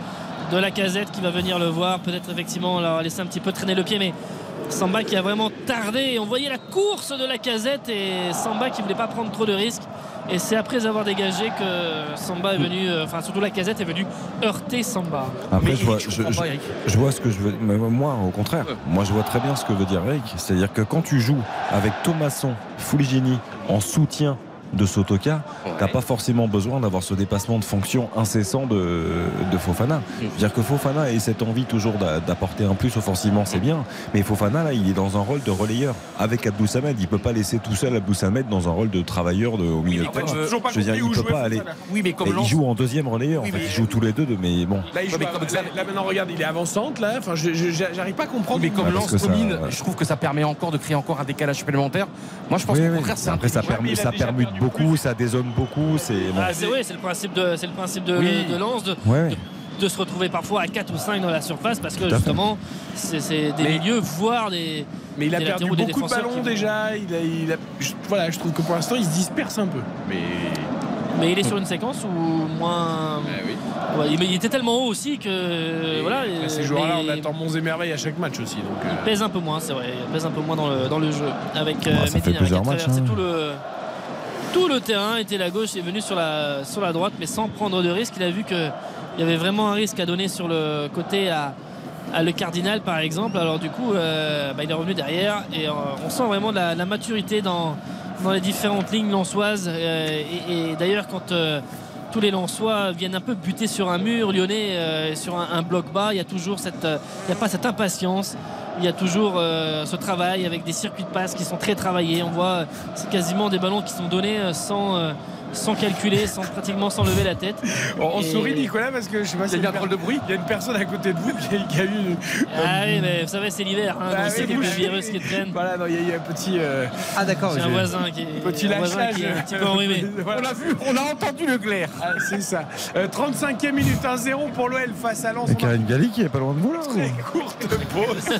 de la casette qui va venir le voir. Peut-être effectivement leur laisser un petit peu traîner le pied, mais Samba qui a vraiment tardé. On voyait la course de la casette et Samba qui voulait pas prendre trop de risques. Et c'est après avoir dégagé que Samba est venu, euh, enfin surtout la casette est venue heurter Samba. Après, Mais je, vois, Eric, je pas, je vois ce que je veux. mais moi, au contraire, moi, je vois très bien ce que veut dire Eric. C'est-à-dire que quand tu joues avec Thomasson, Fulgini en soutien de Sotoka, t'as pas forcément besoin d'avoir ce dépassement de fonction incessant de, de Fofana. Je veux dire que Fofana ait cette envie toujours d'a- d'apporter un plus offensivement, c'est bien. Mais Fofana, là, il est dans un rôle de relayeur avec Abdou Samed. Il peut pas laisser tout seul Abdou Samed dans un rôle de travailleur de, au milieu mais de en fait, terrain. je veux toujours pas Je veux dire, il peut pas aller. Oui, mais comme Et il joue en deuxième relayeur. Oui, en fait. Ils jouent tous les deux, mais bon. Là, il joue mais à- comme là, ça- là, maintenant, regarde, il est avant-centre, là. Enfin, j'arrive pas à comprendre. mais comme Ouais, que ça- domine, je trouve que ça permet encore de créer encore un décalage supplémentaire. Moi, je pense Oui, qu'au oui. contraire, c'est Après, ça, il déjà permute beaucoup, ça dézone beaucoup. C'est bon. Ah, c'est vrai, c'est le principe de, c'est le principe de, Oui. de Lens de, Ouais. de- de se retrouver parfois à 4 ou 5 dans la surface parce que justement c'est c'est des Mais- milieux voire des Mais il a perdu beaucoup de ballons déjà. Il a, il a- je- voilà, je trouve que pour l'instant, il se disperse un peu. Mais Mais il est sur une séquence où moins. Ouais, il, il était tellement haut aussi que. voilà, ces joueurs-là, mais on attend monts et merveilles à chaque match aussi. Donc, euh, Il pèse un peu moins, c'est vrai. Il pèse un peu moins dans le, dans le jeu. Avec euh, Bah, ça fait Medina, plusieurs qui a matchs, traversé hein. tout le. Tout le terrain était la gauche et est venu sur la, droite, mais sans prendre de risque. Il a vu qu'il y avait vraiment un risque à donner sur le côté à, le Cardinal, par exemple. Alors, du coup, euh, bah, il est revenu derrière et euh, on sent vraiment la, maturité dans, les différentes lignes lançoises. Euh, et d'ailleurs, quand. tous les Lensois viennent un peu buter sur un mur lyonnais, euh, sur un, bloc bas. Il y a toujours cette, il n'y a pas cette impatience. Il y a toujours euh, ce travail avec des circuits de passe qui sont très travaillés. On voit, euh, quasiment des ballons qui sont donnés euh, sans, sans calculer, sans pratiquement sans lever la tête. On, on Et- sourit Nicolas parce que je sais pas s'il y a un drôle de bruit. Il y a une personne à côté de vous qui a, qui a eu. Ah oui, mais vous savez, c'est l'hiver. Hein, Bah c'est quelques virus qui traînent. Voilà, non, il y a eu un petit. euh, Ah d'accord. J'ai un voisin qui est, Petit lâchage. qui est un petit peu enrhumé. Voilà. On a vu, on a entendu le clair. Ah, c'est ça. Euh, 35e minute 1-0 pour l'OL face à Lens. Et Karine Galli qui est pas loin de vous là une très courte pause.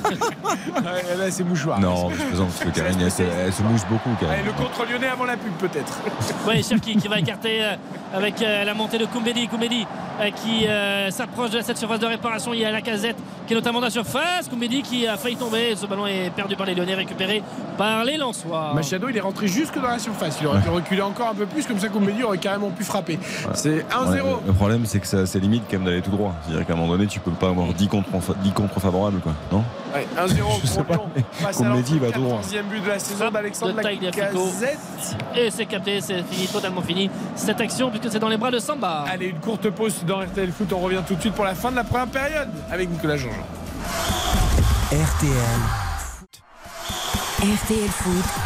Ouais, là, c'est mouchoir. Non, mais je plaisante parce que Karine, elle, se- elle se mouche beaucoup. Allez, le contre lyonnais avant la pub peut-être. Oui, Cherki qui va écarter euh, avec euh, la montée de Koumbedi. Koumbedi euh, qui euh, s'approche de cette surface de réparation. Il y a la casette qui est notamment dans la surface. Koumbedi qui a failli tomber. Ce ballon est perdu par les Lyonnais, récupéré par les Lensois. Machado, il est rentré jusque dans la surface. Il aurait pu reculer encore un peu plus, comme ça, Koumbedi aurait carrément pu frapper. C'est 1-0. Ouais, le problème, c'est que ça- c'est limite quand même d'aller tout droit. C'est-à-dire qu'à un moment donné, tu peux pas avoir 10 contre, 10 contre favorables. Quoi. Non? Ouais, 1-0 Je sais pour Lyon. Face à il va tout droit. 14e but de la saison d'Alexandre. Lacazette. Et c'est capté, c'est fini, totalement fini cette action puisque c'est dans les bras de Samba. Allez, une courte pause dans RTL Foot. On revient tout de suite pour la fin de la première période avec Nicolas Jean-Jean. RTL RTL Foot.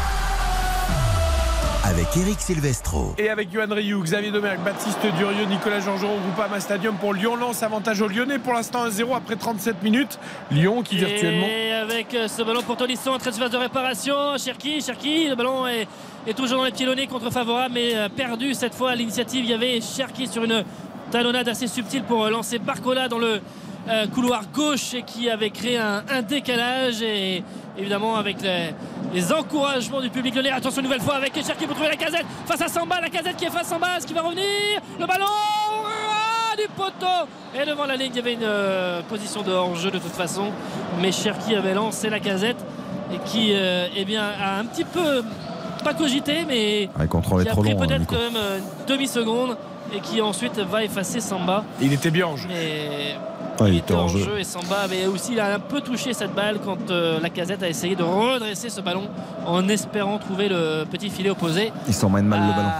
Avec Eric Silvestro. Et avec Johan Rioux, Xavier Domergue, Baptiste Durieux, Nicolas Jean-Jean au Groupama Stadium pour Lyon lance avantage aux Lyonnais pour l'instant 1-0 après 37 minutes. Lyon qui virtuellement Et avec euh, ce ballon pour Tolisso, entrée de surface de réparation. Cherki, Cherki, le ballon est, est toujours dans les pieds lyonnais contre favorable, mais euh, perdu cette fois à l'initiative. Il y avait Cherki sur une talonnade assez subtile pour euh, lancer Barcola dans le euh, couloir gauche et qui avait créé un, un décalage. Et évidemment, avec les, les encouragements du public lyonnais. Attention, une nouvelle fois avec Cherki pour trouver la casette face à Samba. La casette qui est face à Samba, ce qui va revenir? Le ballon ah, du poteau et devant la ligne il y avait une euh, position de hors-jeu de toute façon mais Cherki avait lancé la casette et qui euh, eh bien, a un petit peu pas cogité mais Ouais, est qui a pris hein, peut-être quand même euh, une demi-seconde et qui ensuite va effacer Samba il était bien en jeu. mais Ouais, il il était en jeu. jeu et Samba avait aussi il a un peu touché cette balle quand euh, la casette a essayé de redresser ce ballon en espérant trouver le petit filet opposé Il s'emmène mal le ballon.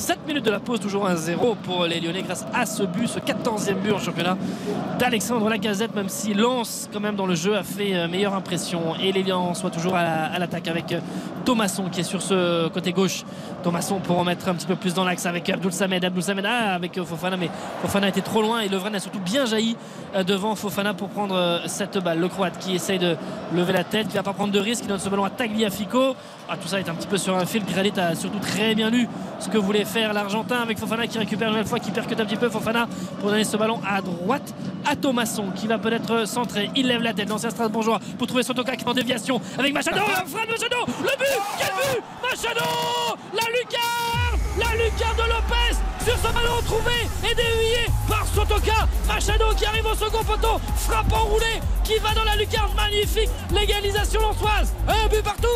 À 7 minutes de la pause, toujours 1-0 pour les Lyonnais grâce à ce but, ce 14e but en championnat d'Alexandre Lacazette, même si Lens, quand même, dans le jeu, a fait euh, meilleure impression. Et les Lions soit toujours à la- à l'attaque avec euh, Thomasson qui est sur ce côté gauche. Thomasson pour remettre un petit peu plus dans l'axe avec Abdoul Samed. Abdoul Samed ah, avec euh, Fofana, mais Fofana était trop loin et Lovren a surtout bien jailli devant Fofana pour prendre cette balle. Le Croate qui essaye de lever la tête, qui va pas prendre de risque, qui donne ce ballon à Tagliafico. Ah, tout ça est un petit peu sur un fil. Granit a surtout très bien lu ce que voulait faire l'Argentin avec Fofana qui récupère une nouvelle fois, qui percute un petit peu Fofana pour donner ce ballon à droite à Thomasson qui va peut-être centrer. Il lève la tête, l'ancien Strasbourgeois, pour trouver Sotoka qui est en déviation avec Machado. Frappe de Machado Le but Quel but Machado La lucarne La lucarne de Lopez sur ce ballon trouvé et dévié par Sotoka. Machado qui arrive au second poteau, frappe enroulé, qui va dans la lucarne. Magnifique l'égalisation lançoise. Un but partout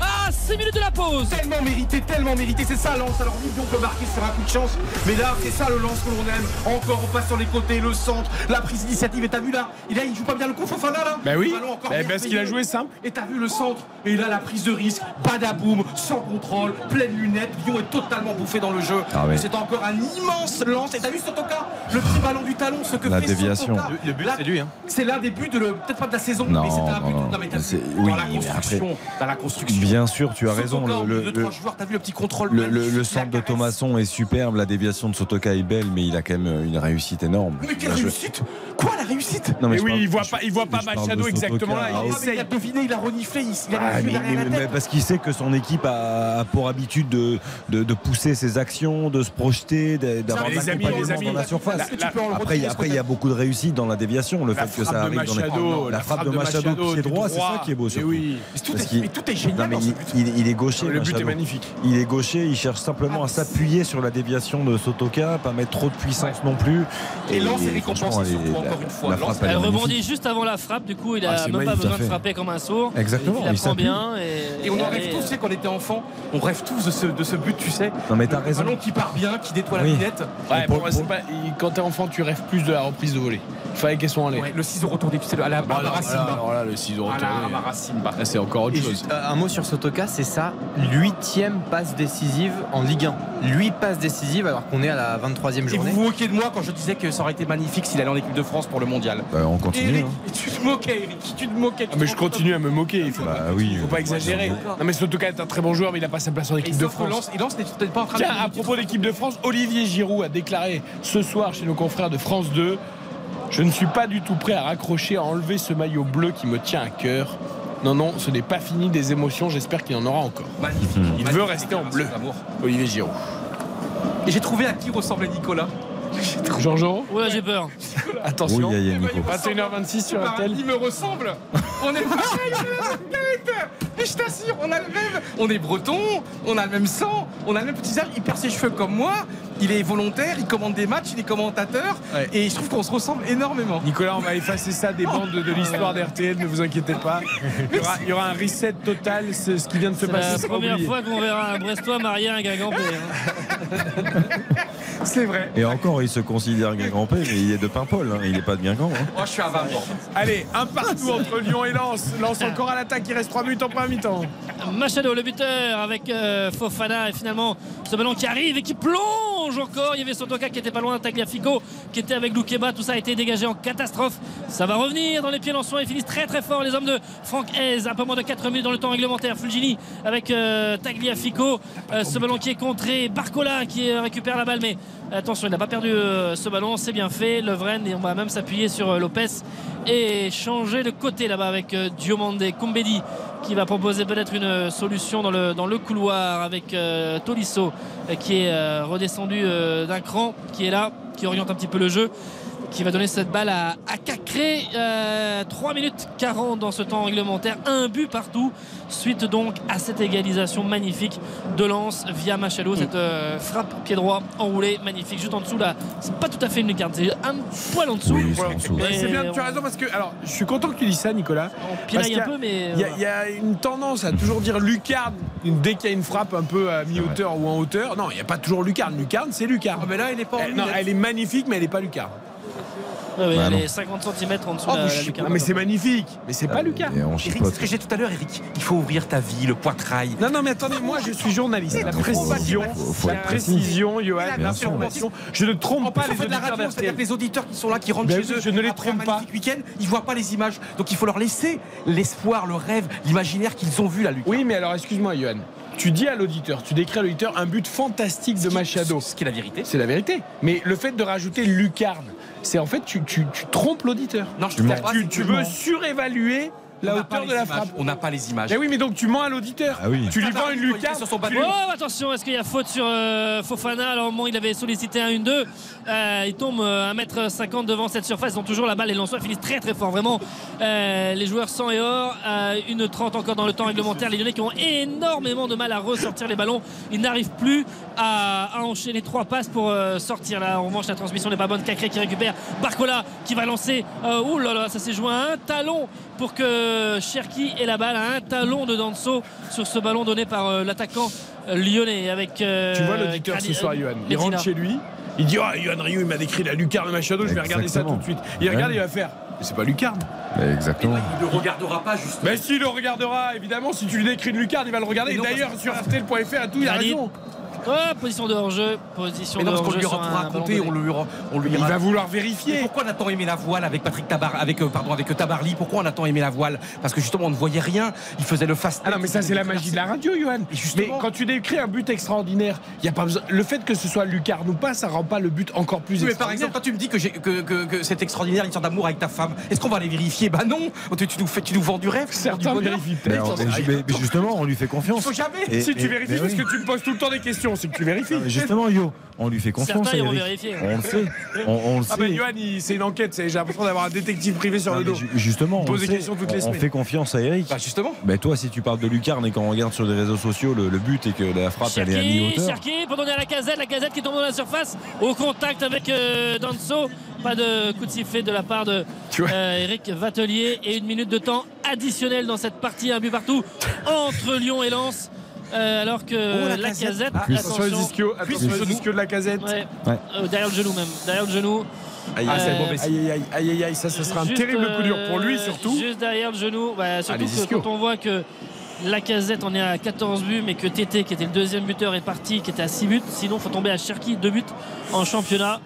à 6 minutes de la pause. Tellement mérité, tellement mérité, c'est ça Lance. Alors oui, on peut marquer sur un coup de chance, mais là c'est ça le lance que l'on aime. Encore on passe sur les côtés, le centre, la prise d'initiative. Et t'as vu là, il, a, il joue pas bien le coup, Fofana là Bah oui, Le ballon encore Eh, bien parce qu'il a joué simple. Et t'as vu le centre, et là la prise de risque, badaboum, sans contrôle, pleine lunette. Lyon est totalement bouffé dans le jeu. Ah ouais. C'est encore un immense lance. Et t'as vu Sotoka, le petit ballon du talon, ce que La fait déviation. Sotoka. Le- le but, Là, c'est lui, hein. C'est l'un des buts de peut-être pas de la saison, Non, mais c'est un non, but. non. mais t'as C'est- vu, oui, dans la construction, après- dans la construction. Bien sûr, tu as raison. Le, milieu de le- trois joueurs, t'as vu le petit contrôle le- le- le magnifique, centre de. Thomasson est superbe, la déviation de Sotoka est belle, mais il a quand même une réussite énorme. Mais quelle réussite? Quoi la réussite? Non, Mais oui, parle- il voit je- pas, il voit pas Machado exactement là. Ah, Il Ah, essaye. il a deviné, il a reniflé, il, il a Ah, mais- derrière mais- la mais tête. parce qu'il sait que son équipe a, pour habitude de, de, de pousser ses actions, de se projeter, d'avoir Les de amis, les l'accompagnement amis, dans la surface. après, il y a- après, il y a beaucoup de réussite dans la déviation, le fait que ça arrive dans la, frappe de Machado, pied droit, c'est ça qui est beau Mais surtout. oui. Mais tout, est, génial Non, mais dans ce il- but. Il, il est gaucher. Le but est magnifique. Il est gaucher, il cherche simplement à s'appuyer sur la déviation de Sotoka, pas mettre trop de puissance non plus. Et Lens est récompensé surtout encore une fois. la frappe, elle rebondit juste avant la frappe, du coup il Ah, a c'est même pas besoin de frapper comme un sourd. Exactement, Il la il prend s'appuie. bien. Et, Et on en rêve et- tous, tu sais, quand on était enfant, on rêve tous de ce, de ce but, tu sais. Non, mais t'as raison. ballon qui part bien, qui nettoie Oui. la lunette. Ouais, pour- pour moi, c'est pas- il- quand t'es enfant, tu rêves plus de la reprise de volée. Il fallait qu'elle soit en l'air. Ouais, le ciseau retourné, tu sais, à la, racine. voilà, alors là, le ciseau À la- retourné. à la racine, bah. Là, c'est encore autre Et chose. juste, euh, un mot sur Sotoka, c'est sa huitième passe décisive en Ligue 1. 8 passes décisives alors qu'on est à la 23e Et vous journée. vous moquez de moi quand je disais que ça aurait été magnifique s'il allait en équipe de France pour le mondial. Bah, on continue. Eric, hein. tu te moquais, Eric, tu te moquais. Ah, mais je continue à me moquer. Il faut, Bah pas, oui. faut pas exagérer. Non, mais Sotoka est un très bon joueur, mais il a pas sa place en équipe de France. Et Lens n'est peut-être pas en train de. Tiens, à propos d'équipe de France, Olivier Giroud a déclaré ce soir chez nos confrères de France 2 Je ne suis pas du tout prêt à raccrocher, à enlever ce maillot bleu qui me tient à cœur. Non, non, ce n'est pas fini des émotions, j'espère qu'il y en aura encore. Magnifique. Il Magnifique veut rester en bleu. Olivier Giroud. Et j'ai trouvé à qui ressemblait Nicolas? Jean-Jean, Ouais, j'ai peur. attention. Oui, il y a Nico. 21h26 sur Par- RTL. Il me ressemble. On est a la. Et je t'assure, on a le même. On est breton, on a le même sang, on a le même petit âge. Il perd ses cheveux comme moi. Il est volontaire, il commande des matchs, il est commentateur. Ouais. Et je trouve qu'on se ressemble énormément. Nicolas, on va effacer ça des bandes de, de l'histoire d'RTL, ne vous inquiétez pas. Il y aura, il y aura un reset total, c'est ce qui vient de se C'est passer. la sera première fois qu'on verra un Brestois marié à un Guingampé. hein. C'est vrai. Et encore, il se considère Guingampé, mais il est de Paimpol, hein, il n'est pas de Guingamp. hein. Moi, je suis à 20 ans. Allez, un partout entre Lyon et Lens. Lens encore à l'attaque, il reste 3 minutes en première mi-temps. Machado, le buteur, avec euh, Fofana. Et finalement, ce ballon qui arrive et qui plonge encore. Il y avait Sotoka qui était pas loin, Tagliafico qui était avec Loukeba. Tout ça a été dégagé en catastrophe. Ça va revenir dans les pieds lensois. Ils finissent très très fort, les hommes de Franck Hez. Un peu moins de 4 minutes dans le temps réglementaire. Fulgini avec euh, Tagliafico. Euh, ce ballon qui est contré. Barcola qui récupère la balle. Mais attention, il n'a pas perdu euh, ce ballon. C'est bien fait. Lovren, et on va même s'appuyer sur euh, Lopez et changer de côté là-bas avec euh, Diomande Kumbedi qui va proposer peut-être une solution dans le, couloir avec Tolisso qui est redescendu d'un cran, qui est là, qui oriente un petit peu le jeu qui va donner cette balle à, à Cacré. Euh, 3 minutes 40 dans ce temps réglementaire. Un but partout. Suite donc à cette égalisation magnifique de Lens via Machado. Cette euh, frappe pied droit enroulé magnifique. Juste en dessous là. C'est pas tout à fait une lucarne. C'est un poil en dessous. Oui, c'est en dessous. Ouais, c'est bien, tu as raison parce que alors je suis content que tu dis ça Nicolas. On Parce pinaille qu'il y un a- peu mais. Il y, a, voilà. il y a une tendance à toujours dire lucarne dès qu'il y a une frappe un peu à mi-hauteur ou en hauteur. Non, il n'y a pas toujours lucarne. Lucarne, c'est lucarne. Ah, mais là, il est pas en Elle, non, elle est magnifique, mais elle n'est pas lucarne. Bah, elle non. est 50 cm en dessous Oh, de la, la. Non, mais c'est magnifique. Mais c'est pas lucarne. Et on Eric, c'est ce que j'ai tout à l'heure, Eric. Il faut ouvrir ta vie, le poitrail. Non, non, mais attendez, moi je suis journaliste. La précision, faut- faut la précision, Johan, Bien la sûr. information. Je ne trompe pas les auditeurs c'est-à-dire les auditeurs qui sont là, qui rentrent Ben chez oui, eux, je ne les trompe pas. week-end, ils voient pas les images. Donc il faut leur laisser l'espoir, le rêve, l'imaginaire qu'ils ont vu la lucarne. Oui, mais alors excuse-moi, Johan. Tu dis à l'auditeur, tu décris à l'auditeur un but fantastique de Machado. Ce qui est la vérité. C'est la vérité. Mais le fait de rajouter lucarne, c'est en fait, tu, tu- tu trompes l'auditeur. Non, je Tu, pas, tu- veux surévaluer la hauteur de la frappe. On n'a pas les images. Mais oui, mais donc tu mens à l'auditeur. Ah oui. Tu lui vends une lucarne. sur son lui- Oh, attention, est-ce qu'il y a faute sur euh, Fofana Alors, au moment où il avait sollicité un 1-2, euh, il tombe euh, 1m50 devant cette surface. Ils ont toujours la balle. Les Lensois finissent très très fort. Vraiment, euh, les joueurs sang et or. Euh, une 30 encore dans le temps réglementaire. Les Lyonnais qui ont énormément de mal à ressortir les ballons. Ils n'arrivent plus à, à enchaîner trois passes pour euh, sortir. Là, en revanche, la transmission n'est pas bonne. Cacré qui récupère. Barcola qui va lancer. Euh, ouh là là, ça s'est joué à un talon pour que Cherki ait la balle. À un talon de Danso sur ce ballon donné par euh, l'attaquant euh, lyonnais avec. euh, Tu vois l'auditeur ce soir, euh, Johan. Il rentre chez lui. Il dit Oh, Johan Rio, il m'a décrit la lucarne de Machado, je vais regarder ça tout de suite. Il regarde, Ouais. il va faire. Mais c'est pas lucarne. Exactement. Il ne regardera pas juste. Mais s'il le regardera, évidemment, si tu lui décris une lucarne, il va le regarder. Mais non, D'ailleurs, sur RTL.fr et tout, il a raison. Oh, position de hors-jeu. Position Mais non, de parce qu'on lui aura tout raconté, on lui, aura- on lui Il va vouloir Mais vérifier. pourquoi on a tant aimé la voile avec Patrick Tabar, avec euh, pardon, avec Tabarly? Pourquoi on a tant aimé la voile Parce que justement on ne voyait rien. Il faisait le fast. Ah non, mais ça, c'est la magie de la radio, Johan. Mais justement- quand tu décris un but extraordinaire, il y a pas besoin. Le fait que ce soit lucarne ou pas, ça rend pas le but encore plus Oui, mais par exemple, quand tu me dis que, j'ai- que, que- que c'est extraordinaire l'histoire d'amour avec ta femme, est-ce qu'on va aller vérifier? Bah non Tu, tu nous fais, tu nous vends du rêve, du Certains bonheur. vérifient Mais, mais- mais justement, on lui fait Il confiance. faut jamais. Et- Si tu vérifies, parce oui. que tu me poses tout le temps des questions. Question, c'est que tu vérifies. Mais Justement, Yo, on lui fait confiance. Certains vérifier. On le sait. On, on le Ah ben sait. C'est une enquête, j'ai l'impression d'avoir un détective privé sur Non, le mais dos. ju- Justement, on, pose des questions toutes les On- fait confiance à Eric. Bah justement. Ben toi, si tu parles de lucarne et qu'on regarde sur les réseaux sociaux, le, le but est que la frappe elle est à mi-hauteur. Cherki pour donner à la casette, la casette qui tombe dans la surface au contact avec euh, Danso. Pas de coup de sifflet de la part de euh, Eric Vatelier et une minute de temps additionnel dans cette partie, un but partout entre Lyon et Lens. Euh, alors que Oh, la, la casette. casette, Ah, attention les ischios, attention les ischios de la casette. Ouais. Ouais. Euh, derrière le genou même, derrière le genou. Aïe, Euh, aïe, aïe, aïe, aïe, aïe, aïe, aïe, ça, ce sera un terrible coup dur pour lui euh, surtout. Juste derrière le genou. Bah, surtout les que quand on voit que la casette on est à 14 buts, mais que Tété, qui était le deuxième buteur, est parti, qui était à 6 buts. Sinon, il faut tomber à Cherki, 2 buts en championnat.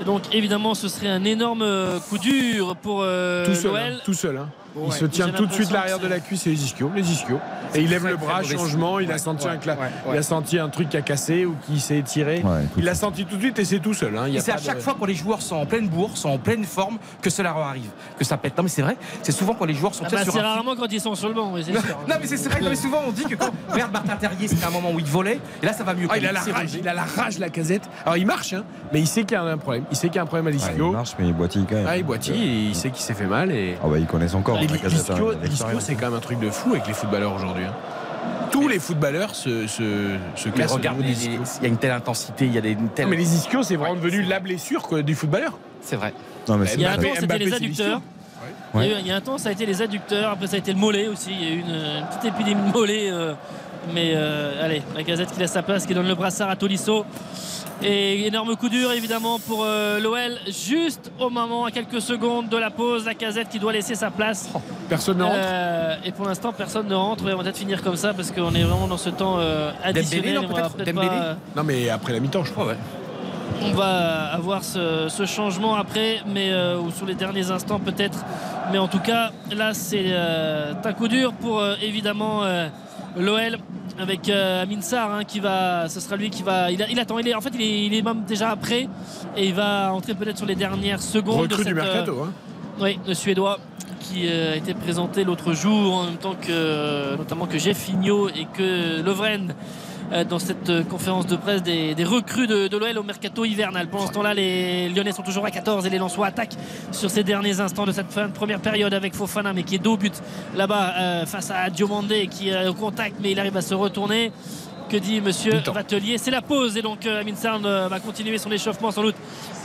Et donc, évidemment, ce serait un énorme euh, coup dur pour euh, Tout seul, hein, tout seul. hein. Il Ouais. se tient tout de suite l'arrière que de la cuisse et les ischios, les ischios. Et il lève le bras, changement, il a senti Ouais, un cla- ouais, ouais. il a senti un truc qui a cassé ou qui s'est étiré. Il l'a senti tout de suite et c'est tout seul. hein. Il y Et c'est à de- chaque fois quand les joueurs sont en pleine bourre, sont en pleine forme, que cela leur arrive, que ça pète. Non mais c'est vrai, c'est souvent quand les joueurs sont Ah bah, sur c'est rarement quand ils sont sur le banc, oui, Non, sûr. non, mais c'est vrai, non, mais souvent on dit que quand regarde Martin Terrier, c'était un moment où il volait, et là ça va mieux. Ah, il a la rage, il a la rage la casette. Alors il marche, hein, mais il sait qu'il y a un problème. Il sait qu'il y a un problème à Ouais, il l'ischio. marche, mais il boitille quand même. Ah, il boitille, et il sait qu'il s'est fait mal et. Ah bah, il connaît son corps. Et la l'i- casette, L'ischio, il a l'ischio, l'expérience. c'est quand même un truc de fou avec les footballeurs aujourd'hui. hein. Tous les footballeurs se, se, se cassent. regarde, les- les- il y a une telle intensité, il y a des, une telle. Non, mais les ischios, c'est vraiment devenu la blessure quoi, du footballeur. C'est vrai. Non, mais Il y a un vrai. temps, c'était les adducteurs. Ouais. Il, y a eu- il y a un temps, ça a été les adducteurs. Après, ça a été le mollet aussi. Il y a eu une, une petite épidémie de mollet. euh, mais euh, allez, la gazette qui laisse sa place, qui donne le brassard à Tolisso. Et énorme coup dur évidemment pour euh, l'OL. Juste au moment, à quelques secondes de la pause, la casette qui doit laisser sa place. Personne ne rentre. Euh, et pour l'instant, personne ne rentre. Et on va peut-être finir comme ça parce qu'on est vraiment dans ce temps euh, additionnel. non, et on va peut-être peut-être Dembélé pas- Non, mais après la mi-temps, je crois. Ouais, on va avoir ce, ce changement après, mais euh, ou sur les derniers instants peut-être. Mais en tout cas, là, c'est un coup dur pour évidemment l'OL avec euh, Amin Sarr hein, qui va, ce sera lui qui va, il, a- il attend, il est, en fait, il est, il est même déjà après et il va entrer peut-être sur les dernières secondes. Recrue de du cette, euh, mercato. Hein. oui, le Suédois qui euh, a été présenté l'autre jour en même temps que notamment que Jeffinho et que Lovren dans cette euh, conférence de presse des, des recrues de, de l'OL au mercato hivernal. Pendant ce temps-là, les Lyonnais sont toujours à 14 et les Lensois attaquent sur ces derniers instants de cette fin de première période avec Fofana, mais qui est dos but là-bas euh, face à Diomandé qui est au contact, mais il arrive à se retourner. Que dit Monsieur. Vatelier? C'est la pause et donc euh, Amin euh, va continuer son échauffement sans doute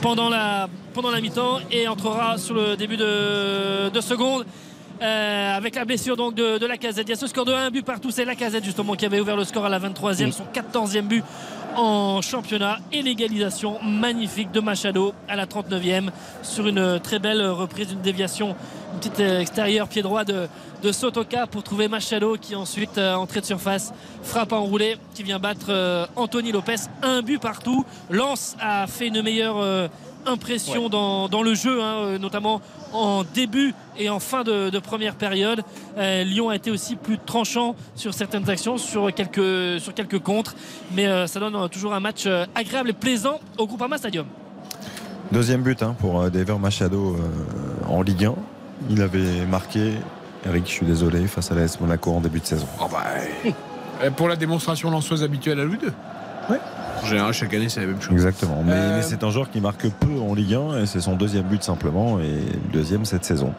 pendant la, pendant la mi-temps et entrera sur le début de, de seconde. Euh, avec la blessure donc de, de la casette. Il y a ce score de 1 but partout. C'est la casette justement qui avait ouvert le score à la 23e, son 14e but en championnat. Et l'égalisation magnifique de Machado à la 39e sur une très belle reprise, une déviation, une petite extérieure pied droit de, de Sotoka pour trouver Machado qui ensuite euh, entrée de surface frappe enroulé qui vient battre euh, Anthony Lopez. Un but partout. Lens a fait une meilleure impression dans, dans le jeu hein, notamment en début et en fin de, première période. Euh, Lyon a été aussi plus tranchant sur certaines actions, sur quelques, sur quelques contres. Mais euh, ça donne euh, toujours un match agréable et plaisant au Groupama Stadium. Deuxième but hein, pour Dever Machado en Ligue 1. Il avait marqué, Eric, je suis désolé, face à l'AS Monaco en début de saison. Oh, bah. Pour la démonstration lanceuse habituelle à Louis 2 oui. En général, chaque année, c'est la même chose. Exactement. Mais, euh, c'est un joueur qui marque peu en Ligue 1 et c'est son deuxième but simplement et deuxième cette saison.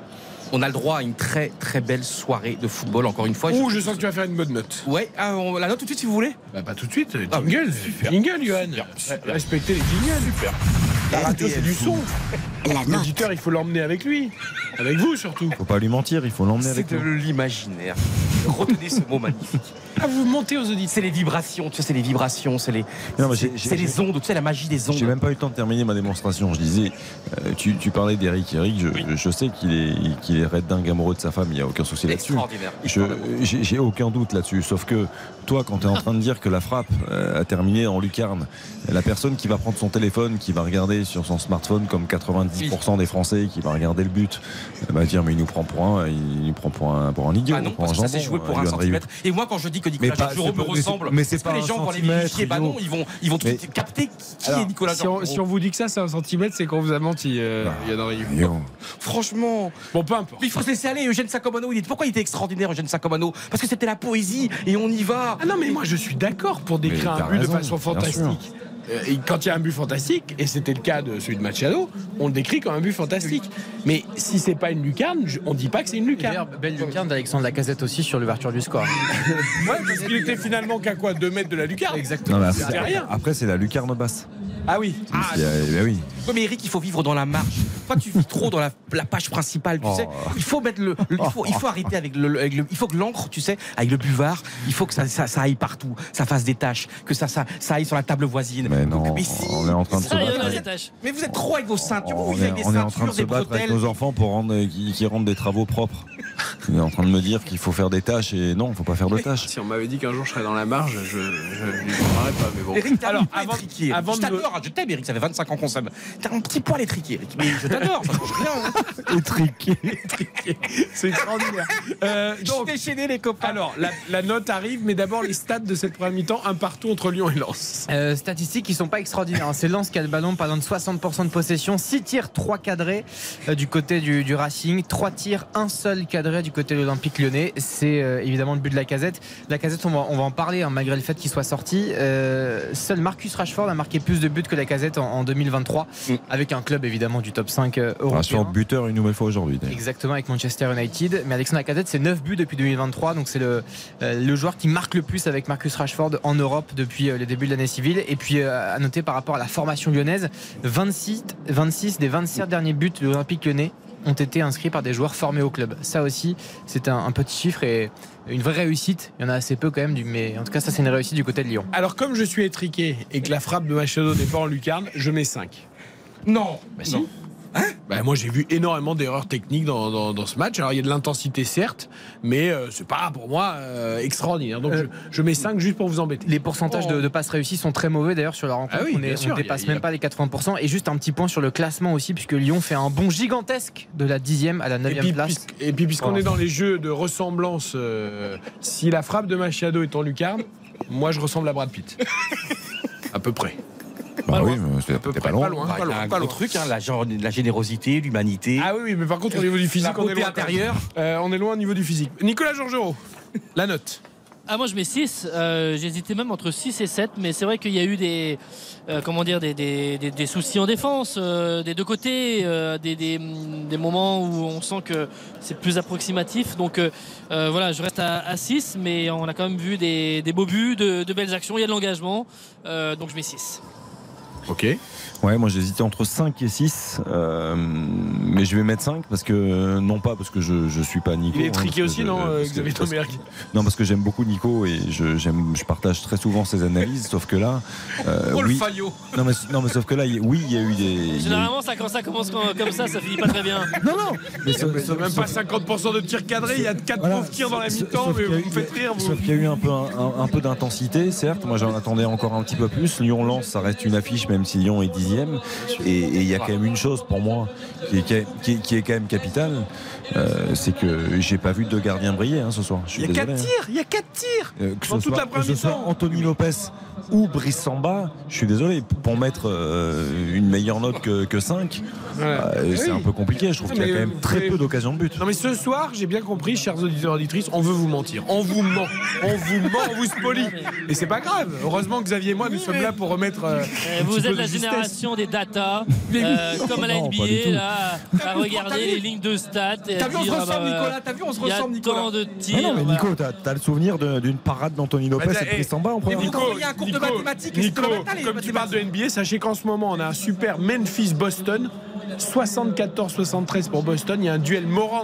On a le droit à une très très belle soirée de football, encore une fois. Ouh, je sens que tu vas faire une bonne note. Ouais, ah, la note tout de suite si vous voulez. Bah, pas tout de suite. Jingle, ah, jingle, Johan. Respectez les jingles. Super. La c'est du son. L'éditeur, il faut l'emmener avec lui. Avec vous surtout. Faut pas lui mentir, il faut l'emmener avec lui. C'est de l'imaginaire. Retenez ce mot magnifique. Ah, vous montez aux auditeurs. C'est les vibrations, tu sais, c'est les vibrations, c'est les, Non, mais c'est- j'ai- c'est j'ai- les ondes, tu sais, la magie des ondes. J'ai même pas eu le temps de terminer ma démonstration. Je disais, euh, tu, tu parlais d'Eric. Eric, je, je sais qu'il est, qu'il est red dingue amoureux de sa femme, il n'y a aucun souci là-dessus. Extraordinaire. Je- J'ai j'ai aucun doute là-dessus. Sauf que toi, quand tu es en train de dire que la frappe euh, a terminé en lucarne, la personne qui va prendre son téléphone, qui va regarder sur son smartphone comme 90% des Français qui va regarder le but. Il va dire mais il nous prend pour un, il nous prend pour un, pour un idiot. Ah non, parce que ça s'est joué pour euh, un centimètre. Et moi, quand je dis que Nicolas Mais pas- Georgerot me c'est pas- mais c'est- ressemble, mais c'est est-ce que pas les gens vont aller vérifier Bah non, ils vont, ils vont tout de Mais- suite capter qui, Alors, est Nicolas si, on, si on vous dit que ça, c'est un centimètre, c'est qu'on vous a menti, euh, Yann Henry. Yo. Franchement. Bon, peu importe. Mais il faut se laisser aller. Eugène Sacomano, il est... pourquoi il était extraordinaire, Eugène Sacomano? Parce que c'était la poésie et on y va. Ah non, mais moi je suis d'accord pour décrire un but de façon fantastique. Euh, quand il y a un but fantastique, et c'était le cas de celui de Machado, on le décrit comme un but fantastique. Mais si c'est pas une lucarne, je- on dit pas que c'est une lucarne. D'ailleurs, belle lucarne d'Alexandre Lacazette aussi sur l'ouverture du score. Ouais, parce qu'il était finalement qu'à quoi 2 mètres de la lucarne Exactement. Non, après, rien. après, c'est la lucarne basse. Ah oui. Ah, a- eh ben oui. Mais Eric, il faut vivre dans la marche. Toi, tu vis trop dans la, la page principale, tu Oh. sais. Il faut mettre le, le- il, faut, il faut arrêter avec le, avec le- il faut que l'encre, tu sais, avec le buvard, il faut que ça, ça, ça aille partout, ça fasse des taches, que ça, ça, ça aille sur la table voisine. Mais non, mais si. on est en train de se battre. avec- des. Mais vous êtes trop avec vos ceintures, vous On vivez est, avec des on est en train de se des battre avec nos enfants pour rendre, qui, qui rendent des travaux propres. Il est en train de me dire qu'il faut faire des tâches et non, il faut pas faire de tâches. Si on m'avait dit qu'un jour je serais dans la marge, je ne lui parlerais pas. Mais bon. Eric, t'as Alors, un avant, étriqué. avant je de t'adore, je t'aime, Eric, ça fait 25 ans qu'on s'aime. T'as un petit poil étriqué, Eric. Mais je t'adore, ça change rien. hein. Étriqué. C'est extraordinaire. Euh, donc, déchaîné, les copains. alors, la, la note arrive, mais d'abord les stats de cette première mi-temps, un partout entre Lyon et Lens. Euh, statistiques qui sont pas extraordinaires. hein. C'est Lens qui a le ballon pendant 60% de possession, 6 tirs, 3 cadrés euh, du côté du, du Racing, 3 tirs, un seul cadré du côté de l'Olympique lyonnais. C'est euh, évidemment le but de la casette. La casette, on va, on va en parler hein, malgré le fait qu'il soit sorti. Euh, seul Marcus Rashford a marqué plus de buts que la casette en, en 2023, Mm. avec un club évidemment du top 5 euh, européen. Rashford buteur une nouvelle fois aujourd'hui. Exactement avec Manchester United. Mais Alexandre Lacazette, c'est 9 buts depuis 2023. Donc c'est le, le joueur qui marque le plus avec Marcus Rashford en Europe depuis le début de l'année civile. Et puis à noter par rapport à la formation lyonnaise, 26, 26 des 27 derniers buts de l'Olympique lyonnais ont été inscrits par des joueurs formés au club. Ça aussi, c'est un, un petit chiffre et une vraie réussite. Il y en a assez peu quand même, du- mais en tout cas, ça c'est une réussite du côté de Lyon. Alors, comme je suis étriqué et que la frappe de Machado n'est pas en lucarne, je mets 5. Non. Bah si. Bah, moi j'ai vu énormément d'erreurs techniques dans, dans- dans ce match. Alors il y a de l'intensité certes, mais euh, c'est pas pour moi euh, extraordinaire. Donc Euh, je, je mets 5 juste pour vous embêter. Les pourcentages de, de passes réussies sont très mauvais d'ailleurs sur la rencontre. Ah oui, on, a- dépasse a- même pas les 80%. Et juste un petit point sur le classement aussi, puisque Lyon fait un bond gigantesque de la 10e à la 9e Et puis, place. et puis puisqu'on Voilà. est dans les jeux de ressemblance, euh, si la frappe de Machado est en lucarne, moi je ressemble à Brad Pitt. à peu près. Bah oui, peu près, pas loin. pas loin. A loin, un pas loin. truc, hein, la, genre- la générosité, l'humanité. Ah oui, oui, mais par contre au niveau du physique, La on est loin. intérieure. Euh, on est loin au niveau du physique. Nicolas Georgerot, la note. Ah moi je mets 6, euh, j'hésitais même entre 6 et 7, mais c'est vrai qu'il y a eu des, euh, comment dire, des, des- des- des soucis en défense euh, des deux côtés, euh, des, des- des moments où on sent que c'est plus approximatif. Donc voilà, je reste à, à 6, mais on a quand même vu des, des beaux buts, de, de belles actions, il y a de l'engagement, euh, donc je mets 6. Ok. Ouais, moi j'hésitais entre 5 et 6, euh, mais je vais mettre 5 parce que, non pas parce que je, je suis pas Nico. Il est hein, triqué aussi, je- non, euh, parce Xavier parce que- Domergue Non, parce que j'aime beaucoup Nico et je, j'aime, je partage très souvent ses analyses, sauf que là. euh, Oh le oui, non, mais, non, mais sauf que là, oui, il y a eu des. eu- Généralement ça, quand ça commence comme ça, ça finit pas très bien. Non, non mais sauf- C'est sauf- même pas sauf- 50% de tirs cadrés, il y a 4 Voilà. pauvres tirs dans la mi-temps, sauf mais qu'il y a vous me faites rire. Vous. Sauf qu'il y a eu un peu, un, un peu d'intensité, certes. Moi, j'en attendais encore un petit peu plus. Lyon-Lens, ça reste une affiche, même si Lyon est dixième. Et il y a quand même une chose pour moi qui est, qui est- qui est- quand même capitale, euh, c'est que j'ai pas vu deux gardiens briller hein, ce soir. Il y a 4 désolé, hein. tirs, il y a 4 tirs Euh, que Dans toute soit, la première que ce soit mi-temps. Anthony Lopez ou Brice Samba, je suis désolé, pour mettre euh, une meilleure note que, que 5, euh, c'est Oui. un peu compliqué. Je trouve qu'il y a quand même très peu d'occasions de but. Non mais ce soir, j'ai bien compris, chers auditeurs et auditrices, on veut vous mentir. On vous ment. On vous ment, on vous spolie. Et c'est pas grave. Heureusement que Xavier et moi, nous sommes là pour remettre. euh, un Vous êtes de la génération des data, euh, comme à la Non, NBA, là, à regarder T'as vu les lignes de stats. T'as vu, on se ah ressemble, bah, Nicolas T'as vu, on se Il y a ressemble, Nicolas tant de Ah tirs. non, mais voilà. Nico, t'as as le souvenir d'une parade d'Anthony Lopez Bah, et de Brice Samba en première mi-temps de mathématiques et Nico, les comme tu parles de. NBA, sachez qu'en ce moment, on a un super Memphis-Boston. 74-73 pour Boston. Il y a un duel Morant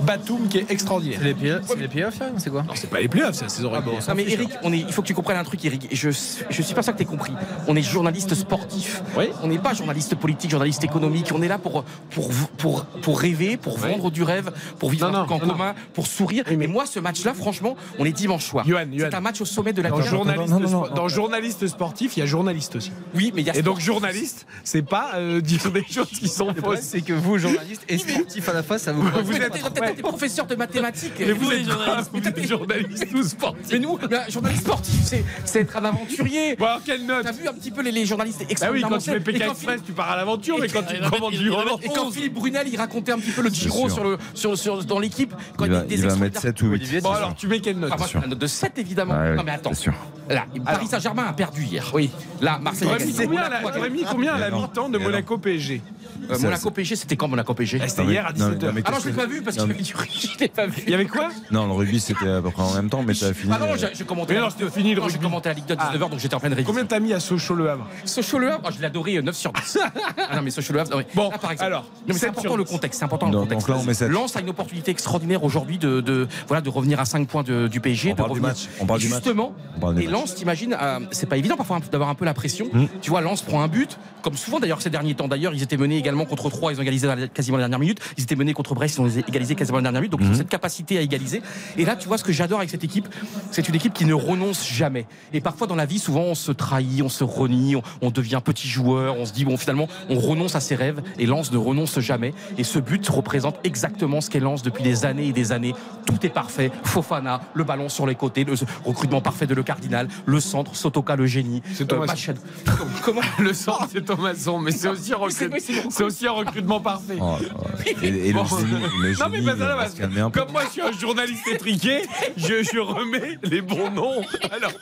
Batum qui est extraordinaire. C'est les playoffs, c'est les playoffs, là, c'est quoi Non, c'est pas les playoffs, c'est la saison régulière. Non mais Eric, on est, il faut que tu comprennes un truc Eric. Je, je suis pas sûr que tu compris. On est journaliste sportif. On n'est pas journaliste politique, journaliste économique. On est là pour, pour, pour, pour rêver, pour vendre du rêve, pour vivre Non, un truc en non, commun, pour sourire. Mais moi, ce match-là, franchement, on est dimanche soir. C'est un match au sommet de la Dans journaliste, dans journaliste sportif, il y a journaliste aussi. Oui, mais il y a Et donc journaliste, c'est pas euh, dire des choses qui sont fausses. C'est que vous, journaliste et sportif à la fois, ça vous. Vous êtes Des professeurs de mathématiques. Mais vous êtes journalistes. Vous êtes journaliste ou sportif Mais nous, mais un journaliste sportif, c'est, être un aventurier. Bon, alors, quelle note T'as vu un petit peu les, les journalistes Bah oui, extraordinairement quand tu fais quand Express, tu pars à l'aventure, Et mais quand tu commandes du roman. Et quand Philippe Brunel, il racontait un petit peu le Giro sur le, sur, sur, dans l'équipe. Quand Il va, des il va mettre 7 ou 8. Bon, alors, tu mets quelle note Ah, la note de 7 évidemment. Non mais attends. Là, Paris Saint-Germain a perdu hier. Oui. Là, Marseille a T'aurais mis gagné. combien, à la mi-temps de Mais non. Monaco PSG Euh, Monaco PSG, c'était quand Monaco PSG Eh, C'était hier à non, 17h. non, mais Ah non, qu'est-ce je l'ai pas vu parce qu'il du rugby. Je l'ai pas vu. Il y avait quoi? Non, le rugby c'était à peu près en même temps, mais ça a fini. Ah non, euh, j'ai commenté. Mais non, c'était fini, le non, J'ai rugby. commenté la Ligue de 19h, donc j'étais en pleine révision. Combien t'as mis à Sochaux Le Havre? Sochaux Le Havre, oh, je l'ai adoré, euh, 9 sur 10. ah non, mais Sochaux Le Havre, non, mais- Bon, là, par exemple. alors, Non, mais c'est 7 important sur le 10. contexte, c'est important le contexte. donc là, on met 7. Lens a une opportunité extraordinaire aujourd'hui de, de, voilà, de revenir à 5 points de- du PSG. On de parle du revenir- match, on parle du match. Justement, On parle du et match. Lens, t'imagines, euh, c'est pas évident parfois d'avoir un peu la pression. Mm. Tu vois, Lens prend un but, comme souvent d'ailleurs ces derniers temps. D'ailleurs, ils étaient menés également contre 3, ils ont égalisé quasiment la dernière minute. Ils étaient menés contre Brest, ils ont égalisé quasiment la dernière minute. Donc ont cette capacité à égaliser. Et là, tu vois, ce que j'adore avec cette équipe, c'est une équipe qui ne renonce jamais. Et parfois dans la vie, souvent, on se trahit, on se renie, on, on devient petit joueur, on se dit, bon, finalement, on renonce à ses rêves. Et Lens ne renonce jamais. Et ce but représente exactement ce qu'est Lens depuis des années et des années. Tout est parfait. Fofana, le ballon sur les côtés, le recrutement parfait de Le Cardinal, le centre, Sotoka, le génie. C'est Thomas. Machado. Comment Le centre, c'est Thomason, mais c'est aussi, un recrut- aussi recrutement parfait. oh. Et, et Bon. le génie, le Non mais génie, pas il ça, là, va parce se que calmer un peu. comme moi je suis un journaliste étriqué, je, je remets les bons noms. Alors,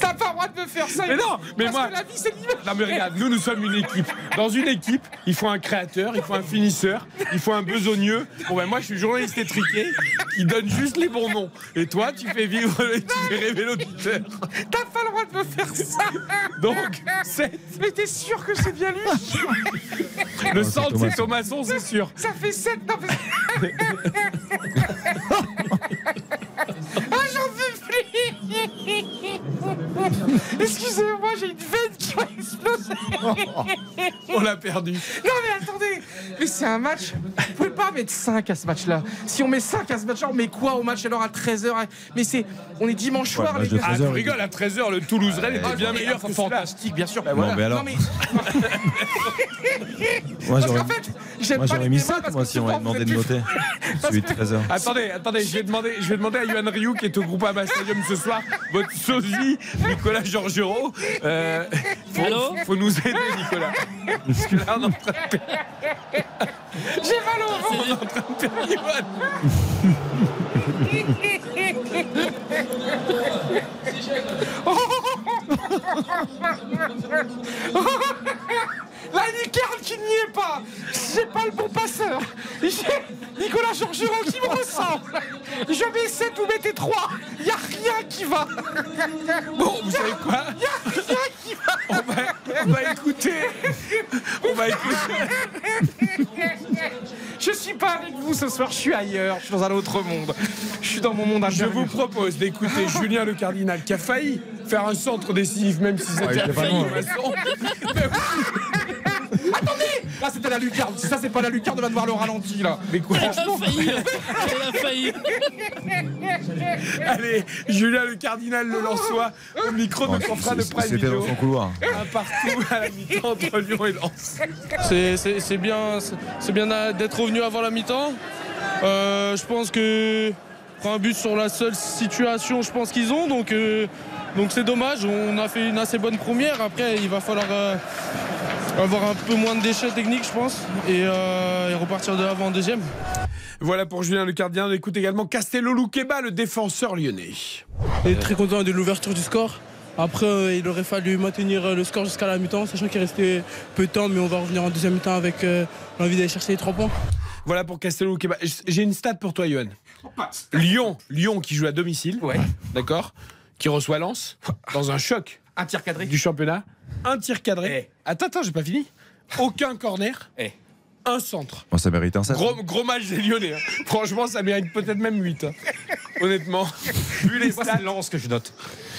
T'as pas le droit de me faire ça. mais non, mais Parce moi, que la vie, c'est non mais regarde, nous nous sommes une équipe. Dans une équipe, il faut un créateur, il faut un finisseur, il faut un besogneux. Bon ben moi je suis journaliste étriqué qui donne juste les bons noms. Et toi tu fais vivre, tu fais rêver l'auditeur. T'as pas le droit de me faire ça. Donc c'est Mais t'es sûr que c'est bien lui? Le centre c'est Thomasson c'est sûr. Ça fait 7 non, mais... Ah j'en peux plus Excusez-moi, j'ai une veine qui va exploser On l'a perdu. Non mais attendez Mais c'est un match Vous pouvez pas mettre 5 à ce match-là Si on met 5 à ce match-là, on met quoi au match alors à 13h Mais c'est... On est dimanche soir les gars. Ah, 13 tu heures, rigoles, à 13h, le Toulouse-Rennes Ah, était bien meilleur que fantastique, bien sûr. Non, mais alors- Non, mais... Moi Parce j'aurais qu'en fait, j'aime moi, pas j'aurais les mis débats 5 parce moi que si on m'avait demandé de noter. Celui de 13h. Attendez, attendez, je vais demander, je vais demander à Yohan Ryu qui est au groupe Ama Stadium ce soir, votre sosie, Nicolas Georgerot. Euh, faut, Allô faut nous aider, Nicolas. Parce que là, on est en train de J'ai mal au ventre on est en train de perdre. La lucarne qui n'y est pas J'ai pas le bon passeur J'ai Nicolas Georgerot qui me ressemble Je mets 7, vous mettez 3 Y a rien qui va Bon, vous savez quoi? Y a rien qui va on va, on va écouter. On va écouter. Je suis pas avec vous ce soir, je suis ailleurs, je suis dans un autre monde. Je suis dans mon monde Je intérieur. vous propose d'écouter Julien Le Cardinal qui a failli faire un centre décisif, même si c'était il à était pas failli. Attendez Là c'était la lucarne, si ça c'est pas la lucarne, on va devoir le ralenti là. Mais quoi Elle a failli. Elle a failli. Allez, Julien Le Cardinal le Lensois au micro de confrère de Prime C'était dans son couloir. Un partout à la mi-temps entre Lyon et Lens. C'est- bien, c'est- bien d'être revenu avant la mi-temps. Euh, je pense que prend un but sur la seule situation, je pense qu'ils ont. Donc euh, donc c'est dommage. On a fait une assez bonne première. Après, il va falloir euh, avoir un peu moins de déchets techniques, je pense, et, euh, et repartir de l'avant en deuxième. Voilà pour Julien Le Cardinal. On écoute également Castello Luqueba, le défenseur lyonnais. On est très content de l'ouverture du score. Après, euh, il aurait fallu maintenir euh, le score jusqu'à la mi-temps, sachant qu'il restait peu de temps, mais on va revenir en deuxième mi-temps avec euh, l'envie d'aller chercher les trois points. Voilà pour Castello Luqueba. J'ai une stat pour toi, Johan. Lyon, Lyon qui joue à domicile, Ouais. d'accord Qui reçoit Lens dans un choc Un tir cadré. du championnat. Un tir cadré. Eh. Attends, attends, j'ai pas fini. Aucun corner. Eh. un centre. Bon, ça mérite un 7. Gros, gros match des Lyonnais. hein. Franchement, ça mérite peut-être même 8. hein. Honnêtement. Vu les Moi, stats. c'est Lens que je note.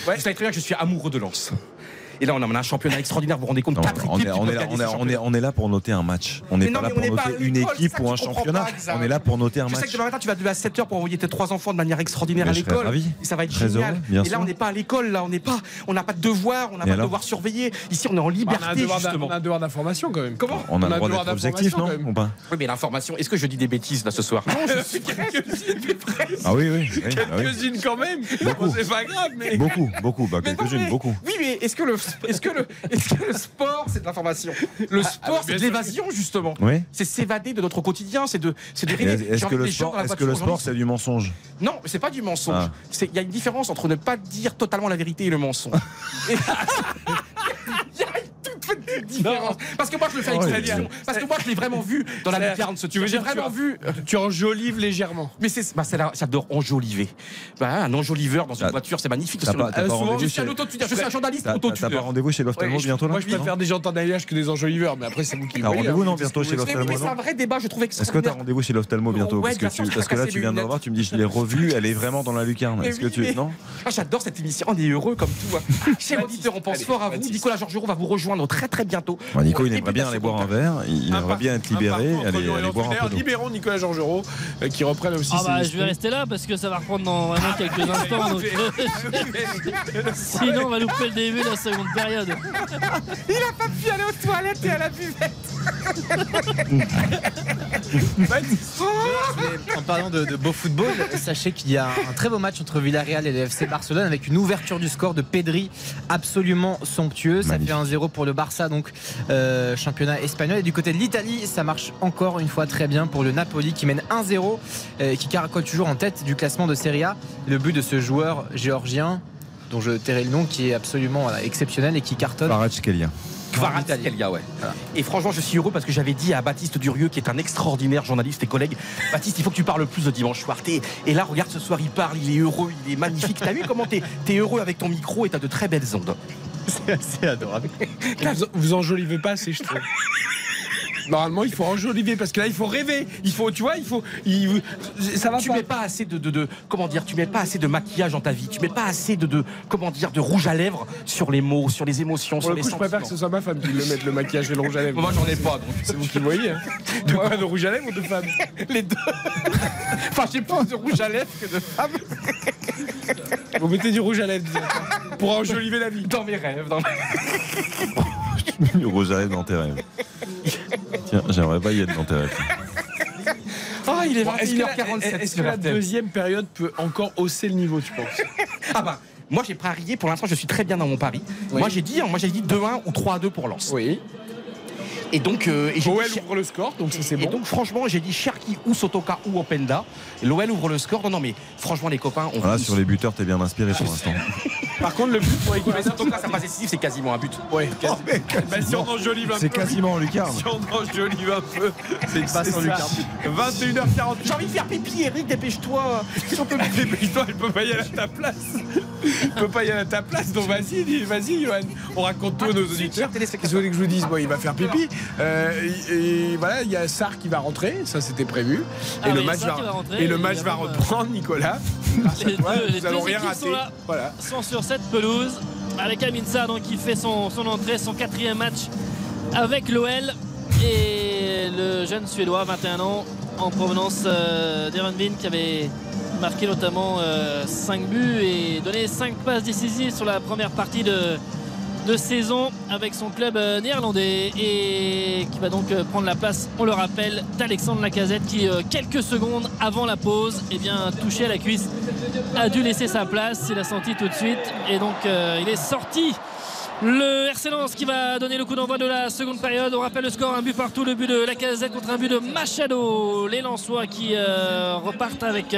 Vous savez très bien que je suis amoureux de Lens. Et là, on a un championnat extraordinaire. Vous vous rendez compte Non, quatre on, équipes est, on, est là, gagner on, ce est, on, est, championnat. on est là pour noter un match. On n'est non, pas là pour noter une équipe ou un championnat. On est là pour noter un Je sais match. que demain matin, tu vas te lever à 7h pour envoyer tes trois enfants de manière extraordinaire Mais à l'école. ça va être Très génial. heureux, bien et là, on n'est pas à l'école, là, on n'est pas, on n'a pas de devoir, on n'a pas de devoir surveiller. Ici, on est en un liberté, devoir on a un devoir d'information quand même. Comment On a On le a droit le droit d'être objectif, d'information, non Oui, mais l'information, est-ce que je dis des bêtises là ce soir Non, je suis Ah oui, oui. oui, oui. Quelques-unes quand même. C'est pas grave, mais. Beaucoup, beaucoup. Bah, quelques-unes, beaucoup. Oui, mais est-ce que le, est-ce que le, est-ce que le sport, c'est de l'information? Le Ah, sport, ah, c'est de l'évasion, justement. Oui. C'est s'évader de notre quotidien, c'est de, c'est de rêver. Est-ce que le sport, la est-ce que le sport, c'est du mensonge? Non, c'est pas du mensonge. Ah. Il y a une différence entre ne pas dire totalement la vérité et le mensonge. Et- Il y a une toute petite différence. Parce que moi, je le fais avec Oh, il- Parce que moi, je l'ai vraiment vu dans la lucarne, ce tu veux J'ai dire, tu vraiment vu. Tu enjolives légèrement. Mais c'est, bah, c'est là, j'adore enjoliver. Bah, un enjoliveur dans une T'as- voiture, c'est magnifique. t'as pas- Euh, souvent, rendez-vous je suis un chez- autotudeur, je suis un journaliste T'as pas rendez-vous chez l'ophtalmo bientôt là Moi, je non préfère des gens en alliage que des enjoliveurs, mais après, c'est vous qui le T'as rendez-vous, hein. non, bientôt chez l'ophtalmo c'est un vrai débat, je trouve Est-ce que t'as rendez-vous chez l'ophtalmo bientôt Parce que là, tu viens de voir, tu me dis, je l'ai revue, elle est vraiment dans la lucarne. Est-ce que tu. Non Ah, J'adore cette émission, on est heureux comme tout. hein. Chers auditeurs, on pense fort à vous. Nicolas Georgerot va vous rejoindre très très bientôt. Bah, Nico, il aimerait bien aller boire un verre. Il aimerait bien être libéré, aller boire un peu Libérons Nicolas Georgerot euh, qui reprenne aussi Ah ses bah je vais rester là parce que ça va reprendre dans vraiment quelques instants. donc, Sinon on va louper le début de la seconde période. Il a pas pu aller aux toilettes et à la buvette. En parlant de, de beau football, sachez qu'il y a un très beau match entre Villarreal et le FC Barcelone avec une ouverture du score de Pedri absolument somptueux. Ça fait 1-0 pour le Barça, donc euh, championnat espagnol. Et du côté de l'Italie, ça marche encore une fois très bien pour le Napoli qui mène 1-0 euh, qui caracole toujours en tête du classement de Serie A. Le but de ce joueur géorgien dont je tairai le nom qui est absolument voilà, exceptionnel et qui cartonne. Kvaratskhelia. Kvaratskhelia, ouais. Et franchement, je suis heureux parce que j'avais dit à Baptiste Durieux, qui est un extraordinaire journaliste et collègue, Baptiste, il faut que tu parles plus de dimanche soir. Et là, regarde, ce soir, il parle, il est heureux, il est magnifique. T'as vu comment t'es es heureux avec ton micro et t'as de très belles ondes. C'est assez adorable. Vous, vous enjolivez pas assez, je trouve. Normalement, il faut enjoliver parce que là, il faut rêver. Il faut, tu vois, il faut. il- ça va tu pas. mets pas assez de, de, de- comment dire tu mets pas assez de maquillage dans ta vie tu mets pas assez de, de comment dire de rouge à lèvres sur les mots sur les émotions Pour sur le les coup, je préfère que ce soit ma femme qui le mette le maquillage et le rouge à lèvres. moi j'en ai pas donc C'est vous qui le voyez. Hein. De quoi De rouge à lèvres ou de femme les deux enfin j'ai plus de rouge à lèvres que de femme Vous mettez du rouge à lèvres disons, pour enjoliver la vie. dans mes rêves dans mes- Du rouge à lèvres dans tes rêves. Tiens, j'aimerais pas y être dans tes rêves. ah il est Bon, Est-ce que, la, 21h47 est-ce que la deuxième période peut encore hausser le niveau, tu penses? Ah bah moi j'ai parié pour l'instant je suis très bien dans mon pari moi j'ai dit hein, moi j'ai dit 2-1 ou 3-2 pour Lens Oui. Et donc euh, et j'ai L'OL dit- ouvre le score, donc ça c'est Et bon. donc franchement j'ai dit Cherki ou Sotoka ou Openda l'OL ouvre le score non non mais franchement les copains on Voilà, sur les buteurs, t'es bien inspiré pour l'instant. Par contre, le but pour l'équipe Mais Sotoka sa passe décisive c'est quasiment un but Ouais, quasi- bah, si on enjolive un peu. C'est quasiment en lucarne. Si on enjolive un peu, c'est passe c'est en ça. lucarne. 21h48. J'ai envie de faire pipi, Eric, dépêche-toi. Dépêche-toi, il peut pas y aller à ta place. Il peut pas y aller à ta place, donc vas-y, dis- vas-y, Johan. On raconte tout à nos auditeurs. Qu'est-ce que vous voulez que je vous dise Bon, il va faire pipi. Euh, et, et voilà, il y a Sarr qui va rentrer, ça c'était prévu. Ah et, le oui, match va, qui va rentrer, et le match va euh, reprendre, Nicolas. Les deux- les nous allons deux rien rater. sont là. Voilà. sont sur cette pelouse avec Amin Sarr donc, qui fait son, son entrée, son quatrième match avec l'OL et le jeune Suédois, 21 ans, en provenance euh, qui avait marqué notamment 5 buts et donné 5 passes décisives sur la première partie de, de saison avec son club euh, néerlandais et qui va donc euh, prendre la place, on le rappelle, d'Alexandre Lacazette qui, euh, quelques secondes avant la pause, eh bien, touché à la cuisse, a dû laisser sa place. Il a senti tout de suite et donc il est sorti. Le RC qui va donner le coup d'envoi de la seconde période. On rappelle le score, un but partout, le but de Lacazette contre un but de Machado. Les Lensois qui repartent avec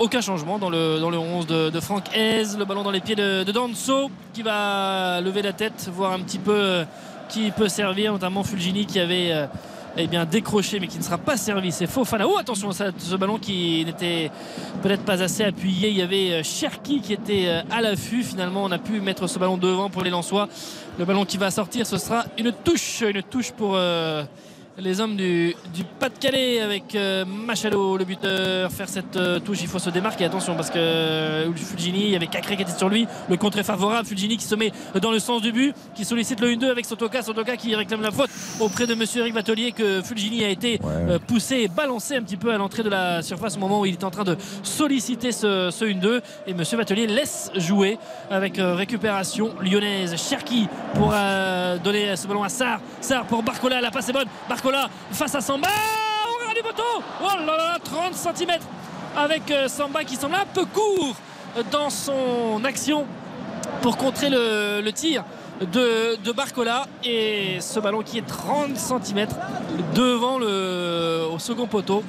aucun changement dans le, dans le 11 de, de Franck Hez. Le ballon dans les pieds de, de Danso qui va lever la tête, voir un petit peu euh, qui peut servir, notamment Fulgini qui avait euh, eh bien, décroché mais qui ne sera pas servi. C'est Fofana. Oh attention, ce ballon qui n'était peut-être pas assez appuyé. Il y avait euh, Cherki qui était à l'affût. Finalement, on a pu mettre ce ballon devant pour les Lensois. Le ballon qui va sortir, ce sera une touche, une touche pour. Les hommes du, du Pas-de-Calais avec euh, Machado, le buteur, faire cette euh, touche. Il faut se démarquer, attention, parce que euh, Fulgini, il y avait Cacré qui était sur lui. Le contre est favorable. Fulgini qui se met dans le sens du but, qui sollicite le 1-2 avec Sotoka. Sotoka qui réclame la faute auprès de monsieur Eric Batelier, que Fulgini a été euh, poussé et balancé un petit peu à l'entrée de la surface au moment où il était en train de solliciter ce, ce 1-2. Et monsieur Batelier laisse jouer avec récupération lyonnaise. Cherki pour donner ce ballon à Sarr. Sarr pour Barcola. La passe est bonne. Barcola face à Samba. Au ras du poteau. Oh là là, 30 cm avec euh, Samba qui semble un peu court dans son action pour contrer le tir de, de Barcola et ce ballon qui est 30 cm devant le au second poteau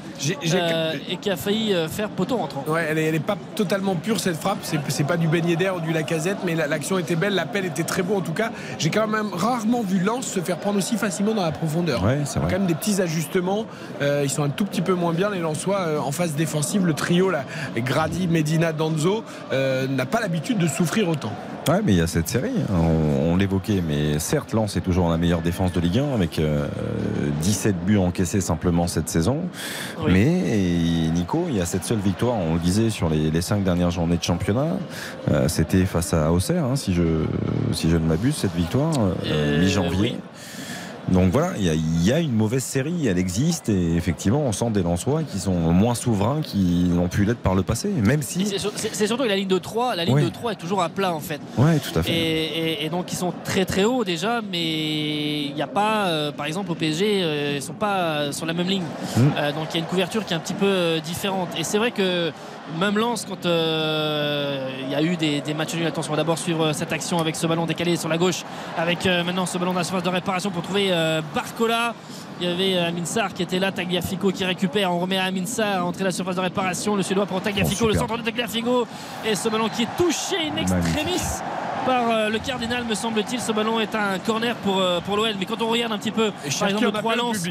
euh, et qui a failli euh, faire poteau rentrant. Ouais, elle est, elle est pas totalement pure cette frappe. C'est, pas du beignet d'air ou du lacazette, mais la- l'action était belle, l'appel était très beau en tout cas. J'ai quand même rarement vu Lens se faire prendre aussi facilement dans la profondeur. Ouais, c'est Il y a vrai. quand même des petits ajustements. Euh, ils sont un tout petit peu moins bien les Lensois euh, en phase défensive. Le trio là, Grady, Medina, Danzo, euh, n'a pas l'habitude de souffrir autant. Ouais, mais il y a cette série, hein, on, on l'évoquait, mais certes, Lens est toujours la meilleure défense de Ligue 1 avec euh, 17 buts encaissés simplement cette saison. Oui. Mais Nico, il y a cette seule victoire, on le disait, sur les, les cinq dernières journées de championnat. Euh, C'était face à Auxerre, hein, si, je, si je ne m'abuse, cette victoire, euh, Euh, mi-janvier. oui. Donc voilà, il y, a, il y a une mauvaise série, elle existe, et effectivement, on sent des Lensois qui sont moins souverains qu'ils n'ont pu l'être par le passé, même si. C'est sur- c'est- c'est surtout que la ligne de 3, la ligne de 3 est toujours à plat en fait. Ouais, tout à fait. Et, et- et donc ils sont très très hauts déjà, mais il n'y a pas, euh, par exemple au PSG, euh, ils sont pas euh, sur la même ligne. Mm. Euh, donc il y a une couverture qui est un petit peu différente. Et c'est vrai que même Lens, quand euh, il y a eu des, des matchs nuls, attention, on va d'abord suivre euh, cette action avec ce ballon décalé sur la gauche, avec euh, maintenant ce ballon dans la surface de réparation pour trouver euh, Barcola. Il y avait Amin Sarr qui était là, Tagliafico qui récupère. On remet à Amin Sarr à entrer la surface de réparation. Le Suédois pour Tagliafico, Oh, le centre de Tagliafico. Et ce ballon qui est touché in extremis par le cardinal, me semble-t-il. Ce ballon est un corner pour, pour l'OL. Mais quand on regarde un petit peu, Et par exemple, le 3 appelle le lance.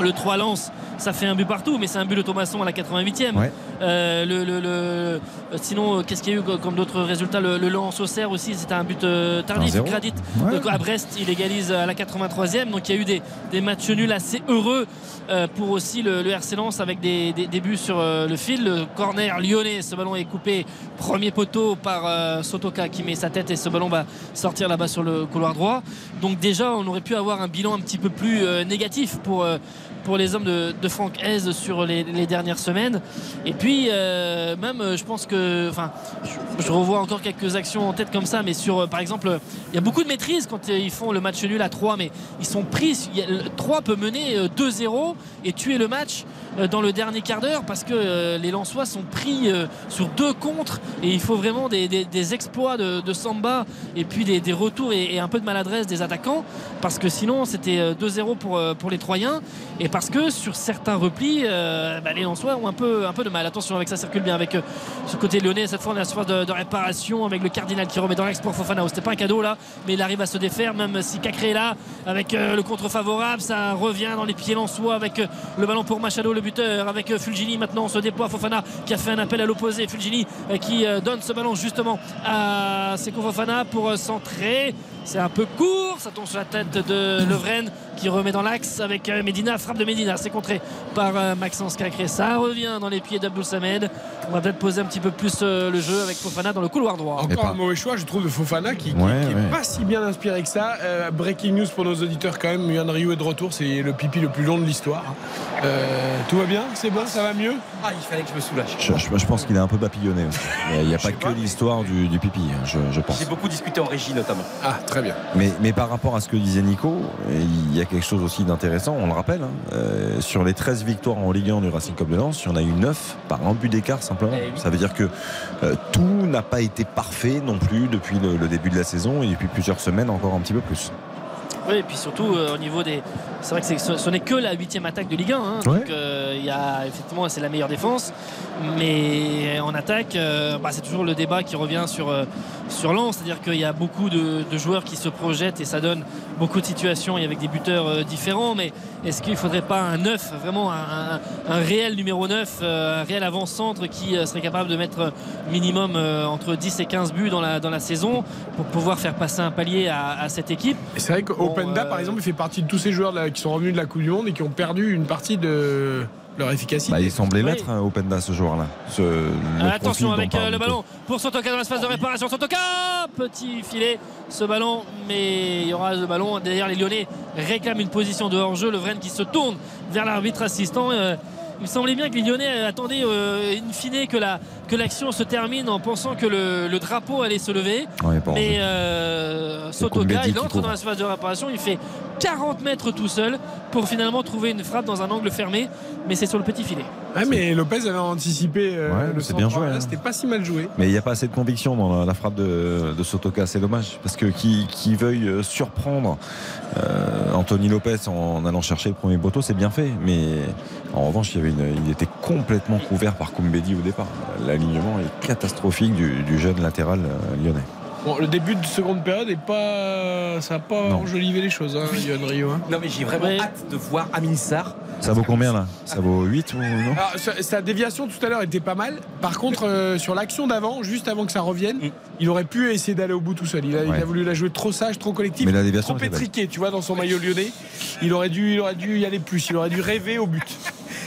Le 3 lance, ça fait un but partout, mais c'est un but de Thomasson à la 88e. Ouais. Euh, le, le- le- euh, sinon, euh, qu'est-ce qu'il y a eu comme d'autres résultats? Le, lance au cerf aussi, c'était un but euh, tardif. 1-0. Gradit Ouais. Donc, à Brest, il égalise à la 83e. Donc il y a eu des, des matchs nuls assez heureux euh, pour aussi le, le RC Lens avec des, des- des buts sur euh, le fil. Le corner lyonnais, ce ballon est coupé premier poteau par euh, Sotoka qui met sa tête et ce ballon va sortir là-bas sur le couloir droit. Donc déjà, on aurait pu avoir un bilan un petit peu plus euh, négatif pour, euh, les hommes de, de Franck Hez sur les, dernières semaines. Et puis, euh, même, euh, je pense que. Enfin, je, revois encore quelques actions en tête comme ça, mais sur, euh, par exemple, il y a beaucoup de maîtrise quand ils font le match nul à 3, mais ils sont pris. il y a- le 3 peut mener euh, 2-0 et tuer le match dans le dernier quart d'heure parce que les Lensois sont pris sur deux contres et il faut vraiment des, exploits de, Samba et puis des, retours et, un peu de maladresse des attaquants parce que sinon c'était euh, 2-0 pour, pour les Troyens et parce que sur certains replis euh, bah, les Lensois ont un peu, de mal. Attention avec ça circule bien avec euh, ce côté lyonnais. Cette fois on est à la de, réparation avec le Cardinal qui remet dans l'axe pour Fofana. C'était pas un cadeau là mais il arrive à se défaire même si Cacré est là avec euh, le contre favorable ça revient dans les pieds lensois avec euh, le ballon pour Machado le buteur avec euh, Fulgini. Maintenant on se déploie. Fofana qui a fait un appel à l'opposé. Fulgini euh, qui euh, donne ce ballon justement à Seko Fofana pour euh, centrer c'est un peu court, ça tombe sur la tête de Levren qui remet dans l'axe avec euh, Medina, frappe de Medina, c'est contré par euh, Maxence Cacré. Ça revient dans les pieds d'Abdul Samed. On va peut-être poser un petit peu plus euh, le jeu avec Fofana dans le couloir droit. Encore un mauvais choix, je trouve, de Fofana qui, qui- Ouais, qui est ouais. pas si bien inspiré que ça. Euh, breaking news pour nos auditeurs quand même. Yann Ryu est de retour, c'est le pipi le plus long de l'histoire. Euh, tout va bien C'est bon Ça va mieux? Ah, il fallait que je me soulage. Je, je- je pense qu'il est un peu papillonné. Il n'y a pas que l'histoire du, du pipi, hein, je, je pense. J'ai beaucoup discuté en régie notamment. Ah, très bien. Mais, mais par rapport à ce que disait Nico, il y a quelque chose aussi d'intéressant, on le rappelle. hein, euh, sur les 13 victoires en Ligue 1 du Racing Club de Lens, il y en a eu 9 par un but d'écart simplement. Eh oui. Ça veut dire que euh, tout n'a pas été parfait non plus depuis le, le début de la saison et depuis plusieurs semaines encore un petit peu plus. Oui, et puis surtout euh, au niveau des. C'est vrai que ce, ce n'est que la huitième attaque de Ligue 1. hein. Ouais. Donc euh, y a effectivement c'est la meilleure défense, mais en attaque, euh, bah, c'est toujours le débat qui revient sur sur Lens, c'est-à-dire qu'il y a beaucoup de, de joueurs qui se projettent et ça donne beaucoup de situations et avec des buteurs différents. Mais est-ce qu'il ne faudrait pas un 9, vraiment un, un- un réel numéro 9, euh, un réel avant-centre qui serait capable de mettre minimum entre 10 et 15 buts dans la, dans la saison pour pouvoir faire passer un palier à, à cette équipe? Et c'est vrai qu'au. Openda, par exemple, il fait partie de tous ces joueurs là, qui sont revenus de la Coupe du Monde et qui ont perdu une partie de leur efficacité. Bah, il semblait Oui. l'être, hein, Openda, ce joueur-là. Le Attention avec euh, le ballon pour Sotoka dans l'espace de réparation. Sotoka Petit filet ce ballon, mais il y aura le ballon. Derrière les Lyonnais réclament une position de hors-jeu. Le Vren qui se tourne vers l'arbitre assistant. Euh, il me semblait bien que les Lyonnais attendaient euh, in fine que la que l'action se termine en pensant que le, le drapeau allait se lever. Ouais, mais euh, Sotoka, il entre dans l'espace de réparation. Il fait 40 mètres tout seul pour finalement trouver une frappe dans un angle fermé. Mais c'est sur le petit filet. Ouais, mais Lopez avait anticipé euh, Ouais, le c'est bien joué, hein. C'était pas si mal joué. Mais il n'y a pas assez de conviction dans la, la frappe de, de Sotoka, c'est dommage. Parce que qui, qui veuille euh, surprendre euh, Anthony Lopez en allant chercher le premier poteau, c'est bien fait. Mais en revanche, il, y avait une- il était complètement couvert par Koumbedi au départ. L'alignement est catastrophique du, du jeune latéral euh, lyonnais. Bon, le début de seconde période est pas, ça n'a pas Non. enjolivé les choses, hein, Yohan Rio. hein. Non, mais j'ai vraiment Ouais. hâte de voir Amin Sarr. Ça vaut combien là? Ça vaut 8 ou non? Alors, sa, sa déviation tout à l'heure était pas mal. Par contre, euh, sur l'action d'avant, juste avant que ça revienne, Mm. il aurait pu essayer d'aller au bout tout seul. Il a, il a Ouais. voulu la jouer trop sage, trop collective, Mais la déviation trop étriqué, tu vois, dans son maillot lyonnais. Il aurait dû, il aurait dû y aller plus. Il aurait dû rêver au but.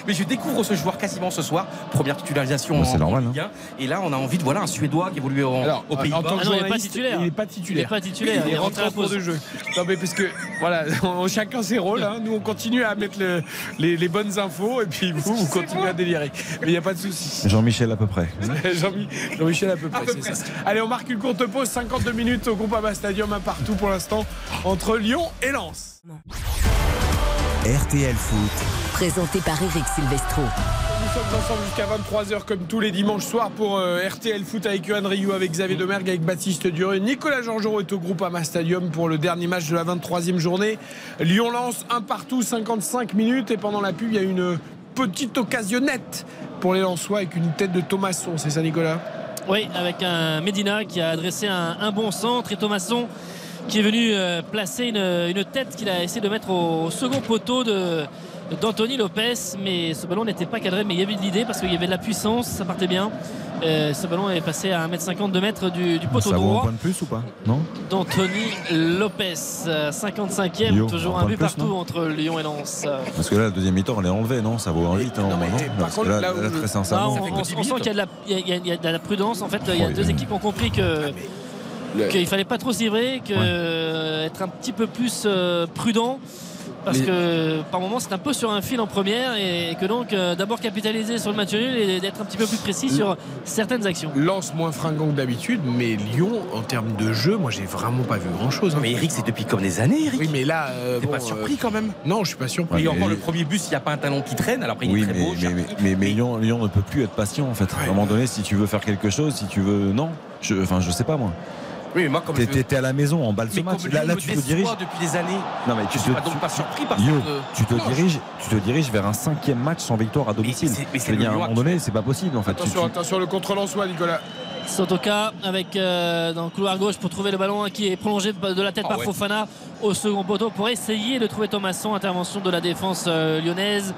Mais je découvre ce joueur quasiment ce soir. Première titularisation Bah, c'est en, normal, Ligue 1. Et là, on a envie de voilà un Suédois qui évolue en, Alors, aux en tant que Ah non, il est pas titulaire. il est pas titulaire. Il est pas titulaire, Il il est rentré en rentré cours à de jeu. Non, mais parce que voilà, on- chacun ses rôles. hein. Nous, on continue à mettre le- les, les bonnes infos et puis vous, vous continuez à délirer. Mais il n'y a pas de souci. Jean-Michel à peu près. Jean-Mi- Jean-Michel à peu près, c'est ça. Allez, on marque une courte pause, 52 minutes au Groupama Stadium, un partout pour l'instant, entre Lyon et Lens. RTL Foot, Présenté par Eric Silvestro. Nous sommes ensemble jusqu'à 23h comme tous les dimanches soirs pour euh, RTL Foot avec Johan Rioux, avec Xavier Domergue, avec Baptiste Dureux. Nicolas Georgerot est au Groupama Stadium pour le dernier match de la 23e journée. Lyon lance un partout, 55 minutes et pendant la pub, il y a une petite occasionnette pour les Lensois avec une tête de Thomasson, c'est ça Nicolas? Oui, avec un Medina qui a adressé un, un bon centre et Thomasson qui est venu euh, placer une, une tête qu'il a essayé de mettre au, second poteau de d'Anthony Lopez. Mais ce ballon n'était pas cadré mais il y avait de l'idée parce qu'il y avait de la puissance ça partait bien. Euh, ce ballon est passé à 1m50 de mètre du, du poteau Ça vaut un droit point de plus ou pas? Non? d'Anthony Lopez euh, 55e Lyon, toujours un but plus, partout non? entre Lyon et Lens. Euh, Parce que là, la deuxième mi-temps, elle est enlevée, non? Ça vaut un 8 hein, non, mais, que contre, là, là où là, je- très Non, sincèrement. on, on- on sent qu'il y a de la, y y a- de prudence. En fait, il y a Oh, deux équipes qui ont compris que Le- qu'il fallait pas trop s'y que Ouais. euh, être un petit peu plus euh, prudent. Parce Mais- que par moment c'est un peu sur un fil en première et que donc euh, d'abord capitaliser sur le match nul et d'être un petit peu plus précis sur certaines actions. Lance moins fringant que d'habitude, mais Lyon, en termes de jeu, moi j'ai vraiment pas vu grand chose. Mais Eric, c'est depuis comme des années, Eric. Oui, mais là. euh, T'es bon, pas surpris euh, quand même Non, je suis pas surpris. Ouais, Et mais- encore le premier bus, il n'y a pas un talent qui traîne. Alors après, il Oui, est très mais, beau. mais, mais, mais- mais Lyon, Lyon ne peut plus être patient en fait. À un moment donné, si tu veux faire quelque chose, si tu veux. Non. Je, enfin, je sais pas moi. Oui, mais moi, comme t'es à la maison, en balle ce match. Là, là, tu te diriges. depuis des années. Non, mais Je tu suis te, pas donc pas surpris par Yo, cette. tu te diriges, tu te diriges vers un cinquième match sans victoire à domicile. c'est- mais Je c'est veux le dire, à un moment donné, c'est pas possible en fait. Attention, tu- attention, le contre-Lensois, Nicolas. Sotoka avec euh, dans le couloir gauche pour trouver le ballon qui est prolongé de la tête Ah par ouais. Fofana au second poteau pour essayer de trouver Thomasson. Intervention de la défense euh, lyonnaise.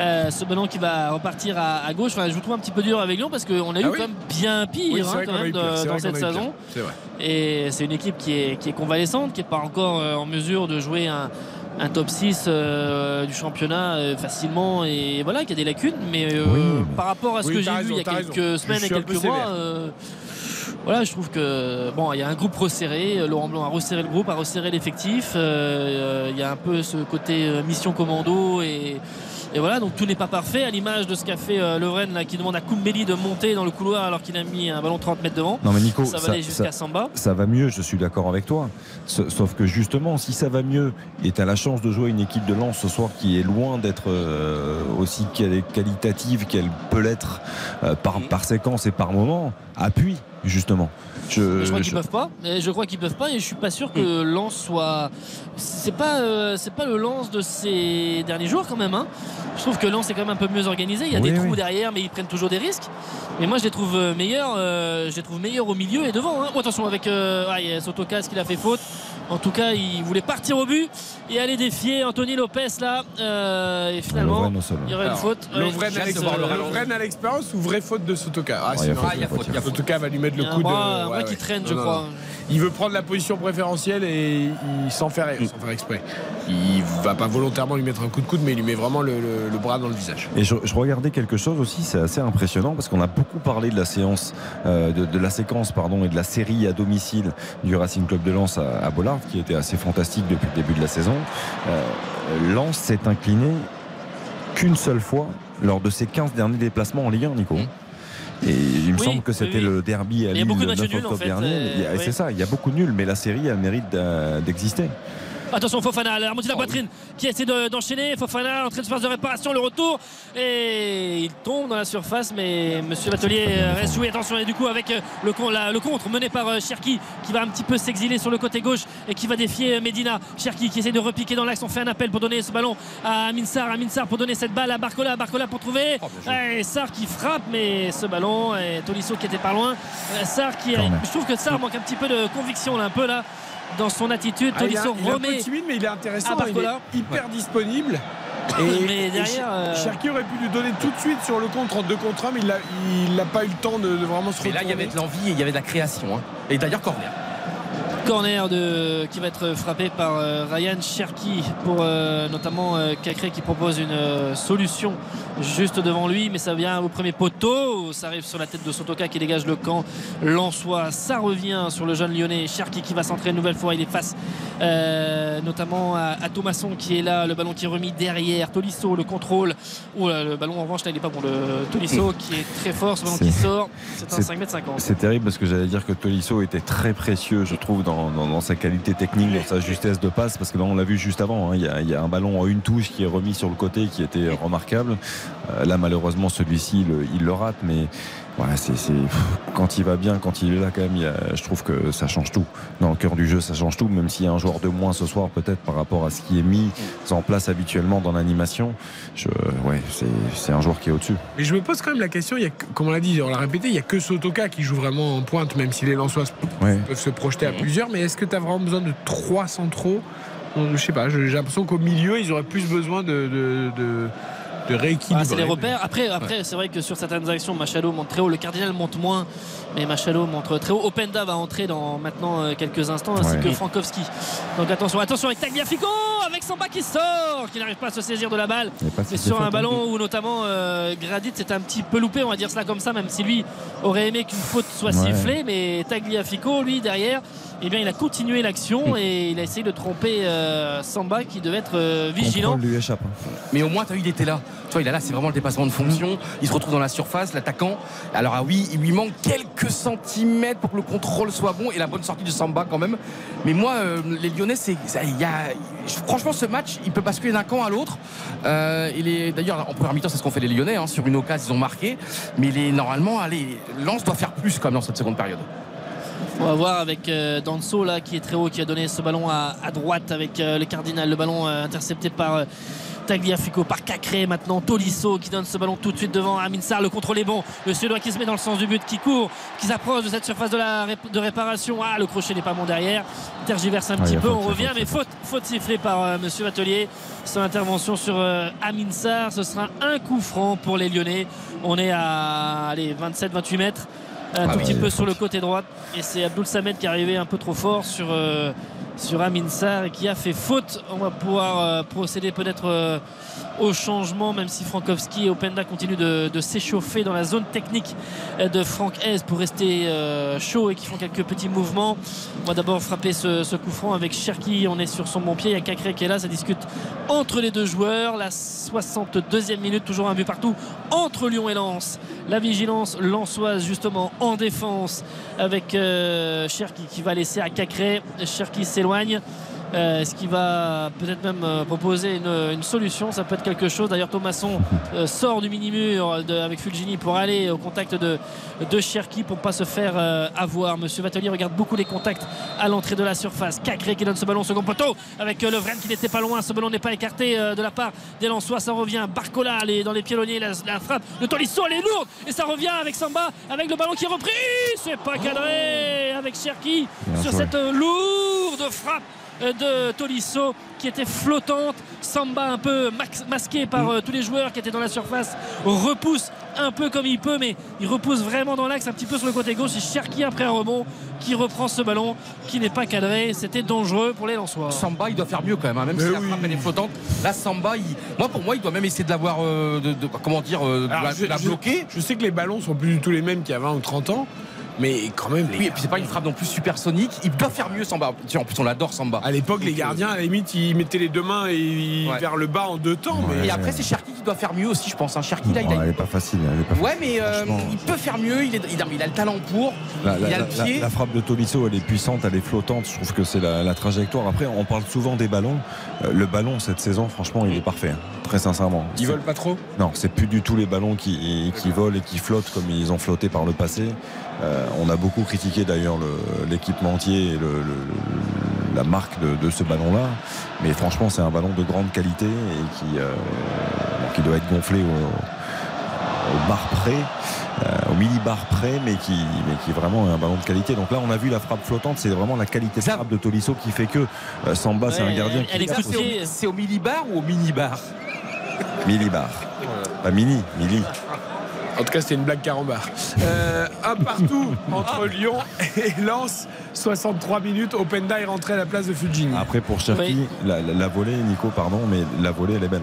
Euh, ce ballon qui va repartir à, à gauche. Enfin, je vous trouve un petit peu dur avec Lyon parce qu'on a eu Ah oui quand même bien pire Oui, hein, quand même pire, dans cette saison. C'est vrai. Et c'est une équipe qui est, qui est convalescente, qui n'est pas encore en mesure de jouer un, un top 6 euh, du championnat euh, facilement et voilà, qui a des lacunes. Mais euh, Oui, mais- par rapport à ce Oui, que j'ai vu il y a quelques raison. semaines et quelques mois, euh, voilà, je trouve que bon, il y a un groupe resserré. Laurent Blanc a resserré le groupe, a resserré l'effectif. Il y a un peu ce côté euh, mission commando et et voilà, donc tout n'est pas parfait, à l'image de ce qu'a fait euh, Lovren là, qui demande à Koumbeli de monter dans le couloir alors qu'il a mis un ballon 30 mètres devant. Non mais Nico, ça va aller jusqu'à Samba. ça va mieux, je suis d'accord avec toi. Sauf que justement, si ça va mieux et tu as la chance de jouer une équipe de Lens ce soir qui est loin d'être euh, aussi quali- qualitative qu'elle peut l'être euh, par, par séquence et par moment, appuie justement. Je, je crois qu'ils peuvent pas. Et je crois qu'ils peuvent pas. Et je suis pas sûr que Lens soit. C'est pas, euh, c'est pas le Lens de ces derniers jours quand même. hein. Je trouve que Lens est quand même un peu mieux organisé. Il y a Oui, des oui. trous derrière, mais ils prennent toujours des risques. Mais moi, je les trouve euh, meilleurs. euh, je les trouve meilleurs au milieu et devant. hein. Oh, attention avec euh, ah, qu'il a fait faute. En tout cas, il voulait partir au but et aller défier Anthony Lopez là. Euh, et finalement, Lovren il y aurait une Alors, faute. Lovren. Lovren à l'expérience ou vraie faute de Sotoka? Ah, il y a sinon, il y a faute. Sotoka va lui mettre le coup de. un ouais, bras qui ouais. traîne, Non, je non, crois. non. Il veut prendre la position préférentielle et il sans faire exprès. Il va pas volontairement lui mettre un coup de coude, mais il lui met vraiment le, le- le bras dans le visage. Et je, je regardais quelque chose aussi, c'est assez impressionnant parce qu'on a beaucoup parlé de la séance, euh, de, de la séquence pardon, et de la série à domicile du Racing Club de Lens à, à Bollard, qui était assez fantastique depuis le début de la saison. Euh, Lens s'est incliné qu'une seule fois lors de ses 15 derniers déplacements en Ligue 1, Nico. Et il me Oui, semble que c'était oui. le derby à a Lille le matchs 9 nuls, en octobre fait, dernier. euh, Il y a- oui. C'est ça, il y a beaucoup de nuls, mais la série, elle mérite d'a- d'exister. Attention Fofana, la remontée de la poitrine qui essaie de- d'enchaîner. Fofana en train de phase de réparation, le retour et il tombe dans la surface. Mais Monsieur Batelier reste joué. Attention et du coup avec euh, le, con- la- le contre mené par euh, Cherki qui va un petit peu s'exiler sur le côté gauche et qui va défier euh, Medina. Cherki qui essaie de repiquer dans l'axe. On fait un appel pour donner ce ballon à Minsar. À Minsar pour donner cette balle à Barcola. Barcola pour trouver. Ouais, Sarr qui frappe mais ce ballon et Tolisso qui était pas loin. Sarr qui, je trouve que Sarr manque un petit peu de conviction là un peu là dans son attitude. Ah, il, est Tolisso il est un peu remet timide, mais il est intéressant. à Il est hyper disponible. Mais derrière, euh, Cherki aurait pu lui donner tout de suite sur le contre en 2 contre 1, mais il n'a il pas eu le temps de, de vraiment se Mais là, il y retourner. avait de l'envie et il y avait de la création. hein. Et d'ailleurs, corner. Corner de, qui va être frappé par euh, Ryan Cherki pour euh, notamment euh, Cacré qui propose une solution juste devant lui mais ça vient au premier poteau. Ça arrive sur la tête de Sotoka qui dégage le camp. Lançois ça revient sur le jeune lyonnais. Cherki qui va centrer une nouvelle fois. Il est face euh, notamment à, à Thomasson qui est là. Le ballon qui est remis derrière. Tolisso le contrôle. Ouh là, le ballon en revanche là il n'est pas bon. Le Tolisso qui est très fort. Ce ballon qui sort c'est un c'est- 5m50 C'est terrible parce que j'allais dire que Tolisso était très précieux, je trouve, dans, sa qualité technique, dans sa justesse de passe, parce que là, on l'a vu juste avant, hein, il y, a, un ballon en une touche qui est remis sur le côté qui était remarquable. Euh, là, malheureusement, celui-ci, il le rate, mais voilà, c'est, quand il va bien, quand il est là, quand même, il y a- je trouve que ça change tout. Dans le cœur du jeu, ça change tout, même s'il y a un joueur de moins ce soir, peut-être par rapport à ce qui est mis en place habituellement dans l'animation. Je, ouais, c'est, un joueur qui est au-dessus. Mais je me pose quand même la question, il y a, que- comme on l'a dit, on l'a répété, il n'y a que Sotoka qui joue vraiment en pointe, même si les Lensois Ouais. peuvent se projeter à plusieurs. Mais est-ce que tu as vraiment besoin de trois centraux? Je sais pas, j'ai j'ai l'impression qu'au milieu, ils auraient plus besoin de, de, de, de rééquilibrer. Ah, c'est les repères. Après, après c'est vrai que sur certaines actions, Machado monte très haut. Le Cardinal monte moins, mais Machado monte très haut. Openda va entrer dans maintenant euh, quelques instants, ainsi Ouais. que Frankowski. Donc attention, attention avec Tagliafico, avec Samba qui sort, qui n'arrive pas à se saisir de la balle. Cette sur un faute, ballon où notamment euh, Gradit s'est un petit peu loupé, on va dire cela comme ça, même si lui aurait aimé qu'une faute soit Ouais. sifflée. Mais Tagliafico, lui, derrière, eh bien, il a continué l'action et il a essayé de tromper euh, Samba qui devait être euh, vigilant. Contrôle lui échappe. hein. Mais au moins, tu as vu, il était là. Tu vois, il est là, c'est vraiment le dépassement de fonction. Il se retrouve dans la surface, l'attaquant. Alors, ah oui, il lui manque quelques centimètres pour que le contrôle soit bon et la bonne sortie de Samba quand même. Mais moi, euh, les Lyonnais, c'est, y a, franchement, ce match, il peut basculer d'un camp à l'autre. Euh, il est, d'ailleurs, en première mi-temps, c'est ce qu'ont fait les Lyonnais. hein. sur une occasion, ils ont marqué. Mais il est, normalement, allez, Lens doit faire plus quand même dans cette seconde période. On va voir avec euh, Danso là qui est très haut qui a donné ce ballon à, à droite avec euh, le Cardinal. Le ballon euh, intercepté par Tagliafico par Cacré. Maintenant Tolisso qui donne ce ballon tout de suite devant Aminsar le contrôle est bon. Le Suédois qui se met dans le sens du but qui court qui s'approche de cette surface de la de réparation. Ah le crochet n'est pas bon derrière. Tergiverse un Ah, petit peu. on revient mais faute faute sifflée par euh, Monsieur Vatelier son intervention sur euh, Aminsar ce sera un coup franc pour les Lyonnais. On est à allez 27-28 mètres un Ah tout oui, petit peu sur le côté droit et c'est Abdul Samed qui est arrivé un peu trop fort sur, euh, sur Amin Sarr et qui a fait faute. On va pouvoir euh, procéder peut-être euh, au changement, même si Frankowski et Openda continuent de, s'échauffer dans la zone technique de Franck Hez pour rester euh, chaud et qui font quelques petits mouvements. On va d'abord frapper ce, coup franc avec Cherki. On est sur son bon pied. Il y a Cacré qui est là. Ça discute entre les deux joueurs. La 62e minute, toujours un but partout entre Lyon et Lens. La vigilance lensoise justement en défense avec euh, qui va laisser à Cacré. Cherki s'éloigne. Euh, Est-ce qu'il va peut-être même euh, proposer une, une solution Ça peut être quelque chose. D'ailleurs, Thomasson euh, sort du mini-mur avec Fulgini pour aller au contact de, de Cherki pour pas se faire euh, avoir. Monsieur Vatelier regarde beaucoup les contacts à l'entrée de la surface. Cacré qui donne ce ballon au second poteau avec euh, Lovren qui n'était pas loin. Ce ballon n'est pas écarté de la part des Lensois. Ça revient. Barcola dans les piélonniers. La, la frappe de Tolisso, elle est lourde. Et ça revient avec Samba, avec le ballon qui est repris. C'est pas cadré avec Cherki sur cette lourde frappe de Tolisso qui était flottante. Samba un peu masqué par euh, tous les joueurs qui étaient dans la surface repousse un peu comme il peut, mais il repousse vraiment dans l'axe, un petit peu sur le côté gauche. C'est Cherki après un rebond qui reprend ce ballon qui n'est pas cadré. C'était dangereux pour les Lensois. Samba, il doit faire mieux quand même, hein, même Mais si la frappe elle est flottante. Là, Samba, il- moi pour moi, il doit même essayer de l'avoir, euh, de, de- comment dire, euh, de Alors, la, je, de la je- bloquer. je sais que les ballons sont plus du tout les mêmes qu'il y a 20 ou 30 ans, mais quand même, les Oui, et puis c'est pas une frappe non plus supersonique. Il doit faire mieux, Samba. Tiens, en plus, on l'adore, Samba. À l'époque, les gardiens, à la limite, ils mettaient les deux mains et Ouais. vers le bas en deux temps. Mais Et après, c'est Cherki qui doit faire mieux aussi, je pense. hein. Cherki, là, il a. elle est pas facile. elle est pas Ouais, mais euh, il peut faire mieux. Il, est, il, a, il a le talent pour. La, la- il a le la- pied. la frappe de Tolisso, elle est puissante, elle est flottante. Je trouve que c'est la, la trajectoire. Après, on parle souvent des ballons. Euh, le ballon, cette saison, franchement, il est parfait. hein. Très sincèrement. ils volent pas trop? Non, c'est plus du tout les ballons qui, qui volent et qui flottent comme ils ont flotté par le passé. Euh, on a beaucoup critiqué d'ailleurs le- l'équipementier et le- le- le- la marque de, de ce ballon-là. Mais franchement, c'est un ballon de grande qualité et qui, euh, qui doit être gonflé au, au bar près, euh, au millibar près, mais qui, mais qui est vraiment un ballon de qualité. Donc là, on a vu la frappe flottante, c'est vraiment la qualité de frappe de Tolisso qui fait que euh, Samba, c'est Ouais, un gardien elle qui est Ça, c'est au- C'est au mini-bar ou au mini-bar millibar. Pas mini, milli. En tout cas, c'était une blague carambar. Euh, un partout entre Lyon et Lens. 63 minutes. Openda est rentré à la place de Fujini. Après, pour Cherki, Oui. la, la- la volée, Nico, pardon, mais la volée, elle est belle.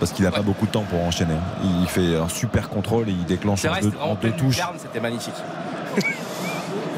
Parce qu'il n'a pas beaucoup de temps pour enchaîner. Il fait un super contrôle et il déclenche C'est en vrai, deux, en deux touches. c'était magnifique.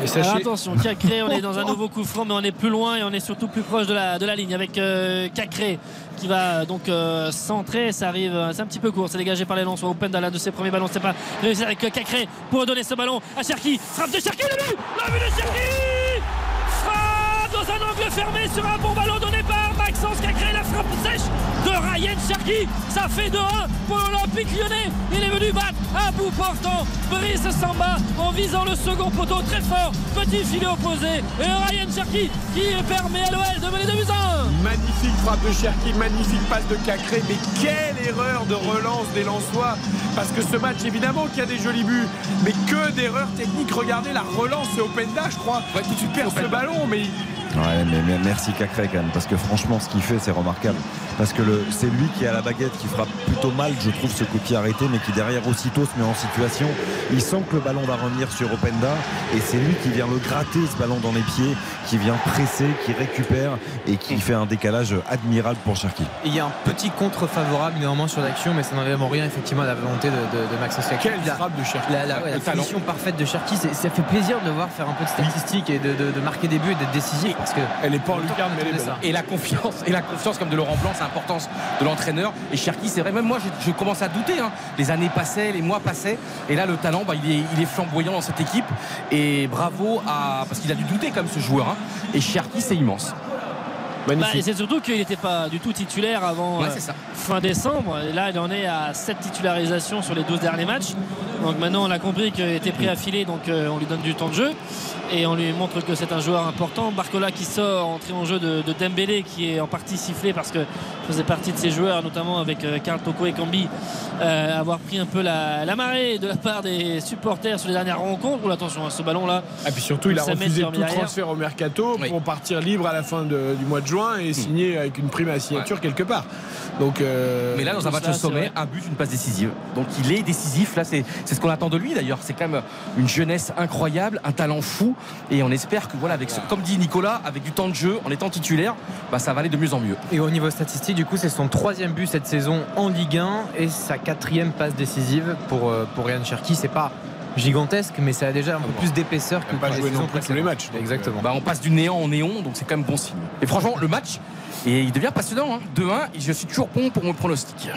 Et Alors sachez, attention, Cacré, on est dans un nouveau coup franc, mais on est plus loin et on est surtout plus proche de la, de la ligne avec euh, Cacré qui va donc euh, centrer. Ça arrive, euh, c'est un petit peu court, c'est dégagé par les Lensois. Openda, l'un de ses premiers ballons, c'est pas réussi avec euh, Cacré pour donner ce ballon à Cherki. Frappe de Cherki, le Le but de Cherki Frappe dans un angle fermé sur un bon ballon donné par Maxence Cacré. La frappe sèche de Ryan Cherki. Ça fait 2-1 pour l'Olympique lyonnais. Il est venu battre à bout portant Brice Samba en visant le second poteau très fort. Petit filet opposé. Et Ryan Cherki qui permet à l'OL de mener 2 buts à 1. magnifique frappe de Cherki, magnifique passe de Cacré. Mais quelle erreur de relance des Lensois. Parce que ce match, évidemment qu'il y a des jolis buts, mais que d'erreurs techniques. Regardez la relance, c'est Openda, je crois. Ouais, tout de suite, ce ballon, mais Ouais, mais, mais merci Cacré quand même, parce que franchement, ce qu'il fait, c'est remarquable. Parce que le- c'est lui qui a la baguette, qui frappe plutôt mal, je trouve, ce coup pied arrêté, mais qui derrière aussitôt se met en situation. Il sent que le ballon va revenir sur Openda, et c'est lui qui vient le gratter, ce ballon dans les pieds, qui vient presser, qui récupère, et qui fait un décalage admirable pour Cherki. Il y a un petit contre favorable néanmoins sur l'action, mais ça n'enlève en rien effectivement à la volonté de, de, de Maxence Cacré. quelle La- frappe de Cherki. La, la, ouais, la finition parfaite de Cherki, c'est- ça fait plaisir de le voir faire un peu de statistiques et de, de- de marquer des buts et d'être décisif parce que Elle est pas en lucarne, mais elle est belle. ça. Et la confiance, et la confiance comme de Laurent Blanc, c'est l'importance de l'entraîneur. Et Cherki, c'est vrai, même moi, je, je commence à douter. hein. Les années passaient, les mois passaient, et là, le talent, bah, il, est, il est flamboyant dans cette équipe. Et bravo à, parce qu'il a dû douter comme ce joueur. hein. Et Cherki, c'est immense. Bah, et c'est surtout qu'il n'était pas du tout titulaire avant Ouais, euh, fin décembre. Et là, il en est à 7 titularisations sur les 12 derniers matchs. Donc maintenant, on a compris qu'il était prêt à filer, donc euh, on lui donne du temps de jeu. Et on lui montre que c'est un joueur important. Barcola qui sort, entrée en jeu de, de Dembélé, qui est en partie sifflé parce que faisait partie de ces joueurs, notamment avec euh, Karl Toko et Kambi, euh, avoir pris un peu la, la marée de la part des supporters sur les dernières rencontres. Oh, attention à ce ballon-là. Et puis surtout, il a refusé tout derrière. transfert au mercato Oui. pour partir libre à la fin de- du mois de juin et signer avec une prime à signature quelque part. Donc, euh, Mais là, dans un match au sommet, un but, une passe décisive. Donc il est décisif. Là, c'est c'est ce qu'on attend de lui d'ailleurs. C'est quand même une jeunesse incroyable, un talent fou. Et on espère que, voilà, avec ce- comme dit Nicolas, avec du temps de jeu, en étant titulaire, bah, ça va aller de mieux en mieux. Et au niveau statistique, du coup, c'est son troisième but cette saison en Ligue 1 et sa quatrième passe décisive pour, euh, pour Ryan Cherki. C'est pas gigantesque, mais ça a déjà un peu plus d'épaisseur que pas joué non plus tous les matchs, Exactement. Bah, on passe du néant au néon, donc c'est quand même bon signe. Et franchement, le match, et il devient passionnant. Hein. 2-1, et je suis toujours bon pour mon pronostic.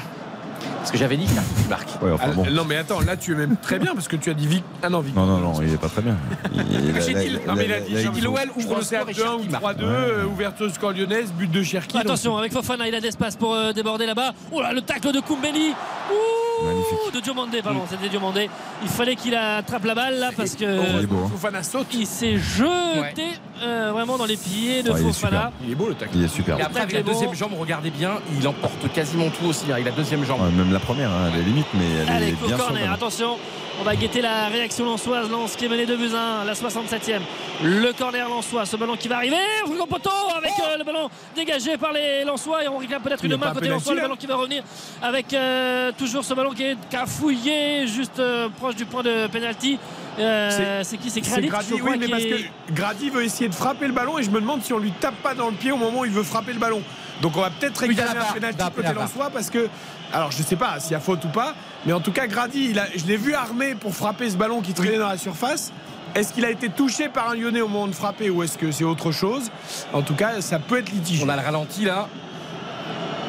Parce que j'avais dit Cherki qui marque. Ouais, enfin Ah. Non, mais attends, là, tu es même très bien parce que tu as dit Vic. Ah non, Vic. Non, non, non, il est pas très bien. Il- il- J'ai la- dit- la- Non, mais il a dit, j'ai l'OL ouvre le pensais à score et 2-1 ou Cherki marque. 3-2, euh, ouverture score lyonnaise, but de Cherki. Attention, avec Fofana, il a d'espace pour euh, déborder là-bas. Oh là, le tacle de Koumbeli. Ouh, de Diomandé, pardon, c'était Diomandé. Il fallait qu'il attrape la balle là parce que hein. Fofana saute. il s'est jeté euh, vraiment dans les pieds de Ouais, il est Fofana. Il est beau le tacle. Il est super. Et après, avec la deuxième jambe, regardez bien, il emporte quasiment tout aussi. hein, avec la deuxième jambe. Même la première, hein, elle est limite, mais elle Allez, est bien corner, attention. On va guetter la réaction lançoise. Lance qui est mené de buts 1, la 67e. Le corner lançois, ce ballon qui va arriver. Au poteau avec euh, le ballon dégagé par les Lançois. Et on réclame peut-être une main côté Lançois. Le ballon qui va revenir avec euh, toujours ce ballon qui est cafouillé juste euh, proche du point de pénalty. Euh, c'est qui? C'est Grady, crois, oui, mais parce est- que Grady veut essayer de frapper le ballon et je me demande si on lui tape pas dans le pied au moment où il veut frapper le ballon. Donc on va peut-être Oui, réclamer la un pénalty côté la VAR. Lensois parce que alors je sais pas s'il y a faute ou pas, mais en tout cas Grady, il a, je l'ai vu armé pour frapper ce ballon qui traînait dans la surface. Est-ce qu'il a été touché par un Lyonnais au moment de frapper ou est-ce que c'est autre chose? En tout cas, ça peut être litigieux. On a le ralenti là.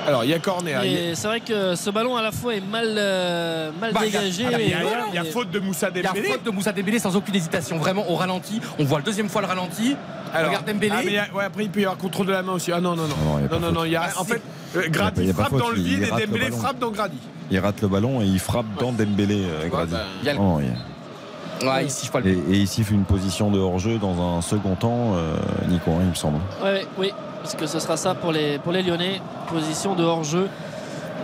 Alors il y a corner. il c'est vrai que ce ballon à la fois est mal, euh, mal Bah, dégagé. il y a- y faute de Moussa Il y a Dembélé. faute de Moussa Dembélé sans aucune hésitation. Vraiment au ralenti. On voit le deuxième fois le ralenti. Alors, Regarde Dembélé. ah, mais il y a- ouais, après il peut y avoir contrôle de la main aussi. Ah non non non. non, non non il y a Ah, en fait euh, Grady frappe faute, dans le vide et Dembélé frappe dans Grady. Il rate le ballon et il frappe dans Dembélé, euh, Grady. il Et, et il siffle une position de hors-jeu dans un second temps, euh, Nico, hein, il me semble. Ouais, oui, parce que ce sera ça pour les, pour les Lyonnais, position de hors-jeu.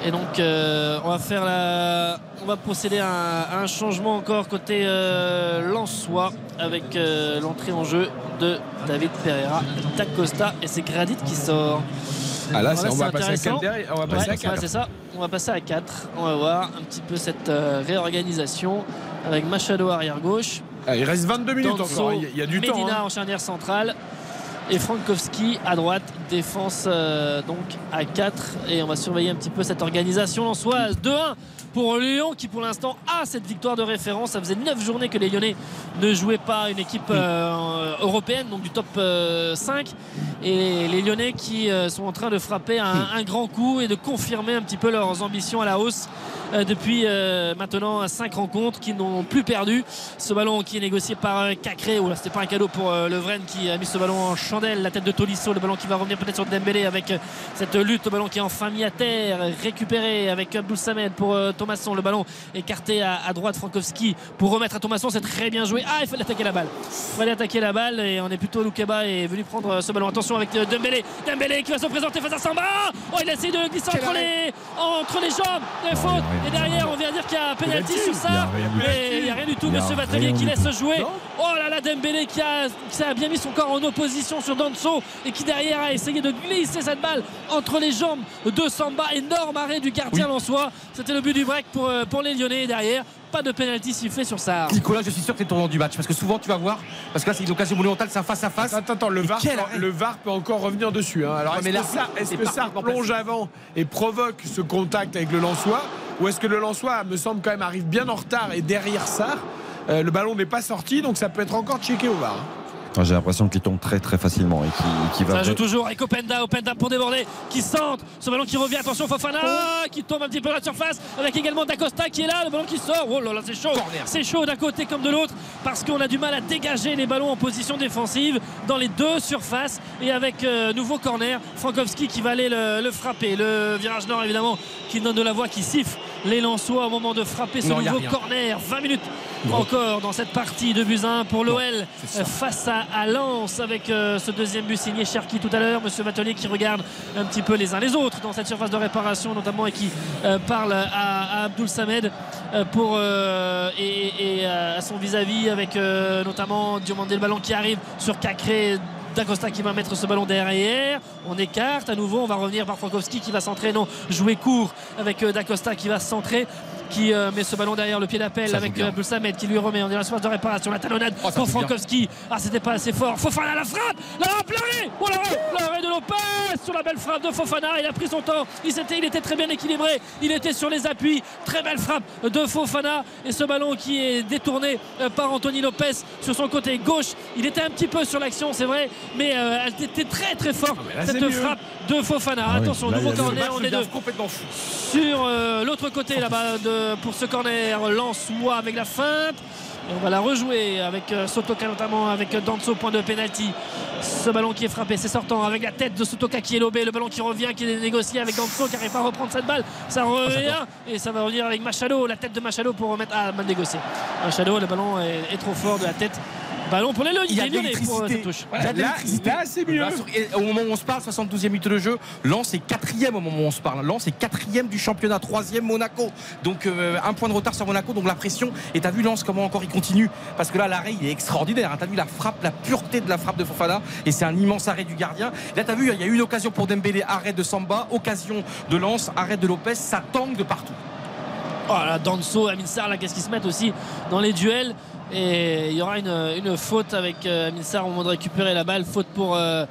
Et donc, euh, on va faire la, on va procéder à un, à un changement encore côté euh, avec euh, l'entrée en jeu de David Pereira, d'Acosta et c'est Gradit qui sort. Ah là, Voilà, on va passer à intéressant. 4 derrière. On va passer Ouais, à ouais, 4. c'est ça. On va passer à 4. On va voir un petit peu cette euh, réorganisation avec Machado arrière gauche. Ah, il reste 22 minutes Danso, encore. Il y a, il y a du Medina temps. hein. en charnière centrale et Frankowski à droite défense euh, donc à 4 et on va surveiller un petit peu cette organisation lançoise. 2-1 pour Lyon qui pour l'instant a cette victoire de référence. Ça faisait 9 journées que les Lyonnais ne jouaient pas une équipe euh, européenne donc du top euh, 5 et les Lyonnais qui euh, sont en train de frapper un, un grand coup et de confirmer un petit peu leurs ambitions à la hausse euh, depuis euh, maintenant 5 rencontres qui n'ont plus perdu. Ce ballon qui est négocié par euh, Cacré ou là c'était pas un cadeau pour euh, Levren qui a mis ce ballon en chandelle la tête de Tolisso le ballon qui va revenir peut-être sur Dembélé avec euh, cette lutte le ballon qui est enfin mis à terre récupéré avec Abdul Samed pour euh, Thomasson le ballon écarté à, à droite Frankowski pour remettre à Thomasson c'est très bien joué. Ah il fallait attaquer la balle. Il fallait attaquer la balle et on est plutôt Loukeba est venu prendre euh, ce ballon. Attention avec euh, Dembélé. Dembélé qui va se présenter face à Samba. Oh il a essayé de glisser entre les, entre les jambes. De faute et derrière. on vient dire qu'il y a un penalty Penalty. sur ça. Il y a rien du mais il n'y a rien du tout. Monsieur Vatelier qui laisse jouer. Oh là là Dembélé qui a, qui a bien mis son corps en opposition sur Danso et qui derrière a essayé de glisser cette balle entre les jambes de Samba. Énorme arrêt du gardien Lensois. C'était le but du break pour, euh, pour les Lyonnais derrière pas de penalty sifflé sur ça Nicolas, je suis sûr que c'est le tournant du match parce que souvent tu vas voir, parce que là c'est une occasion monumentale, c'est un face à face. Attends, attends, le VAR, quel peut- arrêt le VAR peut encore revenir dessus. hein. Alors, est-ce mais que, là, ça, est-ce c'est que ça plonge avant et provoque ce contact avec le Lensois Ou est-ce que le Lensois, me semble quand même, arrive bien en retard et derrière ça, euh, le ballon n'est pas sorti, donc ça peut être encore checké au VAR. hein. J'ai l'impression qu'il tombe très très facilement et qu'il qu'il va. Ça joue toujours. Avec Openda, Openda pour déborder, qui centre, ce ballon qui revient, attention Fofana, qui tombe un petit peu à la surface, avec également Dacosta qui est là, le ballon qui sort, oh là là c'est chaud, c'est chaud d'un côté comme de l'autre, parce qu'on a du mal à dégager les ballons en position défensive dans les deux surfaces, et avec euh, nouveau corner, Frankowski qui va aller le, le frapper, le virage nord évidemment, qui donne de la voix, qui siffle les Lensois au moment de frapper ce Non, nouveau corner, 20 minutes encore dans cette partie de Buzyn pour l'OL face à, à Lens avec euh, ce deuxième but signé Cherki tout à l'heure. Monsieur Vatelier qui regarde un petit peu les uns les autres dans cette surface de réparation notamment et qui euh, parle à, à Abdul Samed euh, pour, et, à son vis-à-vis avec notamment Diomandé le ballon qui arrive sur Cacré. D'Acosta qui va mettre ce ballon derrière. On écarte à nouveau. On va revenir par Frankowski qui va centrer. Non, jouer court avec euh, D'Acosta qui va centrer. Qui euh, met ce ballon derrière le pied d'appel avec euh, Abdul Samed qui lui remet. On est dans la surface de réparation. La talonnade Oh, pour. Frankowski. Ah, c'était pas assez fort. Fofana la frappe. La frappe, l'arrêt. Oh, l'arrêt. De Lopez sur la belle frappe de Fofana. Il a pris son temps. Il, s'était- il était très bien équilibré. Il était sur les appuis. Très belle frappe de Fofana. Et ce ballon qui est détourné euh, par Anthony Lopez sur son côté gauche. Il était un petit peu sur l'action, c'est vrai. Mais euh, elle était très très forte. c'est cette mieux. frappe de Fofana. Ah oui, Attention, là, nouveau corner. On est de, complètement fou. sur euh, l'autre côté là-bas de- pour ce corner. Lensois avec la feinte. Et on va la rejouer avec euh, Sotoka notamment avec euh, Danso point de pénalty ce ballon qui est frappé c'est sortant avec la tête de Sotoka qui est lobé. Le ballon qui revient qui est négocié avec Danso qui n'arrive pas à reprendre cette balle. Ça revient et ça va revenir avec Machado la tête de Machado pour remettre ah mal négocié. Machado le ballon est, est trop fort de la tête Ballon pour les Lyonnais. Il y a les de Lyonnais pour euh, l'électricité. Il y a de Là- l'électricité. là, c'est mieux. Et Au moment où on se parle, 72e minute de jeu, Lens est quatrième au moment où on se parle. Lens est quatrième du championnat, troisième Monaco. Donc euh, un point de retard sur Monaco, donc la pression. Et t'as vu Lens comment encore il continue? Parce que là, l'arrêt, il est extraordinaire. hein. T'as vu la frappe, la pureté de la frappe de Fofana. Et c'est un immense arrêt du gardien. Là, t'as vu, il y a eu une occasion pour Dembélé, arrêt de Samba, occasion de Lens, arrêt de Lopez. Ça tangue de partout. Oh là, Danso, Amin Sarr, là, qu'est-ce qu'ils se mettent aussi dans les duels? Et il y aura une, une faute avec euh, Amin Sarr au moment de récupérer la balle. Faute pour, euh,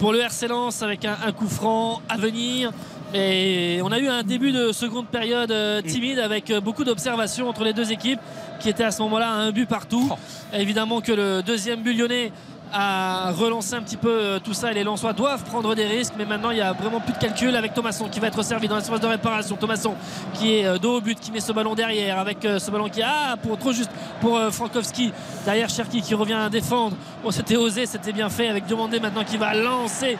pour le RC Lens avec un, un coup franc à venir. Et on a eu un début de seconde période euh, timide avec beaucoup d'observations entre les deux équipes qui étaient à ce moment-là à un but partout. Évidemment que le deuxième but lyonnais a relancé un petit peu euh, tout ça. Et les Lensois doivent prendre des risques mais maintenant il n'y a vraiment plus de calcul avec Thomasson qui va être servi dans l'espace de réparation. Thomasson qui est euh, dos au but qui met ce ballon derrière avec euh, ce ballon qui ah pour trop juste pour Frankowski. Derrière Cherki qui revient à défendre. Bon c'était osé c'était bien fait avec Diomandé maintenant qui va lancer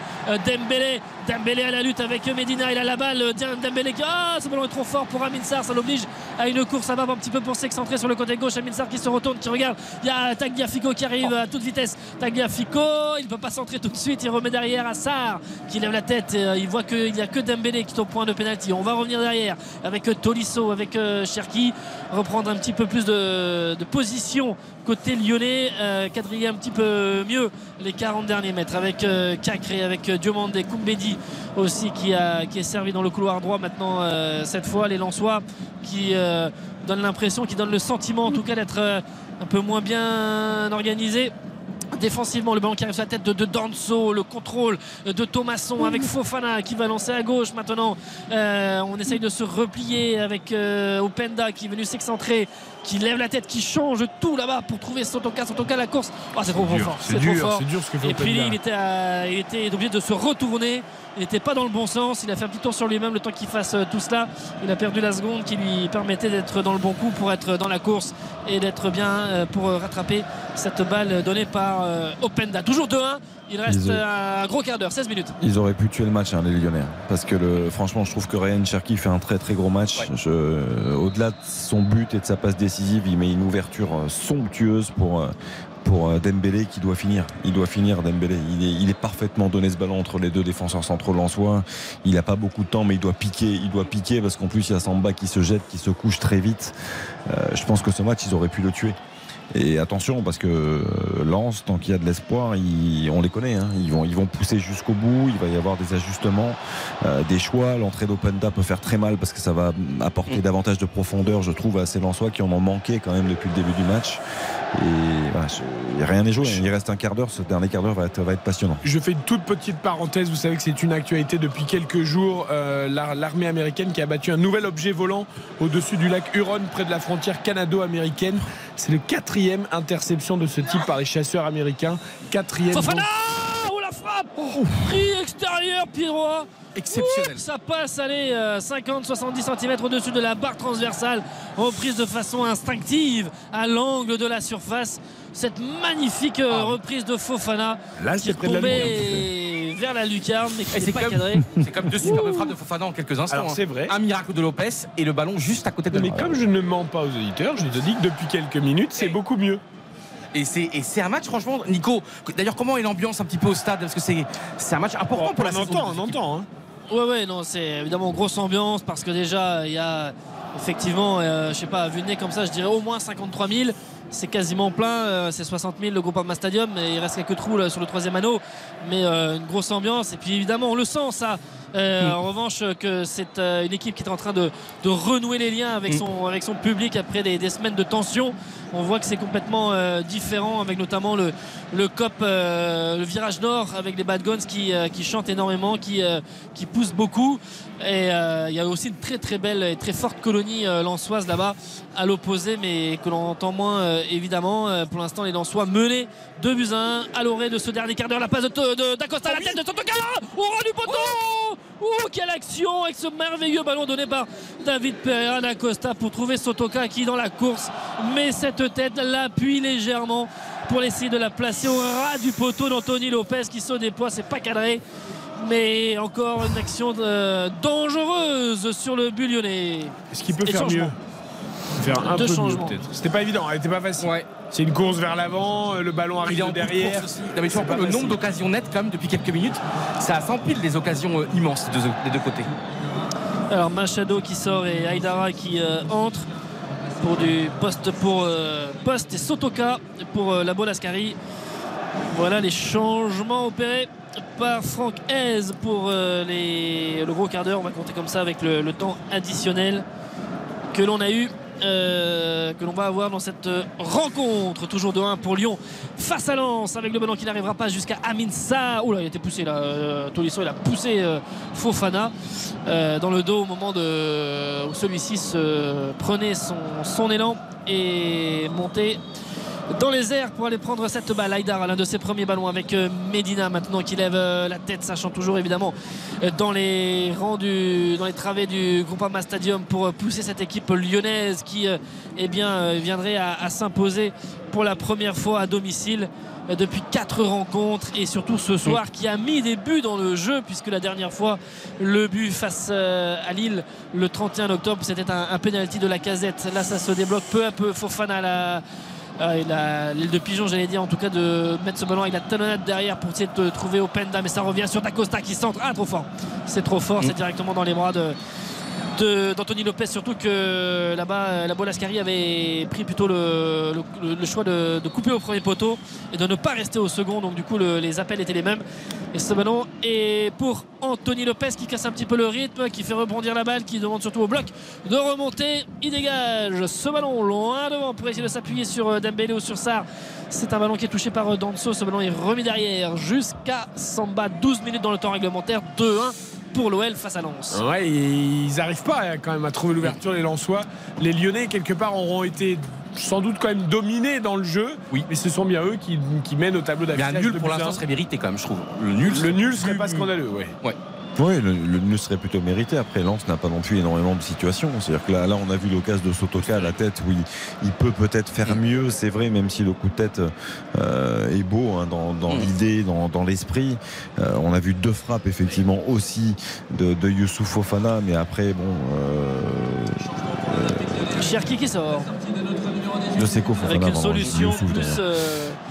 Dembélé Dembélé à la lutte avec Medina il a la balle tiens Dembélé qui ah ce ballon est trop fort pour Amin Sarr ça l'oblige à une course à barbe un petit peu pour s'excentrer sur le côté gauche. Amin Sarr qui se retourne qui regarde il y a Tagliafico qui arrive à toute vitesse. Tagliafico il ne peut pas centrer tout de suite il remet derrière à Sarr qui lève la tête euh, il voit qu'il n'y a que Dembélé qui est au point de pénalty on va revenir derrière avec Tolisso avec euh, Cherki reprendre un petit peu plus de position côté lyonnais euh, un petit peu mieux les 40 derniers mètres avec euh, Cacré avec euh, Diomandé Koumbedi aussi qui, a, qui est servi dans le couloir droit maintenant euh, cette fois. Les Lensois qui euh, donnent l'impression qui donnent le sentiment en tout cas d'être un peu moins bien organisés. Défensivement le ballon qui arrive sur la tête de, Danso le contrôle de Thomasson avec Fofana qui va lancer à gauche maintenant. On essaye de se replier avec euh, Openda qui est venu s'excentrer qui lève la tête qui change tout là-bas pour trouver Sotoka Sotoka la course. Oh, c'est trop, fort. c'est trop fort. dur ce que fait et puis il était, à- il était obligé de se retourner. Il n'était pas dans le bon sens. Il a fait un petit tour sur lui-même le temps qu'il fasse euh, tout cela. Il a perdu la seconde qui lui permettait d'être dans le bon coup pour être dans la course et d'être bien euh, pour rattraper cette balle donnée par euh, Openda. Toujours 2-1 il reste ont- un gros quart d'heure 16 minutes Ils auraient pu tuer le match, hein, les Lyonnais. Parce que le, franchement, je trouve que Ryan Cherki fait un très très gros match. Je- Au-delà de son but et de sa passe décisive, il met une ouverture euh, somptueuse pour, euh, pour euh, Dembélé qui doit finir. Il doit finir Dembélé. Il est, il est parfaitement donné ce ballon entre les deux défenseurs centraux lensois. Il n'a pas beaucoup de temps, mais il doit piquer. Il doit piquer parce qu'en plus il y a Samba qui se jette, qui se couche très vite. Euh, je pense que ce match, ils auraient pu le tuer. Et attention, parce que euh, Lens, tant qu'il y a de l'espoir, on les connaît. hein. Ils, vont, ils vont pousser jusqu'au bout. Il va y avoir des ajustements, euh, des choix. L'entrée d'Openda peut faire très mal parce que ça va apporter davantage de profondeur, je trouve, à ces Lensois qui en ont manqué quand même depuis le début du match. Et voilà, je- rien n'est joué. Il reste un quart d'heure. Ce dernier quart d'heure va être, va être passionnant. Je fais une toute petite parenthèse. Vous savez que c'est une actualité depuis quelques jours. Euh, l'ar- L'armée américaine qui a battu un nouvel objet volant au-dessus du lac Huron, près de la frontière canado-américaine. C'est le quatrième interception de ce type par les chasseurs américains. Quatrième. Fofana la frappe Prix extérieur, pied droit Exceptionnel. Ouh, Ça passe, allez, 50-70 cm au-dessus de la barre transversale, reprise de façon instinctive à l'angle de la surface. Cette magnifique euh, reprise de Fofana Ah. Là, qui la tombait vers la lucarne, mais qui n'est pas comme, cadré. c'est comme deux superbes frappes de Fofana en quelques instants. Alors, hein. c'est vrai. Un miracle de Lopez et le ballon juste à côté de Mais la comme je ne mens pas aux auditeurs, je te dis que depuis quelques minutes, c'est beaucoup mieux. Et c'est, et c'est un match, franchement, Nico. D'ailleurs, comment est l'ambiance un petit peu au stade? Parce que c'est, c'est un match important pour la on saison. entend, on entend. hein. Ouais, ouais, non, c'est évidemment grosse ambiance parce que déjà, il y a effectivement, euh, je sais pas, vu de nez comme ça, je dirais au moins 53 000. C'est quasiment plein, euh, c'est 60 000 le Groupama Stadium, mais il reste quelques trous là, sur le troisième anneau. Mais euh, une grosse ambiance, et puis évidemment, on le sent ça. Euh, Mm. En revanche, que c'est euh, une équipe qui est en train de, de renouer les liens avec, Mm. son, avec son public après des, des semaines de tension. On voit que c'est complètement euh, différent, avec notamment le, le COP, euh, le virage nord, avec les Bad Guns qui, euh, qui chantent énormément, qui, euh, qui poussent beaucoup. Et euh, il y a aussi une très très belle et très forte colonie euh, lançoise là-bas, à l'opposé, mais que l'on entend moins euh, évidemment. Euh, pour l'instant, les Lensois menés 2 buts à 1 à l'orée de ce dernier quart d'heure. La passe de, de- d'Acosta à la tête de Sotoka au rang du poteau Oh, quelle action avec ce merveilleux ballon donné par David Pereira d'Acosta pour trouver Sotoka qui dans la course met cette tête, l'appuie légèrement pour essayer de la placer au ras du poteau d'Anthony Lopez qui se déploie, c'est pas cadré. Mais encore une action euh, dangereuse sur le but lyonnais. Est-ce qu'il peut Et faire changement. mieux? Faire un Deux peu mieux changements. peut-être. C'était pas évident, elle était pas facile. C'est une course vers l'avant, euh, le ballon arrive de derrière. Non, mais tu vois le nombre d'occasions nettes quand même depuis quelques minutes. Ça s'empile des occasions euh, immenses des deux, des deux côtés. Alors Machado qui sort et Aïdara qui euh, entre pour du poste pour euh, poste et Sotoka pour euh, la Bolascari. Voilà les changements opérés par Franck Hez pour euh, les, le gros quart d'heure. On va compter comme ça avec le, le temps additionnel que l'on a eu. Euh, que l'on va avoir dans cette rencontre. Toujours de 1 pour Lyon face à Lens avec le ballon qui n'arrivera pas jusqu'à Amin Sa. Oula il été poussé là. Euh, Tolisso il a poussé euh, Fofana dans le dos au moment de, où celui-ci prenait son élan et montait dans les airs pour aller prendre cette balle. Haïdar, l'un de ses premiers ballons avec euh, Medina maintenant qui lève euh, la tête, sachant toujours évidemment euh, dans les rangs du, dans les travées du Groupama Stadium pour pousser cette équipe lyonnaise qui eh bien, viendrait à, à s'imposer pour la première fois à domicile depuis quatre rencontres et surtout ce soir qui a mis des buts dans le jeu puisque la dernière fois le but face à Lille le 31 octobre c'était un, un penalty de la casette. Là ça se débloque peu à peu. Fofana la il a l'île de pigeon, j'allais dire, en tout cas, de mettre ce ballon avec la talonnade derrière pour essayer de trouver Openda. Mais ça revient sur Dacosta qui centre. Ah, trop fort. C'est trop fort. C'est directement dans les bras de. d'Anthony Lopez surtout que là-bas euh, la Bolascari avait pris plutôt le, choix de, couper au premier poteau et de ne pas rester au second. Donc du coup le- les appels étaient les mêmes. Et ce ballon est pour Anthony Lopez qui casse un petit peu le rythme qui fait rebondir la balle qui demande surtout au bloc de remonter. Il dégage ce ballon loin devant pour essayer de s'appuyer sur euh, Dembélé ou sur Sarr. C'est un ballon qui est touché par euh, Danso. Ce ballon est remis derrière jusqu'à Samba. 12 minutes dans le temps réglementaire. 2-1 pour l'OL face à Lens Ouais, et ils n'arrivent pas hein, quand même à trouver l'ouverture, les Lensois. Les Lyonnais, quelque part, auront été sans doute quand même dominés dans le jeu. Oui. Mais ce sont bien eux qui, qui mènent au tableau Mais d'affichage. un nul pour l'instant serait mérité quand même, je trouve. Le nul, Le nul serait pas scandaleux, ouais. Ouais. Oui, le, le nul serait plutôt mérité. Après, Lens n'a pas non plus énormément de situations. C'est-à-dire que là, là, on a vu l'occasion de Sotoka à la tête où il, il peut peut-être faire mieux, c'est vrai, même si le coup de tête euh, est beau hein, dans, dans Mm. l'idée, dans, dans l'esprit. Euh, on a vu deux frappes, effectivement, aussi de, de Youssouf Fofana, mais après, bon, euh, Cherki qui sort de Seko Fofana. avec une solution plus euh,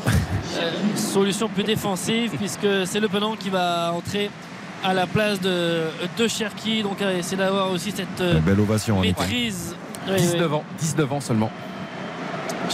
euh, solution plus défensive puisque c'est le penant qui va entrer à la place de, de Cherki donc euh, essayer d'avoir aussi cette euh, Belle ovation, en maîtrise Oui, 19 oui. ans, 19 ans seulement.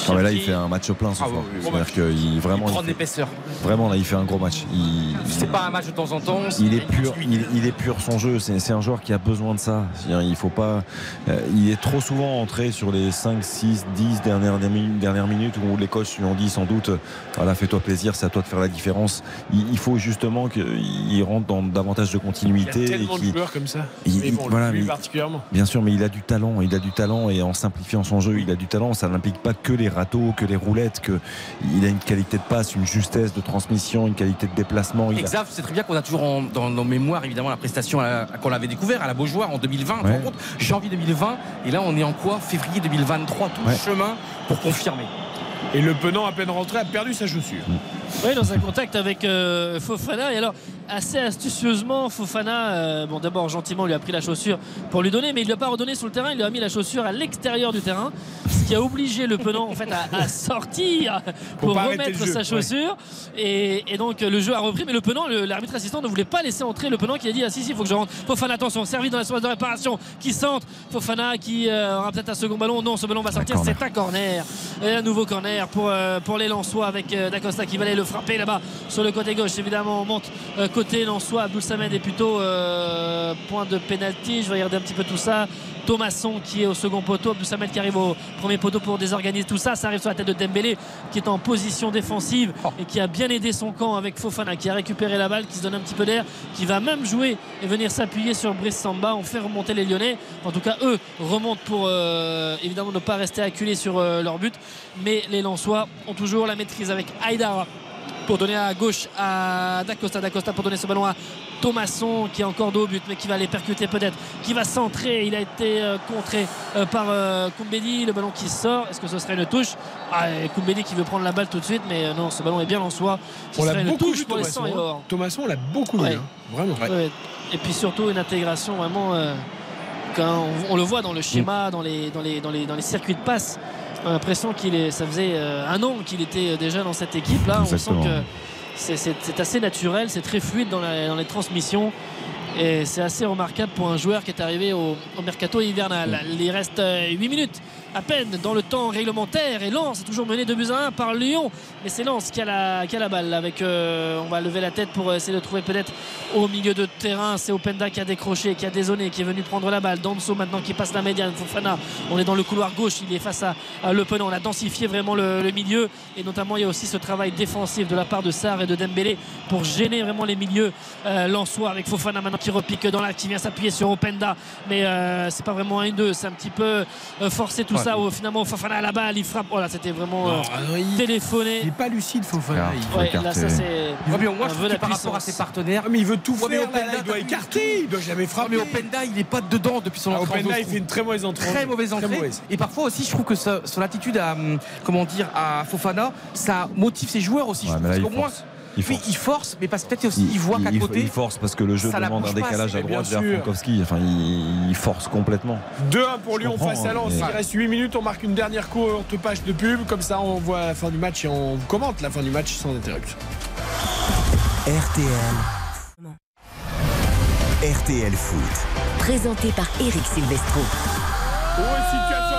Ah, mais là, il fait un match plein ce Ah, soir. oui, oui, C'est-à-dire qu'il Il vraiment, prend il de fait- l'épaisseur. vraiment là, il fait un gros match. Il, C'est pas un match de temps en temps. Il est pur, il, il est pur son jeu. C'est un joueur qui a besoin de ça. Il faut pas. euh, il est trop souvent entré sur les 5, 6, 10 dernières, dernières minutes où les coachs lui ont dit sans doute voilà, fais-toi plaisir, c'est à toi de faire la différence. Il, il faut justement qu'il rentre dans davantage de Il y continuité. a et tellement de qu'il- joueurs comme ça. il- mais il- bon, voilà, lui mais- particulièrement. Bien sûr, mais il a du talent. Il a du talent et en simplifiant son jeu, il a du talent. Ça n'implique pas que les râteaux, que les roulettes, que il a une qualité de passe, une justesse de transmission, une qualité de déplacement. Il a- Exact, c'est très bien qu'on a toujours en- dans nos mémoires évidemment la prestation qu'on avait découvert à la Beaujoire en 2020, tu te Ouais. rends compte janvier 2020 et là on est en quoi Février 2023, tout le chemin pour confirmer. Et le penant, à peine rentré, a perdu sa chaussure. Oui, dans un contact avec euh, Fofana. Et alors, assez astucieusement, Fofana, euh, bon, d'abord gentiment, lui a pris la chaussure pour lui donner, mais il ne lui a pas redonné sur le terrain. Il lui a mis la chaussure à l'extérieur du terrain, ce qui a obligé le penant en fait à, à sortir Pour remettre jeu, sa ouais. chaussure. Et, et donc le jeu a repris, mais le penant, l'arbitre assistant ne voulait pas laisser entrer le penant qui a dit ah si si, il faut que je rentre. Fofana, attention, servi dans la surface de réparation, qui centre. Fofana qui euh, aura peut-être un second ballon. Non, ce ballon va sortir. C'est un corner. Et un nouveau corner pour, pour les Lensois avec Dacosta qui va aller le frapper là-bas sur le côté gauche. Évidemment, on monte euh, côté Lensois. Abdul Samed est plutôt euh, point de pénalty. Je vais regarder un petit peu tout ça. Thomasson qui est au second poteau, Abdul Samed qui arrive au premier poteau pour désorganiser tout ça. Ça arrive sur la tête de Dembélé qui est en position défensive et qui a bien aidé son camp avec Fofana qui a récupéré la balle, qui se donne un petit peu d'air, qui va même jouer et venir s'appuyer sur Brice Samba. On fait remonter les Lyonnais. En tout cas, eux remontent pour euh, évidemment ne pas rester acculés sur leur but. Mais les Lensois ont toujours la maîtrise avec Haïdara pour donner à gauche à Dacosta. Dacosta pour donner ce ballon à Thomasson qui est encore dos au but mais qui va aller percuter peut-être, qui va centrer. Il a été euh, contré euh, par euh, Koumbedi. Le ballon qui sort. Est-ce que ce serait une touche? Ah, et Koumbedi qui veut prendre la balle tout de suite mais euh, non, ce ballon est bien en soi. Ce On l'a serait une beaucoup touche vu, pour les Thomasson. 100 et hein. or. Thomasson, on l'a beaucoup vu. Ouais. hein. Vraiment. Ouais. Et puis surtout une intégration vraiment hein, on, on le voit dans le schéma, dans, les, dans, les, dans, les, dans les circuits de passe. On a l'impression qu'il est, ça faisait euh, un an qu'il était déjà dans cette équipe. Là, on sent que c'est- assez naturel, c'est très fluide dans, la- dans les transmissions. Et c'est assez remarquable pour un joueur qui est arrivé au, au mercato hivernal. Il reste 8 minutes à peine dans le temps réglementaire et Lens est toujours mené 2 buts à 1 par Lyon. Mais c'est Lens qui a la, qui a la balle. Avec, euh, on va lever la tête pour essayer de trouver peut-être au milieu de terrain. C'est Openda qui a décroché, qui a dézonné, qui est venu prendre la balle. Danso maintenant qui passe la médiane. Fofana, on est dans le couloir gauche. Il est face à, à. On a densifié vraiment le, milieu. Et notamment, il y a aussi ce travail défensif de la part de Sarr et de Dembélé pour gêner vraiment les milieux euh, lensois avec Fofana maintenant qui repique dans l'axe, qui vient s'appuyer sur Openda. Mais euh, c'est pas vraiment un 1-2. C'est un petit peu euh, forcé tout Ouais. ça. Au- finalement, Fofana à la balle, il frappe. Voilà, c'était vraiment euh, Non, ah non, il- téléphoné. Il est pas lucide, Fofana. Il- Ouais, là, ça, c'est. Ouais, mais moi, je que par rapport à ses partenaires. Ah, mais il veut tout mais faire. Openda, là, il doit écarter. Il doit jamais Ouais, frapper. mais Openda, il est pas dedans depuis son Ah, entrée en Openda, il fait une très mauvaise entrée. en très mauvaise Très entrée. mauvaise. Et parfois aussi, je trouve que ça- son attitude à, hum, comment dire, à Fofana, ça motive ses joueurs aussi. Ouais, je mais là, trouve. il Parce qu'au moins. Il force. il force, mais parce que peut-être aussi, il, voit qu'à il- côté. il force parce que le jeu demande un pas, décalage à droite vers. Frankowski. Enfin, il, il force complètement. 2-1 pour Lyon face à hein, Lens. mais- Il reste 8 minutes. On marque une dernière courte page de pub. Comme ça, on voit la fin du match et on commente la fin du match sans interruption. RTL. RTL Foot. Présenté par Eric Silvestro. Oh, situation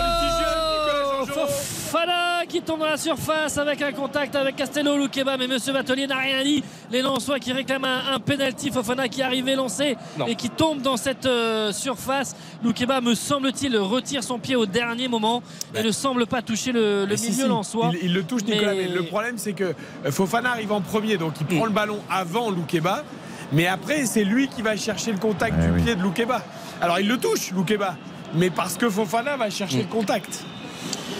qui tombe dans la surface avec un contact avec Castello Loukeba mais Monsieur Vatelier n'a rien dit les Lensois qui réclament un, un penalty Fofana qui arrive lancé Non. et qui tombe dans cette euh, surface Loukeba me semble-t-il retire son pied au dernier moment et ne semble pas toucher le, si, milieu si, lensois Il, il le touche, Nicolas. Mais- Mais le problème, c'est que euh, Fofana arrive en premier, donc il prend Mm. le ballon avant Loukeba. Mais après, c'est lui qui va chercher le contact Eh du oui. pied de Loukeba. Alors, il le touche, Loukeba. Mais parce que Fofana va chercher Mm. le contact.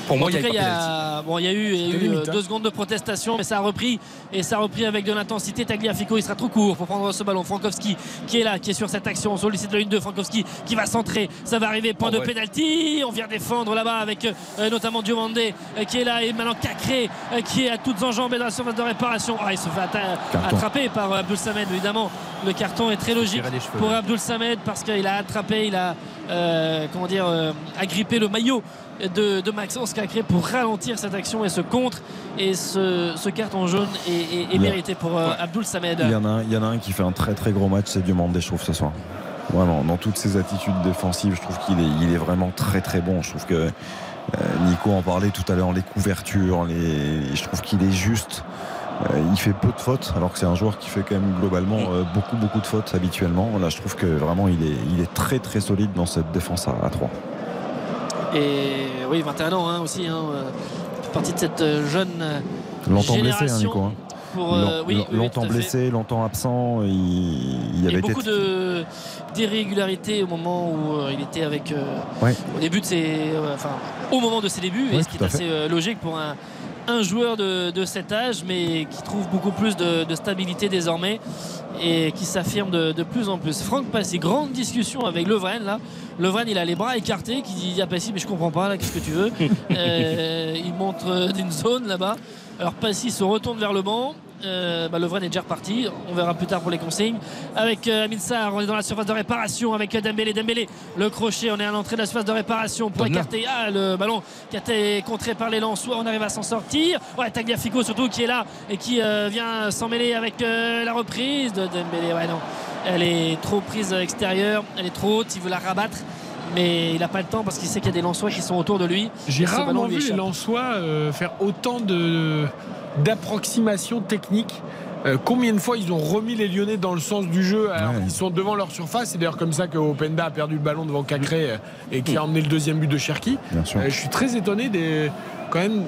Pour moi, en tout il cas, y il y a pas penalty. a, bon, il y a eu, il y a C'était eu, limite, euh, hein. deux secondes de protestation, mais ça a repris et ça a repris avec de l'intensité. Tagliafico, il sera trop court pour prendre ce ballon. Frankowski qui est là, qui est sur cette action. On sollicite le 1-2. Frankowski qui va centrer. Ça va arriver. Point Oh, de ouais. pénalty. On vient défendre là-bas avec euh, notamment Diomandé euh, qui est là et maintenant Cacré euh, qui est à toutes enjambées dans la surface de réparation. Ah, il se fait atta- Carton. attraper par euh, Abdul Samed, évidemment. Le carton est très logique pour Abdul Samed parce qu'il a attrapé, il a comment dire, euh, agrippé le maillot de, de Maxence Cacré pour ralentir cette action et ce contre et ce, ce carton jaune est, mérité pour euh, Ouais. Abdul Samed. Il y, en a un, il y en a un qui fait un très très gros match, c'est Diomandé, je trouve, ce soir. Vraiment, dans toutes ses attitudes défensives, je trouve qu'il est, il est vraiment très très bon. Je trouve que euh, Nico en parlait tout à l'heure, les couvertures, les, je trouve qu'il est juste. Euh, il fait peu de fautes, alors que c'est un joueur qui fait quand même globalement euh, beaucoup beaucoup de fautes habituellement. Là, je trouve que vraiment il est, il est très très solide dans cette défense à, à 3. Et oui, 21 ans hein, aussi, hein, euh, fait partie de cette jeune Longtemps blessé, hein. Nico. hein. Pour, euh, Long- oui, oui, oui, longtemps blessé, longtemps absent. Il, il Il y a avait beaucoup été de d'irrégularités au moment où il était avec euh, Ouais. au début de ses euh, enfin au moment de ses débuts et ce qui est assez logique pour un un joueur de, de cet âge mais qui trouve beaucoup plus de, de stabilité désormais et qui s'affirme de, de plus en plus. Franck Passy, grande discussion avec Levren là. Levren il a les bras écartés qui dit à Passy mais je comprends pas là qu'est-ce que tu veux? Euh, il montre euh, d'une zone là-bas. Alors Passy se retourne vers le banc. Euh, bah, Lovren est déjà reparti. On verra plus tard pour les consignes. Avec euh, Amin Sarr, on est dans la surface de réparation avec euh, Dembélé. Dembélé, le crochet, on est à l'entrée de la surface de réparation pour écarter. Ah, le ballon qui a été contré par les Lensois. On arrive à s'en sortir. Ouais, Tagliafico surtout qui est là et qui euh, vient s'en mêler avec euh, la reprise de Dembélé. Ouais, non. Elle est trop prise extérieure. Elle est trop haute. Il veut la rabattre. Mais il n'a pas le temps parce qu'il sait qu'il y a des Lensois qui sont autour de lui. J'ai rarement vu les. Lensois euh, faire autant de d'approximations techniques. Euh, combien de fois ils ont remis les Lyonnais dans le sens du jeu alors Ouais. Ils sont devant leur surface. C'est d'ailleurs comme ça que Openda a perdu le ballon devant Cacré euh, et qui a emmené le deuxième but de Cherki. Euh, je suis très étonné des quand même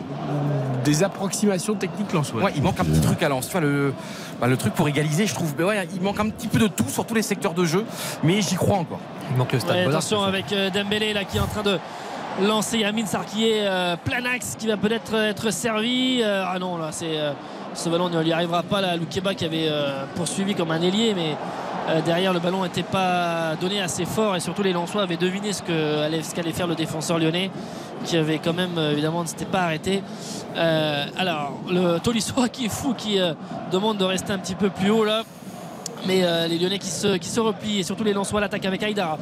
des approximations techniques lensoises. Ouais, il manque un petit truc à Lens. Tu vois, le, bah, le truc pour égaliser, je trouve. Mais ouais, il manque un petit peu de tout sur tous les secteurs de jeu. Mais j'y crois encore. Il manque le stade Ouais, Bonheur, attention avec Dembélé là qui est en train de lancer Amin Sarr qui est euh, plein axe qui va peut-être être servi. Euh, ah non là c'est euh, ce ballon ne lui arrivera pas là. Qui avait euh, poursuivi comme un ailier mais euh, derrière le ballon n'était pas donné assez fort et surtout les Lensois avaient deviné ce qu'allait faire le défenseur lyonnais qui avait quand même euh, évidemment ne s'était pas arrêté. Euh, alors le Tolisso qui est fou qui euh, demande de rester un petit peu plus haut là. Mais euh, les Lyonnais qui se, replient et surtout les Lensois l'attaque avec Aïdara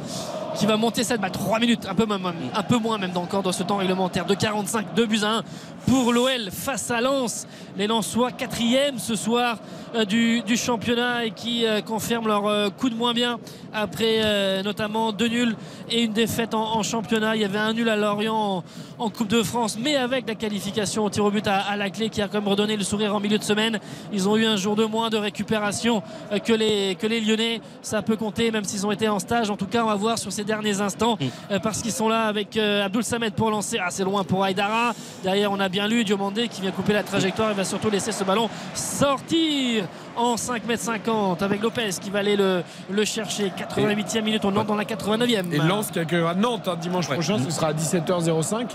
qui va monter cette balle. 3 minutes un peu, même, un peu moins même encore dans ce temps réglementaire. De 45 2 buts à 1 pour l'OL face à Lens. Les Lensois quatrième ce soir euh, du, championnat et qui euh, confirment leur euh, coup de moins bien après notamment deux nuls et une défaite en, championnat. Il y avait un nul à Lorient en, Coupe de France mais avec la qualification au tir au but à, la clé qui a quand même redonné le sourire en milieu de semaine. Ils ont eu un jour de moins de récupération que les, que les Lyonnais. Ça peut compter même s'ils ont été en stage. En tout cas on va voir sur ces derniers instants euh, parce qu'ils sont là avec euh, Abdul Samed pour lancer. Assez loin pour Aydara derrière on a bien lu Diomandé qui vient couper la trajectoire il va surtout laisser ce ballon sortir en 5m50 avec Lopez qui va aller le, le chercher 88e minute on entre dans la 89e Et Lens qui accueillera Nantes hein, dimanche prochain, ce sera à 17h05.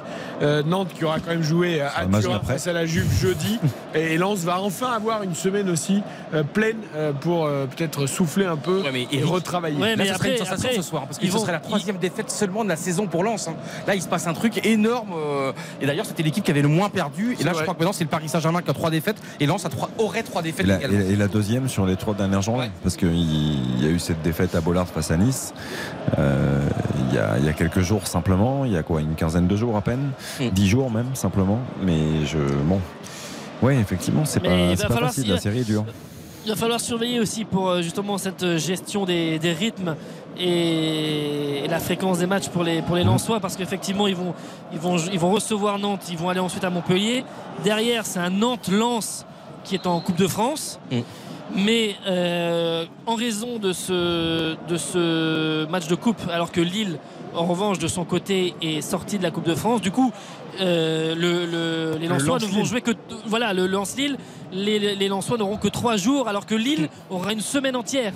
Euh, Nantes qui aura quand même joué à un match Turin face à la Juve jeudi. Et Lens va enfin avoir une semaine aussi euh, pleine euh, pour euh, peut-être souffler un peu et retravailler. là, ce serait une sensation ce soir, parce que ce serait la troisième défaite seulement de la saison pour Lens. hein. Là, il se passe un truc énorme. euh, et d'ailleurs, c'était l'équipe qui avait le moins perdu. Et là, je crois que maintenant, c'est le Paris Saint-Germain qui a trois défaites. Et Lens a trois, aurait trois Et défaites la, également. et- et la deuxième sur les trois dernières journées, parce qu'il y a eu cette défaite à Bollard face à Nice. euh, Il y, a, il y a quelques jours simplement, il y a quoi, une quinzaine de jours à peine, Mm. dix jours même simplement. Mais je, bon, ouais, effectivement, c'est Mais pas, pas facile. La série est dure. Il va falloir surveiller aussi pour euh, justement cette gestion des, des rythmes et, la fréquence des matchs pour les, pour les Lensois parce qu'effectivement ils vont, ils, vont, ils vont recevoir Nantes, ils vont aller ensuite à Montpellier. Derrière c'est un Nantes-Lens qui est en Coupe de France. Mais euh, en raison de ce, de ce match de coupe, alors que Lille, en revanche, de son côté, est sorti de la Coupe de France, du coup, euh, le- le- les Le Lensois ne vont jouer que voilà le Lens-Lille. Les, les, les Lensois n'auront que trois jours, alors que Lille aura une semaine entière.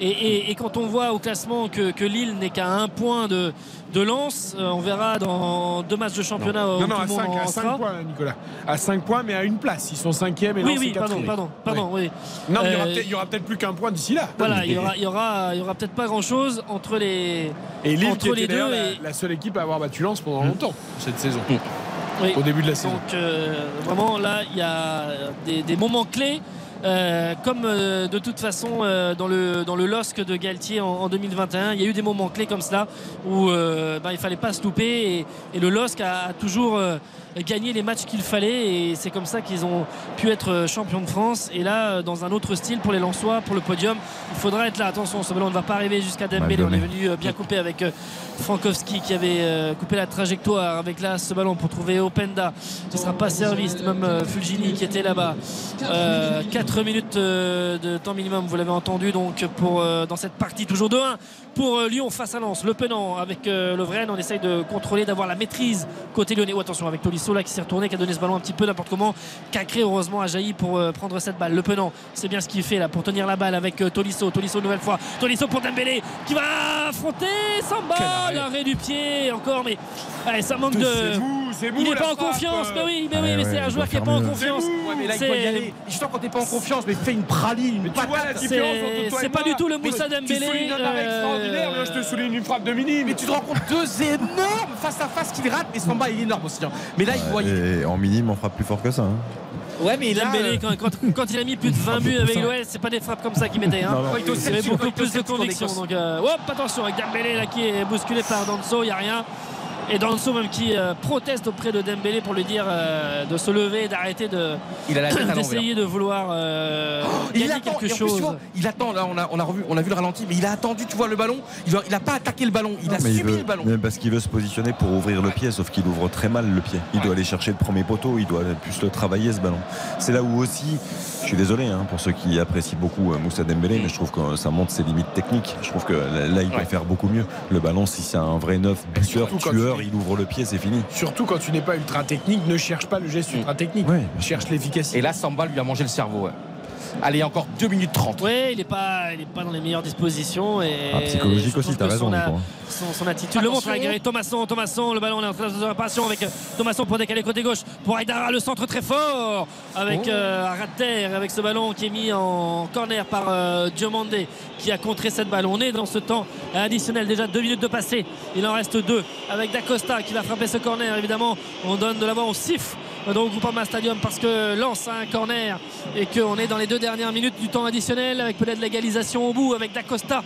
Et, et- et quand on voit au classement que, que Lille n'est qu'à un point de, de Lens, euh, on verra dans deux matchs de championnat Non, non, tout à le monde 5, en à sera. cinq points, Nicolas. À 5 points, mais à une place. Ils sont 5e et Oui, Lens oui, est pardon, pardon, pardon, oui. Non, mais il y aura Euh, peut-être- aura peut-être plus qu'un point d'ici là. Voilà, il y aura, il y aura, il y aura peut-être pas grand chose entre les, Et Lille entre qui les était deux. et- la, la seule équipe à avoir battu Lens pendant longtemps cette saison. Oui. Au début de la saison. Donc euh, vraiment là, il y a des, des moments clés. Euh, comme euh, de toute façon euh, dans le dans le LOSC de Galtier en, en 2021, il y a eu des moments clés comme cela où bah, il fallait pas se louper et, et le LOSC a, a toujours gagné les matchs qu'il fallait et c'est comme ça qu'ils ont pu être champions de France. Et là dans un autre style pour les Lensois pour le podium il faudra être là. Attention ce ballon ne va pas arriver jusqu'à Dembélé. On est venu bien couper avec Frankowski qui avait coupé la trajectoire avec là ce ballon pour trouver Openda. Ce ne sera pas servi c'était même Fulgini qui était là-bas 4 minutes euh, de temps minimum vous l'avez entendu donc pour euh, dans cette partie toujours 2-1 pour euh, Lyon face à Lens. Le Penant avec euh, Lovren on essaye de contrôler d'avoir la maîtrise côté lyonnais. Oh, attention avec Tolisso là qui s'est retourné qui a donné ce ballon un petit peu n'importe comment Cacré heureusement a jailli pour euh, prendre cette balle. Le Penant c'est bien ce qu'il fait là pour tenir la balle avec Tolisso. Tolisso une nouvelle fois. Tolisso pour Dembélé qui va affronter Samba. L'arrêt du pied encore mais allez, ça manque de C'est c'est il n'est pas en confiance euh. mais oui mais oui Ouais, mais ouais, c'est un joueur qui n'est pas en confiance. Ouais, mais là, il C'est- doit y aller. Justement, quand t'es pas en confiance, mais fais une praline, une Tu vois la patate. différence C'est- entre toi et c'est pas du tout le Moussa Dembélé, euh, extraordinaire, moi je te souligne une frappe de mini. Mais tu te rends compte, deux énormes face à face qu'il rate, mais Samba il est énorme aussi. hein. Mais là, il doit y Et en minime, on frappe plus fort que ça. hein. Ouais, mais là, Dembélé, euh, quand, quand- quand il a mis plus de 20 buts avec l'OL, c'est pas des frappes comme ça qu'il mettait. Hein. Non, non. Quand il Il avait beaucoup il plus de conviction. Donc, euh, hop, attention avec Dembélé là, qui est bousculé par Danso, il n'y a rien. Et Danso même qui euh, proteste auprès de Dembélé pour lui dire euh, de se lever, d'arrêter de il a la tête à l'envers. d'essayer de vouloir euh, Il gagner attend, quelque plus, chose. vois, il attend, là on a, on, a revu, on a vu le ralenti, mais il a attendu, tu vois, le ballon, il a, il a pas attaqué le ballon, il a il subi veut- le ballon. parce qu'il veut se positionner pour ouvrir le pied, sauf qu'il ouvre très mal le pied. Il doit aller chercher le premier poteau, il doit plus le travailler ce ballon. C'est là où aussi, je suis désolé hein, pour ceux qui apprécient beaucoup euh, Moussa Dembélé, mais je trouve que ça montre ses limites techniques. Je trouve que là, il peut Ouais. faire beaucoup mieux. Le ballon, si c'est un vrai neuf, buteur, tueur, tu- il ouvre le pied, c'est fini. Surtout quand tu n'es pas ultra technique, ne cherche pas le geste ultra technique. Ouais. Cherche l'efficacité. Et là, Samba lui a mangé le cerveau. ouais. Allez, encore 2 minutes 30. Ouais, il n'est pas, il est pas dans les meilleures dispositions. Et Ah, psychologique aussi, t'as raison, Son, a- Nico, hein. son, son attitude le montre Attention. avec Thomasson. Thomasson, le ballon est en train de réparation avec euh, Thomasson pour décaler côté gauche. Pour Aïdara, le centre très fort avec Oh. euh, un ras de terre, avec ce ballon qui est mis en corner par euh, Diomandé qui a contré cette balle. On est dans ce temps additionnel, déjà deux minutes de passé. Il en reste deux avec Dacosta qui va frapper ce corner. Évidemment, on donne de l'avant, on siffle dans le Groupama Stadium parce que lance un corner et qu'on est dans les deux dernières minutes du temps additionnel avec peut-être l'égalisation au bout avec Dacosta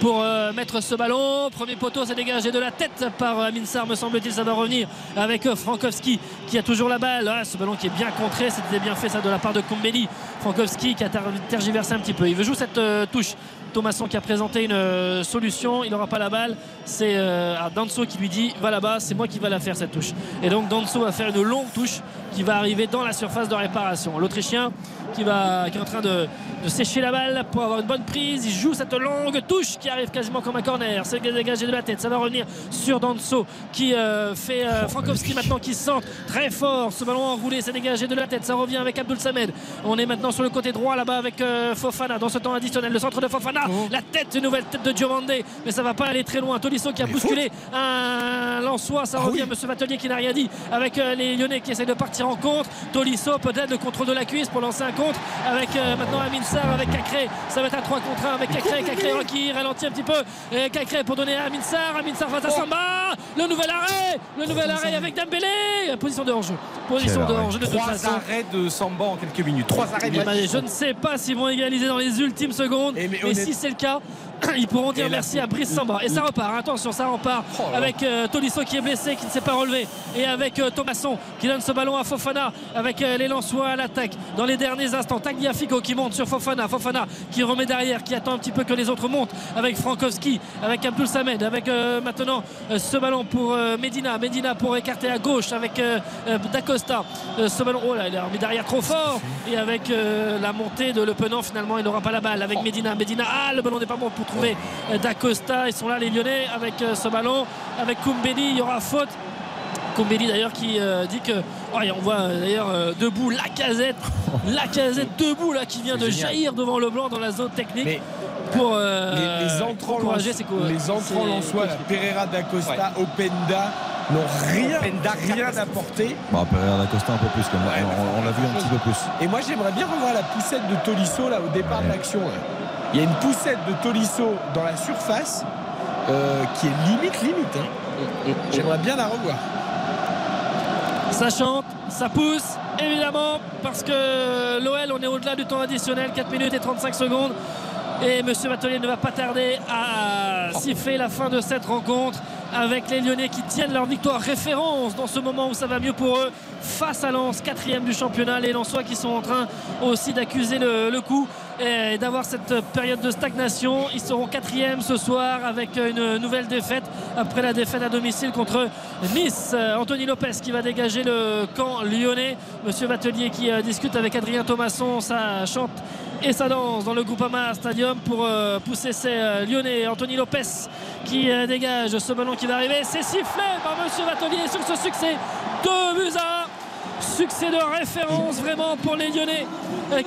pour euh, mettre ce ballon. Premier poteau, c'est dégagé de la tête par euh, Minsar, me semble-t-il. Ça va revenir avec euh, Frankowski qui a toujours la balle. Ah, ce ballon qui est bien contré, c'était bien fait ça de la part de Kombeli. Frankowski qui a ter- tergiversé un petit peu. Il veut jouer cette euh, touche. Thomasson qui a présenté une euh, solution, il n'aura pas la balle. C'est euh, Danso qui lui dit va là-bas, c'est moi qui va la faire cette touche. Et donc Danso va faire une longue touche qui va arriver dans la surface de réparation. L'Autrichien qui, va, qui est en train de, de sécher la balle pour avoir une bonne prise. Il joue cette longue touche qui arrive quasiment comme un corner. C'est dégagé de la tête. Ça va revenir sur Danso qui euh, fait euh, Frankowski maintenant qui se sent très fort. Ce ballon enroulé, c'est dégagé de la tête. Ça revient avec Abdul Samed. On est maintenant sur le côté droit là-bas avec euh, Fofana dans ce temps additionnel. Le centre de Fofana. La tête, une nouvelle tête de Diomandé. Mais ça va pas aller très loin. Tolisso qui a bousculé un Lançois. Ça revient. Monsieur Vatelier qui n'a rien dit avec les Lyonnais qui essayent de partir en contre. Tolisso peut-être le contrôle de la cuisse pour lancer un contre avec euh, maintenant Amin Sarr avec Cacré. Ça va être un 3 contre 1 avec Cacré. Cacré qui ralentit un petit peu. Et Cacré pour donner à Amin Sarr. Amin Sarr face à Samba. Le nouvel arrêt. Le nouvel arrêt avec Dembélé. Position de hors-jeu. Position de hors-jeu de toute Trois arrêts de Samba en quelques minutes. Trois arrêts ben, je ne sais pas s'ils vont égaliser dans les ultimes secondes. mais mais honnête- si c'est le cas, ils pourront dire merci à Brice Samba. Et ça repart, attention, ça repart Oh avec euh, Tolisso qui est blessé, qui ne s'est pas relevé. Et avec euh, Thomasson qui donne ce ballon à Fofana avec euh, les Lensois à l'attaque. Dans les derniers instants, Tagliafico qui monte sur Fofana. Fofana qui remet derrière, qui attend un petit peu que les autres montent avec Frankowski, avec Abdul Samed, avec maintenant ce ballon pour Medina. Medina pour écarter à gauche avec Dacosta. Ce ballon, oh là, il a remis derrière trop fort. Et avec la montée de Le Penant, finalement, il n'aura pas la balle. Avec Medina. Medina, ah, le ballon n'est pas bon pour trouver euh, Dacosta. Ils sont là, les Lyonnais, avec euh, ce ballon. Avec Koumbeli, il y aura faute. Koumbeli d'ailleurs qui euh, dit que oh, et on voit d'ailleurs euh, debout la casette la casette debout là qui vient de génial. jaillir devant le blanc dans la zone technique pour euh, les, les entrants encourager ses les entrants. Pereira d'Acosta, Openda, n'ont rien, rien apporté. Bon, Pereira d'Acosta un peu plus, quand même. on, on l'a vu un petit peu plus. Et moi, j'aimerais bien revoir la poussette de Tolisso là au départ de l'action. Il y a une poussette de Tolisso dans la surface euh, qui est limite, limite. hein. J'aimerais bien la revoir. Ça chante, ça pousse, évidemment, parce que l'OL, on est au-delà du temps additionnel, 4 minutes et 35 secondes. Et Monsieur Batelier ne va pas tarder à siffler la fin de cette rencontre avec les Lyonnais qui tiennent leur victoire référence dans ce moment où ça va mieux pour eux face à Lens, quatrième du championnat. Les Lensois qui sont en train aussi d'accuser le, coup et d'avoir cette période de stagnation. Ils seront quatrième ce soir avec une nouvelle défaite après la défaite à domicile contre Nice. Anthony Lopez qui va dégager le camp lyonnais. Monsieur Vatelier qui euh, discute avec Adrien Thomasson. Ça chante et ça danse dans le Groupama Stadium pour euh, pousser ces euh, Lyonnais. Anthony Lopez qui euh, dégage ce ballon qui va arriver. C'est sifflé par Monsieur Vatelier sur ce succès. 2 buts à 1. Succès de référence vraiment pour les Lyonnais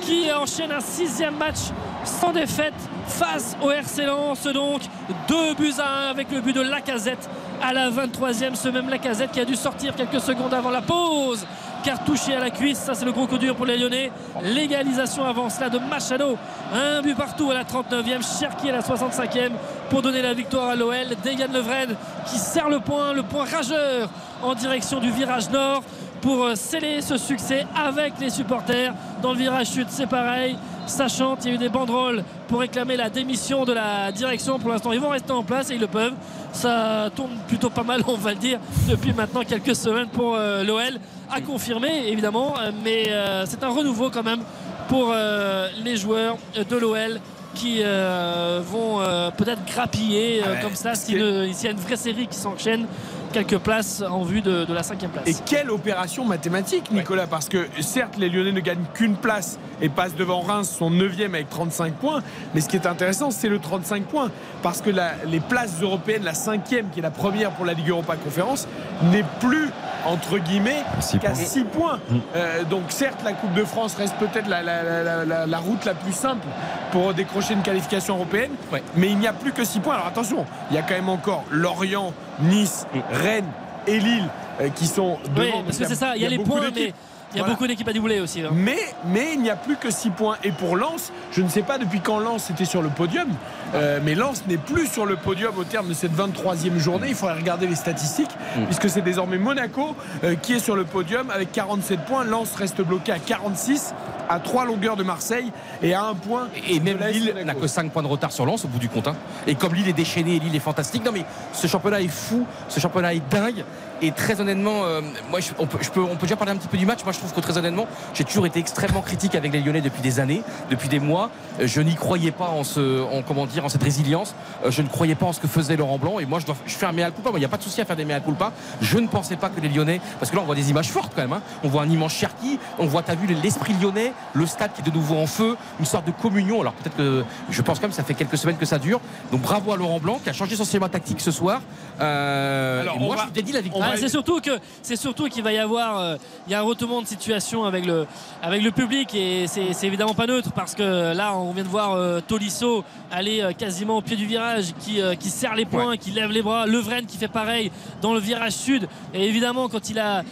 qui enchaînent un sixième match sans défaite face au RC Lens. Donc 2 buts à 1 avec le but de Lacazette à la 23e. Ce même Lacazette qui a dû sortir quelques secondes avant la pause car touché à la cuisse. Ça, c'est le gros coup dur pour les Lyonnais. L'égalisation avant cela de Machado. Un but partout à la 39e. Cherki à la 65e pour donner la victoire à l'OL. Dejan Levren qui serre le point, le point rageur en direction du virage nord pour euh, sceller ce succès avec les supporters. Dans le virage sud, c'est pareil. Ça chante, il y a eu des banderoles pour réclamer la démission de la direction. Pour l'instant, ils vont rester en place et ils le peuvent. Ça tourne plutôt pas mal, on va le dire, depuis maintenant quelques semaines pour euh, l'OL. À confirmer, évidemment, euh, mais euh, c'est un renouveau quand même pour euh, les joueurs de l'OL qui euh, vont peut-être grappiller Ah ouais, comme ça s'il y a une vraie série qui s'enchaîne quelques places en vue de, de la cinquième place. Et quelle opération mathématique, Nicolas Parce que certes, les Lyonnais ne gagnent qu'une place et passent devant Reims, son 9 avec 35 points. Mais ce qui est intéressant, c'est le 35 points. Parce que la- les places européennes, la cinquième, qui est la première pour la Ligue Europa Conférence, n'est plus, entre guillemets, qu'à points. 6 points. Euh, donc certes, la Coupe de France reste peut-être la, la- la- la- la- la route la plus simple pour décrocher une qualification européenne. Mais il n'y a plus que 6 points. Alors attention, il y a quand même encore Lorient, Nice, Rennes et Lille euh, qui sont devant. Oui, parce que c'est ça, il y a les points, mais il y a Voilà. beaucoup d'équipes à doubler aussi. hein. Mais, mais il n'y a plus que 6 points. Et pour Lens, je ne sais pas depuis quand Lens était sur le podium, euh, mais Lens n'est plus sur le podium au terme de cette 23e journée. Il faudrait regarder les statistiques, puisque c'est désormais Monaco euh, qui est sur le podium avec 47 points. Lens reste bloqué à 46 à trois longueurs de Marseille et à un point. Et même Lille n'a que 5 points de retard sur Lens au bout du compte. hein. Et comme Lille est déchaîné et Lille est fantastique, non mais ce championnat est fou, ce championnat est dingue. Et très honnêtement, euh, moi je, on, peut, je peux, on peut déjà parler un petit peu du match. Moi je trouve que très honnêtement, j'ai toujours été extrêmement critique avec les Lyonnais depuis des années, depuis des mois. Euh, Je n'y croyais pas en ce, en comment dire, en cette résilience. Euh, Je ne croyais pas en ce que faisait Laurent Blanc. Et moi je dois, je fais un mea culpa. Moi, Il n'y a pas de souci à faire des mea culpa. Je ne pensais pas que les Lyonnais, parce que là on voit des images fortes quand même. hein. On voit un immense Cherki, on voit, t'as vu l'esprit lyonnais, le stade qui est de nouveau en feu, une sorte de communion. Alors peut-être que je pense quand même ça fait quelques semaines que ça dure. Donc bravo à Laurent Blanc qui a changé son schéma tactique ce soir. Euh, Alors, et moi va- je vous dédie la victoire. Ah, c'est surtout que c'est surtout qu'il va y avoir euh, il y a un retournement de situation avec le avec le public et c'est évidemment pas neutre parce que là on vient de voir euh, Tolisso aller euh, quasiment au pied du virage qui qui serre les poings qui lève les bras. Levren qui fait pareil dans le virage sud. Et évidemment quand il a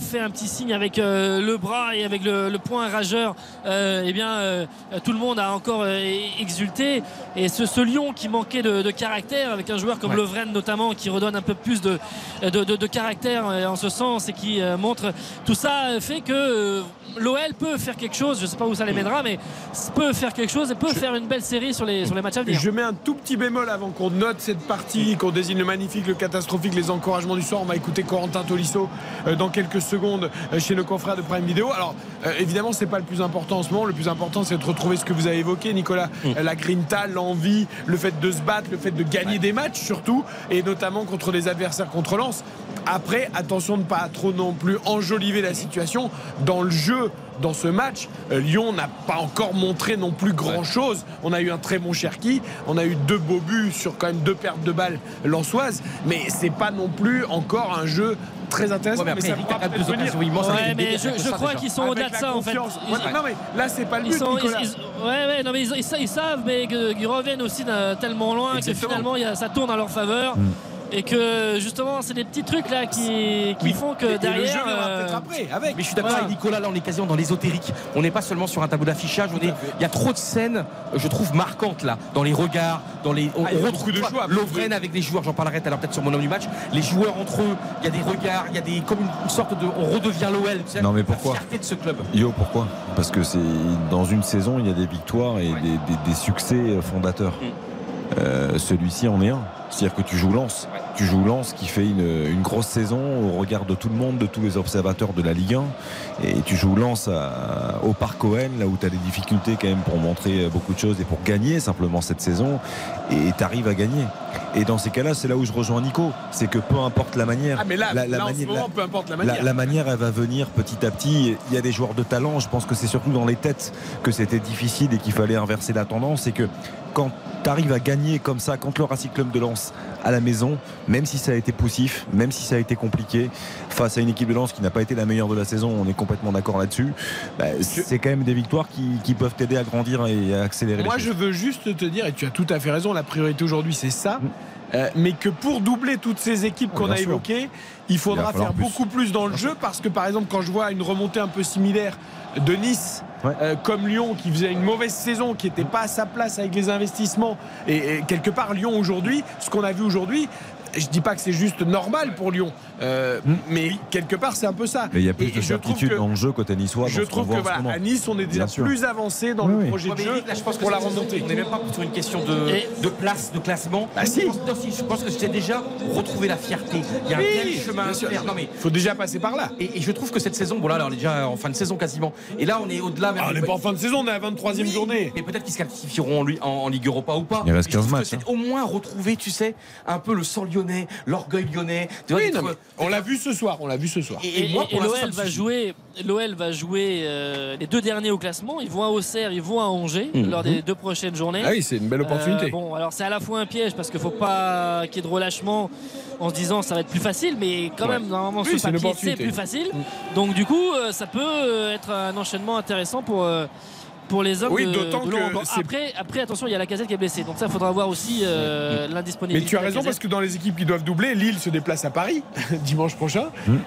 fait un petit signe avec le bras et avec le, le poing rageur eh bien tout le monde a encore exulté. Et ce, ce Lyon qui manquait de, de caractère avec un joueur comme Ouais. Levren notamment qui redonne un peu plus de, de, de- de caractère euh, en ce sens et qui euh, montre tout ça euh, fait que l'OL peut faire quelque chose je sais pas où ça les mènera mais peut faire quelque chose et peut faire une belle série sur les, sur les matchs à venir Je mets un tout petit bémol avant qu'on note cette partie, qu'on désigne le magnifique, le catastrophique, les encouragements du soir. On va écouter Corentin Tolisso euh, dans quelques secondes euh, chez nos confrères de Prime Video. Alors, euh, évidemment, c'est pas le plus important en ce moment. Le plus important, c'est de retrouver ce que vous avez évoqué, Nicolas. Euh, La grinta, l'envie, le fait de se battre, le fait de gagner des matchs surtout, et notamment contre des adversaires contre Lens. Après, attention de ne pas trop non plus enjoliver la situation. Dans le jeu, dans ce match, euh, Lyon n'a pas encore montré non plus grand-chose. On a eu un très bon Cherki, on a eu deux beaux buts sur quand même deux pertes de balles lensoises, mais c'est pas non plus encore un jeu très intéressant. Ouais, mais après, ça deux occasions immenses Ouais, mais je, comme je ça, crois qu'ils sont au-delà de ça en fait. Ils- Ouais, non mais là c'est pas le Ils, but, sont- Nicolas. ils- ils- ouais, ouais, non, mais ils, ils- ils savent, mais qu'ils reviennent aussi tellement loin Exactement. que finalement il y a- ça tourne à leur faveur. Et que justement, c'est des petits trucs là qui, qui font que Et- derrière. le jeu viendra euh, peut-être après, avec. Mais je suis d'accord Voilà. avec Nicolas, là on est quasiment dans l'ésotérique. On n'est pas seulement sur un tableau d'affichage, on est. Il y a trop de scènes, je trouve, marquantes là, dans les regards, dans les. On, Ah, on beaucoup de retrouve choix. Lovren avec les joueurs, j'en parlerai tout à l'heure peut-être sur mon homme du match. Les joueurs entre eux, il y a des regards, il y a des comme une, sorte de. On redevient l'OL. tu sais, Non, mais la pourquoi fierté de ce club. Yo, pourquoi? Parce que c'est dans une saison, il y a des victoires et des, des- des succès fondateurs. Euh, Celui-ci en est un. C'est-à-dire que tu joues Lens. Tu joues Lens qui fait une, une grosse saison au regard de tout le monde, de tous les observateurs de la Ligue 1. Et tu joues Lens à- au Parc Owen, là où tu as des difficultés quand même pour montrer beaucoup de choses et pour gagner simplement cette saison. Et tu arrives à gagner. Et dans ces cas-là, c'est là où je rejoins Nico. C'est que peu importe la manière. Ah mais là, la, la là en ce manière- moment, la- peu importe la manière. la manière, elle va venir petit à petit. Il y a des joueurs de talent. Je pense que c'est surtout dans les têtes que c'était difficile et qu'il fallait inverser la tendance. Et que quand tu arrives à gagner comme ça contre le Racing Club de Lens à la maison, même si ça a été poussif, même si ça a été compliqué, face à une équipe de Lens qui n'a pas été la meilleure de la saison, on est complètement d'accord là-dessus. bah, c'est quand même des victoires qui, qui peuvent t'aider à grandir et à accélérer Moi, les je choses. veux juste te dire, et tu as tout à fait raison, la priorité aujourd'hui, c'est ça. Euh, mais que pour doubler toutes ces équipes qu'on bien a évoquées, il faudra Il faire plus. beaucoup plus dans le jeu parce que par exemple quand je vois une remontée un peu similaire de Nice euh, comme Lyon qui faisait une mauvaise saison, qui n'était pas à sa place avec les investissements et, et quelque part Lyon aujourd'hui, ce qu'on a vu aujourd'hui, je dis pas que c'est juste normal pour Lyon, euh, mais quelque part c'est un peu ça. Mais il y a plus Et de certitude que- dans le jeu côté niçois. je trouve que voilà, à Nice on est déjà Bien sûr. plus avancé dans Oui, le projet de jeu là, je pense que pour la remontée. On n'est même pas sur une question de, de place, de classement. Ah, si. Je pense, non, si, je pense que c'est déjà retrouver la fierté. Il y a un tel chemin à faire. Non, mais, faut déjà passer par là. et, et je trouve que cette saison, bon là, là, on est déjà en fin de saison quasiment. Et là, on est au-delà. Ah, on n'est pas en fin de saison, on est à la 23e Oui, journée. Mais peut-être qu'ils se qualifieront en, lui- en- en Ligue Europa ou pas. Il reste Mais je 15 trouve matchs, C'est au moins retrouver, tu sais, un peu le sang lyonnais, l'orgueil lyonnais. Tu vois, Oui, d'être- non, mais on l'a vu ce soir, on l'a vu ce soir. Et, Et, et l'OL va jouer, l'OL va jouer euh, les deux derniers au classement. Ils vont à Auxerre, ils vont à Angers Mhm. lors des deux prochaines journées. Ah oui, c'est une belle opportunité. Euh, bon, alors c'est à la fois un piège parce qu'il faut pas qu'il y ait de relâchement en se disant ça va être plus facile, mais quand Ouais. même normalement Oui, une papier c'est plus facile. Donc du coup, euh, ça peut euh, être un enchaînement intéressant pour. euh, pour les hommes Oui, d'autant que après, après attention il y a la casette qui est blessée donc ça il faudra voir aussi euh, Mais l'indisponibilité tu as raison parce que dans les équipes qui doivent doubler, Lille se déplace à Paris dimanche prochain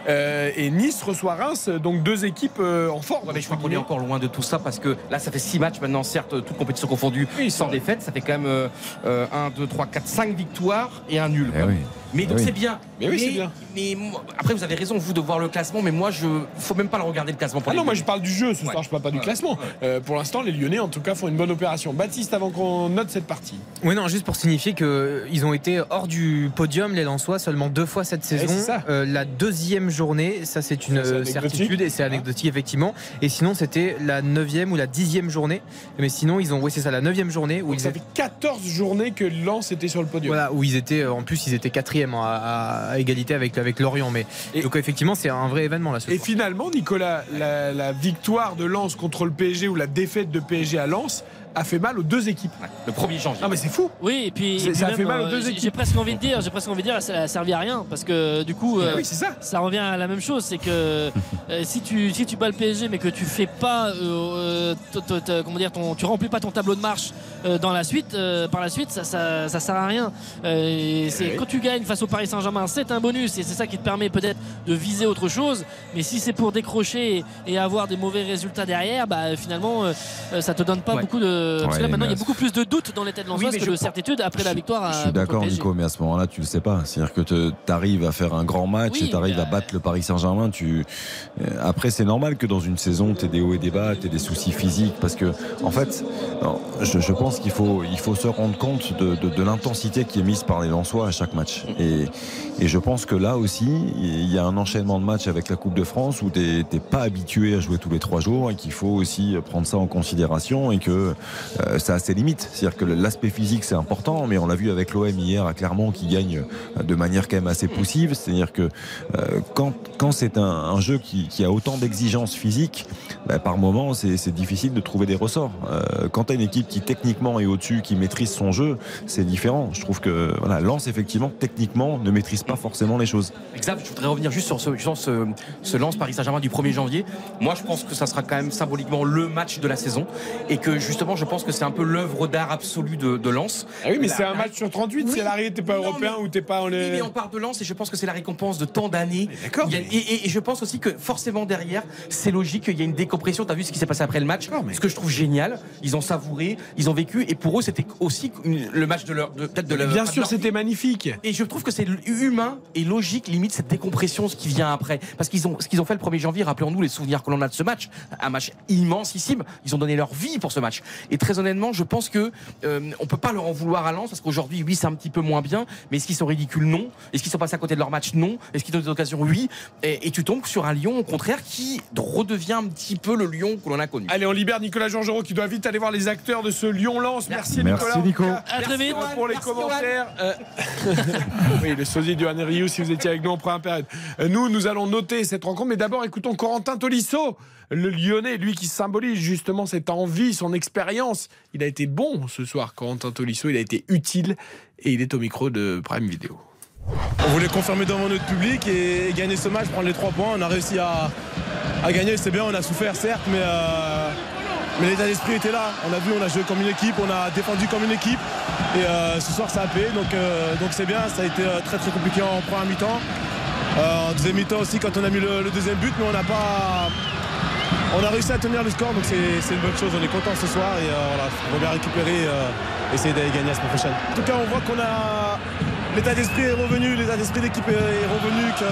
Euh, et Nice reçoit Reims, donc deux équipes euh, en forme. Ouais, mais je crois qu'on est encore loin de tout ça parce que là, ça fait 6 matchs maintenant, certes, toutes compétitions confondues, sans défaite. Ça fait quand même 1, 2, 3, 4, 5 victoires et un nul. Eh quoi. oui. Mais donc oui. c'est bien. Mais oui, c'est bien. mais après, vous avez raison, vous, de voir le classement, mais moi, je faut même pas le regarder le classement pour Ah non, moi Lyonnais. je parle du jeu ce soir, je parle pas du classement. Euh, pour l'instant, les Lyonnais en tout cas font une bonne opération. Baptiste, avant qu'on note cette partie. Oui, non, juste pour signifier qu'ils ont été hors du podium, les Lensois, seulement deux fois cette saison. c'est ça. Euh, la deuxième journée, ça c'est une Ça, euh, certitude et c'est anecdotique effectivement. Et sinon, c'était la neuvième ou la dixième journée. Mais sinon, ils ont, oui, c'est ça, la neuvième journée où Donc ils ça étaient. fait 14 journées que Lens était sur le podium. Voilà, où ils étaient, euh, en plus, ils étaient quatrième à, à- à égalité avec, avec Lorient. Mais donc, effectivement, c'est un vrai événement là ce Et soir. finalement, Nicolas, la, la victoire de Lens contre le PSG ou la défaite de PSG à Lens a fait mal aux deux équipes. Le 1er janvier. Non mais c'est fou. Oui, et puis, C'est- et puis ça a fait mal aux euh, deux j'ai- équipes. J'ai presque envie de dire, j'ai presque envie de dire, ça a servi à rien parce que du coup, Ah euh, oui, c'est ça. revient à la même chose, c'est que euh, si tu si tu bats le PSG mais que tu fais pas, euh, t- t- t- comment dire, ton, tu remplis pas ton tableau de marche euh, dans la suite, euh, par la suite, ça, ça, ça sert à rien. Euh, et c'est oui. quand tu gagnes face au Paris Saint-Germain, c'est un bonus et c'est ça qui te permet peut-être de viser autre chose. Mais si c'est pour décrocher et, et avoir des mauvais résultats derrière, bah finalement, ça te donne pas Ouais. beaucoup de. Parce que là maintenant, il y a beaucoup plus de doutes dans les têtes Oui, mais que je de certitude après la victoire. à- Je suis d'accord. Nico, mais à ce moment-là, tu le sais pas. C'est-à-dire que tu arrives à faire un grand match Oui, et tu arrives à bah- battre le Paris Saint-Germain. Tu... euh, Après, c'est normal que dans une saison, tu aies des hauts et des bas, tu aies des soucis physiques. Parce que, en fait, non, je, je pense qu'il faut, il faut se rendre compte de, de- de l'intensité qui est mise par les Lensois à chaque match. Et, et je pense que là aussi, il y a un enchaînement de matchs avec la Coupe de France où tu n'es pas habitué à jouer tous les trois jours et qu'il faut aussi prendre ça en considération et que euh, ça a ses limites. C'est-à-dire que l'aspect physique, c'est important, mais on l'a vu avec l'OM hier à Clermont qui gagne euh, de manière quand même assez poussive. C'est-à-dire que euh, quand, quand c'est un, jeu qui, a autant d'exigences physiques, bah, par moment, c'est difficile de trouver des ressorts. Quand tu as une équipe qui techniquement est au-dessus, qui maîtrise son jeu, c'est différent. Je trouve que voilà, Lens, effectivement, techniquement, ne maîtrise pas forcément les choses. Exact, je voudrais revenir juste sur ce, sur ce lance Paris Saint-Germain du 1er janvier. Moi, je pense que ça sera quand même symboliquement le match de la saison et que justement, je pense que c'est un peu l'œuvre d'art absolue de, de Lens. Ah oui, mais c'est un match sur 38, c'est l'arrêt, t'es pas Non, européen mais- ou t'es pas en Oui, les. mais on part de Lens et je pense que c'est la récompense de tant d'années. d'accord, Et, et- et je pense aussi que forcément derrière, c'est logique qu'il y a une décompression. T'as vu ce qui s'est passé après le match Ce que je trouve génial, ils ont savouré, ils ont vécu et pour eux, c'était aussi une- le match de leur, de- peut-être de leur. Bien sûr, c'était magnifique. et je trouve que c'est humain et logique, limite, cette décompression, ce qui vient après. Parce qu'ils ont, ce qu'ils ont fait le 1er janvier, rappelons-nous les souvenirs que l'on a de ce match. Un match immensissime. Ils ont donné leur vie pour ce match. Et très honnêtement, je pense que, euh, on peut pas leur en vouloir à Lens, parce qu'aujourd'hui, oui, c'est un petit peu moins bien. Mais est-ce qu'ils sont ridicules? Non. Est-ce qu'ils sont passés à côté de leur match? Non. Est-ce qu'ils ont des occasions? Oui. Et, et tu tombes sur un Lyon, au contraire, qui redevient un petit peu le Lyon que l'on a connu. Allez, on libère Nicolas Georgerot qui doit vite aller voir les acteurs de ce Lyon-Lens. Merci, Merci, Nicolas. Nico. Cas, À très vite. pour les Merci, commentaires. Euh, oui, le sosie du Rioux, si vous étiez avec nous en première période. Euh, Nous, nous allons noter cette rencontre, mais d'abord, écoutons Corentin Tolisso, le Lyonnais, lui qui symbolise justement cette envie, son expérience. Il a été bon ce soir, Corentin Tolisso, il a été utile et il est au micro de Prime Video. On voulait confirmer devant notre public et, gagner ce match, prendre les trois points. On a réussi à, à gagner, c'est bien, on a souffert certes, mais, euh, mais l'état d'esprit était là. On a vu, on a joué comme une équipe, on a défendu comme une équipe. Et euh, ce soir, ça a payé, donc euh, donc c'est bien. Ça a été très très compliqué en première mi-temps. En deuxième mi-temps aussi, quand on a mis le deuxième but, mais on n'a pas. On a réussi à tenir le score, donc c'est une bonne chose. On est content ce soir et euh, on va récupérer, euh, essayer d'aller gagner la semaine prochaine. En tout cas, on voit qu'on a l'état d'esprit est revenu, l'état d'esprit d'équipe est revenu, que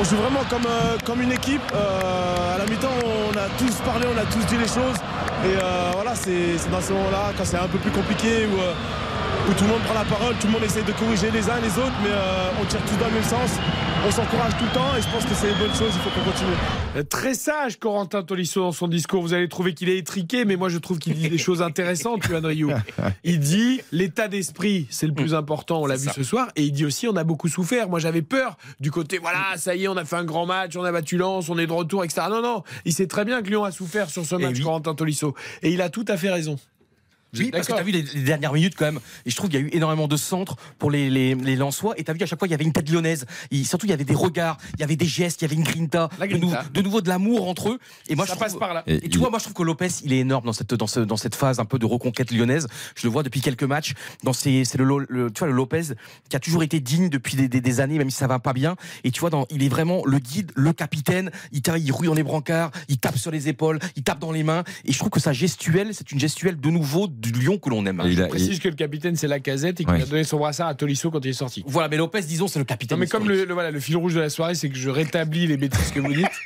on joue vraiment comme, euh, comme une équipe. Euh, à la mi-temps, on a tous parlé, on a tous dit les choses. Et voilà, c'est dans ce moment-là, quand c'est un peu plus compliqué, où, où tout le monde prend la parole, tout le monde essaie de corriger les uns les autres, mais on tire tous dans le même sens. On s'encourage tout le temps et je pense que c'est une bonne chose, il faut qu'on continue. Euh, Très sage, Corentin Tolisso, dans son discours. Vous allez trouver qu'il est étriqué, mais moi je trouve qu'il dit des choses intéressantes, Yoann Rioux. Il dit l'état d'esprit, c'est le plus important, on l'a vu ça. ce soir. Et il dit aussi on a beaucoup souffert. Moi j'avais peur du côté, voilà, ça y est, on a fait un grand match, on a battu Lens, on est de retour, etc. Non, non, il sait très bien que Lyon a souffert sur ce match, oui. Corentin Tolisso. Et il a tout à fait raison. Oui, parce que tu as vu les, les dernières minutes quand même. Et je trouve qu'il y a eu énormément de centres pour les, les, les Lensois. Et tu as vu à chaque fois, il y avait une tête lyonnaise. Et surtout, il y avait des regards, il y avait des gestes, il y avait une grinta. La De, nou- grinta. de nouveau de l'amour entre eux. Et moi, Ça je passe trouve- par là. Et, Et tu il- vois, moi, je trouve que Lopez, il est énorme dans cette, dans, ce- dans cette phase un peu de reconquête lyonnaise. Je le vois depuis quelques matchs. Dans c'est le, tu vois, le Lopez qui a toujours été digne depuis des, des- des années, même si ça va pas bien. Et tu vois, dans, il est vraiment le guide, le capitaine. Il, il rouille dans les brancards, il tape sur les épaules, il tape dans les mains. Et je trouve que sa gestuelle, c'est une gestuelle de nouveau du Lyon que l'on aime. Je précise que le capitaine c'est la casette et qu'il a donné son brassard à Tolisso quand il est sorti. Voilà, mais Lopez, disons, c'est le capitaine. Non, mais comme le, le- voilà, le fil rouge de la soirée, c'est que je rétablis les bêtises que vous dites.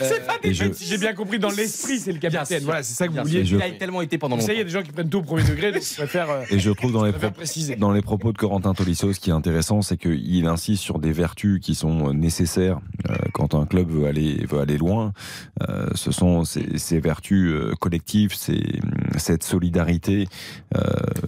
C'est pas des bêtises. J'ai bien compris, dans l'esprit, c'est le capitaine. Voilà, c'est ça que vous vouliez. Il a tellement été pendant Vous savez, il y a longtemps. des gens qui prennent tout au premier degré, donc je préfère. euh, Et je trouve dans les, je pro- dans les propos de Corentin Tolisso, ce qui est intéressant, c'est qu'il insiste sur des vertus qui sont nécessaires euh, quand un club veut aller, veut aller loin. Euh, ce sont ces, ces vertus euh, collectives, cette solidarité. Euh,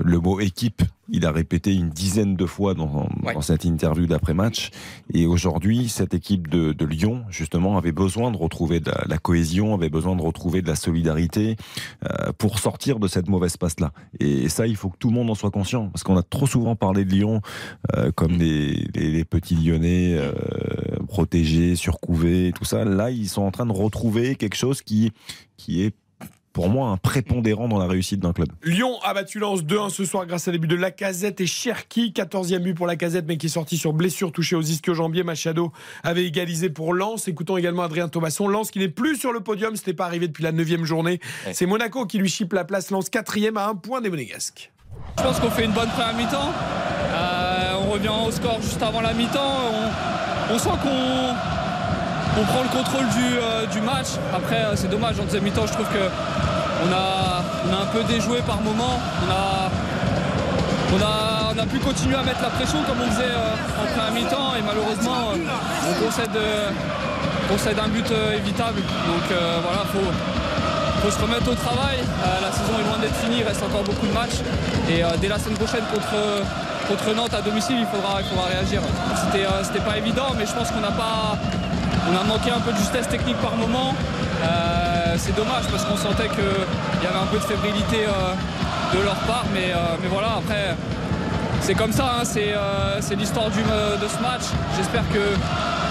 le mot équipe, il a répété une dizaine de fois dans, dans cette interview d'après-match. Et aujourd'hui, cette équipe de, de Lyon, justement, avait besoin de retrouver de la, la cohésion, avait besoin de retrouver de la solidarité euh, pour sortir de cette mauvaise passe-là. Et ça, il faut que tout le monde en soit conscient, parce qu'on a trop souvent parlé de Lyon euh, comme des, les, les petits Lyonnais protégés, surcouvés, tout ça. Là, ils sont en train de retrouver quelque chose qui, qui est, pour moi, un prépondérant dans la réussite d'un club. Lyon a battu Lens 2-1 ce soir grâce à des buts de Lacazette et Cherki. 14e but pour Lacazette, mais qui est sorti sur blessure touchée aux ischio-jambiers. Machado avait égalisé pour Lens. Écoutons également Adrien Thomasson. Lens qui n'est plus sur le podium, c'était pas arrivé depuis la 9 journée. C'est Monaco qui lui chipe la place. Lens 4 à un point des Monégasques. Je pense qu'on fait une bonne première mi-temps. Euh, on revient au score juste avant la mi-temps. On, on sent qu'on on prend le contrôle du, euh, match. Après, euh, c'est dommage, en deuxième mi-temps, je trouve que on a, on a un peu déjoué par moment. On a, on a, on a pu continuer à mettre la pression comme on faisait euh, en première mi-temps. Et malheureusement, on concède, concède un but évitable. Donc voilà, faut, faut se remettre au travail. La saison est loin d'être finie, il reste encore beaucoup de matchs. Et dès la semaine prochaine contre, contre Nantes à domicile, il faudra, il faudra réagir. C'était euh, pas évident, mais je pense qu'on n'a pas. On a manqué un peu de justesse technique par moment. Euh, c'est dommage parce qu'on sentait qu'il y avait un peu de fébrilité euh, de leur part. Mais, euh, mais voilà, après, c'est comme ça. hein, c'est euh, c'est l'histoire du- de ce match. J'espère que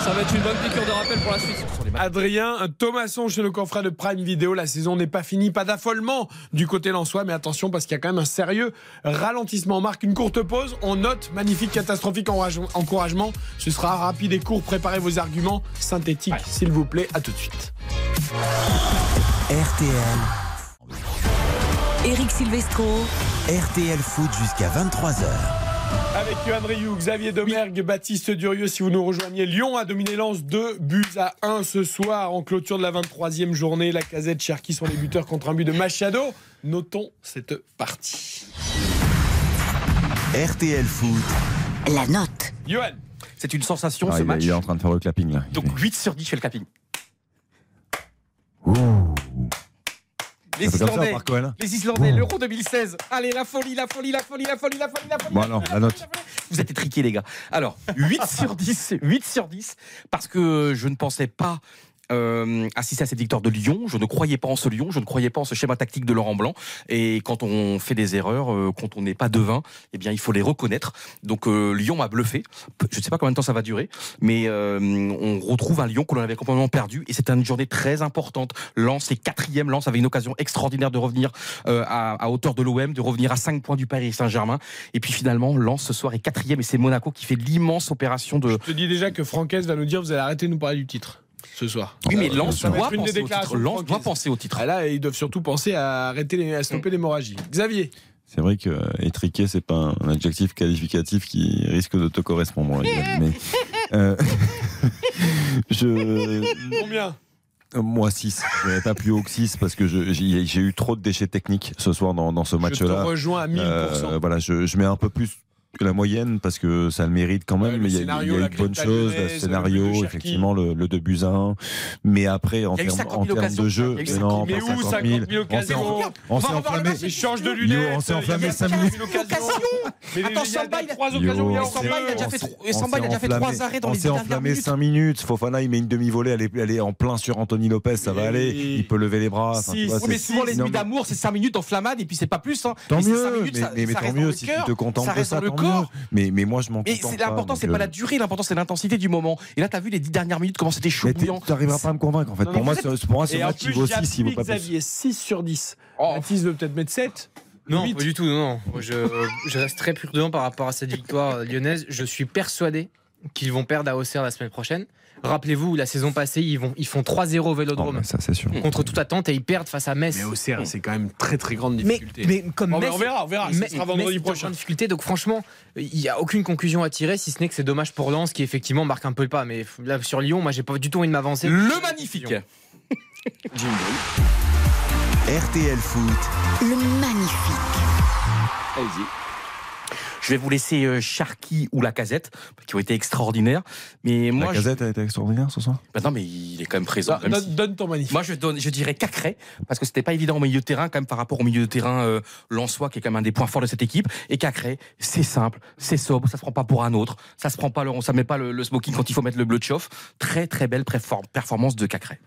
ça va être une bonne piqûre de rappel pour la suite. Adrien Thomasson chez nos confrères de Prime Video. La saison n'est pas finie, pas d'affolement du côté lensois, mais attention parce qu'il y a quand même un sérieux ralentissement. On marque une courte pause. On note magnifique, catastrophique encouragement. Ce sera rapide et court. Préparez vos arguments synthétiques, s'il vous plaît. À tout de suite. RTL, Eric Silvestro. RTL Foot jusqu'à 23h. Avec Yohan Rioux, Xavier Domergue, Baptiste Durieux, si vous nous rejoignez, Lyon a dominé Lens 2 buts à 1 ce soir en clôture de la 23e journée. La casette Cherki sont les buteurs contre un but de Machado. Notons cette partie. RTL Foot. La note. Johan. C'est une sensation Ah, ce il, est- match. il est en train de faire le clapping là. Donc 8 sur 10 chez le clapping. Les ça, quoi, là les Islandais, l'Euro 2016. Allez, la folie, la folie, la folie, la folie, la folie, la folie. Bon alors, la note. Vous êtes étriqués, les gars. Alors, 8 sur 10, 8 sur 10, parce que je ne pensais pas euh, assister à cette victoire de Lyon. Je ne croyais pas en ce Lyon, je ne croyais pas en ce schéma tactique de Laurent Blanc. Et quand on fait des erreurs, euh, quand on n'est pas devin, eh bien, il faut les reconnaître. Donc, euh, Lyon m'a bluffé. Je ne sais pas combien de temps ça va durer, mais euh, on retrouve un Lyon que l'on avait complètement perdu. Et c'est une journée très importante. Lens est quatrième. Lens avait une occasion extraordinaire de revenir à, hauteur de l'OM, de revenir à 5 points du Paris Saint-Germain. Et puis finalement, Lens ce soir est quatrième et c'est Monaco qui fait l'immense opération de. Je te dis déjà que Francaise va nous dire vous allez arrêter de nous parler du titre ce soir. Oui, mais Lens doit penser au titre. Lens doit penser au titre. Ah, là, ils doivent surtout penser à arrêter les, à stopper l'hémorragie. Xavier. C'est vrai que euh, étriqué, c'est pas un adjectif qualificatif qui risque de te correspondre. Mais, euh, je, Combien? Euh, Moi 6, je n'irai pas plus haut que 6 parce que je- j'ai eu trop de déchets techniques ce soir dans, dans ce match-là. rejoins à 1000%. Euh, voilà, je, je mets un peu plus que la moyenne parce que ça le mérite quand même. Ouais, le mais il y a, scénario, il y a la eu de bonnes choses, le le scénario, de Cherki. effectivement le, le 2 buts à 1. Mais après, en Il termes 50 en 000 termes occasions. de jeu, Il y a eu non, 50 000. pas Mais où 50 50 000. 000 On s'est occasions on s'est enflammé. le. Mais change de Yo, lunettes. on s'est il enflammé pas 5 50 minutes. 000 occasions. Mais Attends, il Samba, il a- trois occasions. il on s'est- Samba, il a déjà on fait s'est- trois- on Samba, il a s'est déjà fait enflammé- trois arrêts dans on les s'est dix dernières enflammé minutes. 5 minutes. Fofana, il met une demi-volée, elle est, elle est en plein sur Anthony Lopez, ça va aller. Il peut lever les bras. Mais souvent les nuits d'amour, c'est 5 minutes d'enflammade et puis c'est pas plus. Hein. Tant mieux, mais, tant mieux le si tu te contentes ça de ça, Mais, mais moi, je m'en contente c'est pas, l'important, c'est pas la euh, durée, l'important c'est l'intensité du moment. Et là, t'as vu les 10 dernières minutes comment c'était chaud Mais bouillant. tu n'arriveras pas à me convaincre en fait. Non, pour, mais moi, ce, pour moi, ce Et en match, il plus, vaut 6, il vaut j'appuie pas plus. Xavier 6 sur 10. Oh. Baptiste veut peut-être mettre 7. Non, Huit. pas du tout. Non, non. Moi, Je, je reste très prudent par rapport à cette victoire lyonnaise. Je suis persuadé, qu'ils vont perdre à Auxerre la semaine prochaine. Rappelez-vous, la saison passée, ils, vont, ils font 3-0 au Vélodrome. Oh, ça, c'est sûr. Contre toute attente et ils perdent face à Metz. Mais Auxerre, c'est quand même très très grande Mais, difficulté. mais comme Bon, mais Metz, on verra, on verra. Metz- Ce sera Metz vendredi prochain. difficulté. Donc franchement, il n'y a aucune conclusion à tirer, si ce n'est que c'est dommage pour Lens qui effectivement marque un peu le pas. Mais là, sur Lyon, moi, j'ai pas du tout envie de m'avancer. Le magnifique. RTL Foot, Le magnifique. Allez-y. Je vais vous laisser euh, Sharky ou la casette, qui ont été extraordinaires. Mais moi, La casette a été extraordinaire ce soir? Bah non, mais il est quand même présent. Même si- donne, ton magnifique. Moi, je, donne, je dirais Cacré, parce que c'était pas évident au milieu de terrain, quand même, par rapport au milieu de terrain euh, Lensois, qui est quand même un des points forts de cette équipe. Et Cacré, c'est simple, c'est sobre, ça se prend pas pour un autre, ça se prend pas, le, on ça met pas le, le smoking quand il faut mettre le bleu de chauffe. Très, très belle performance de Cacré.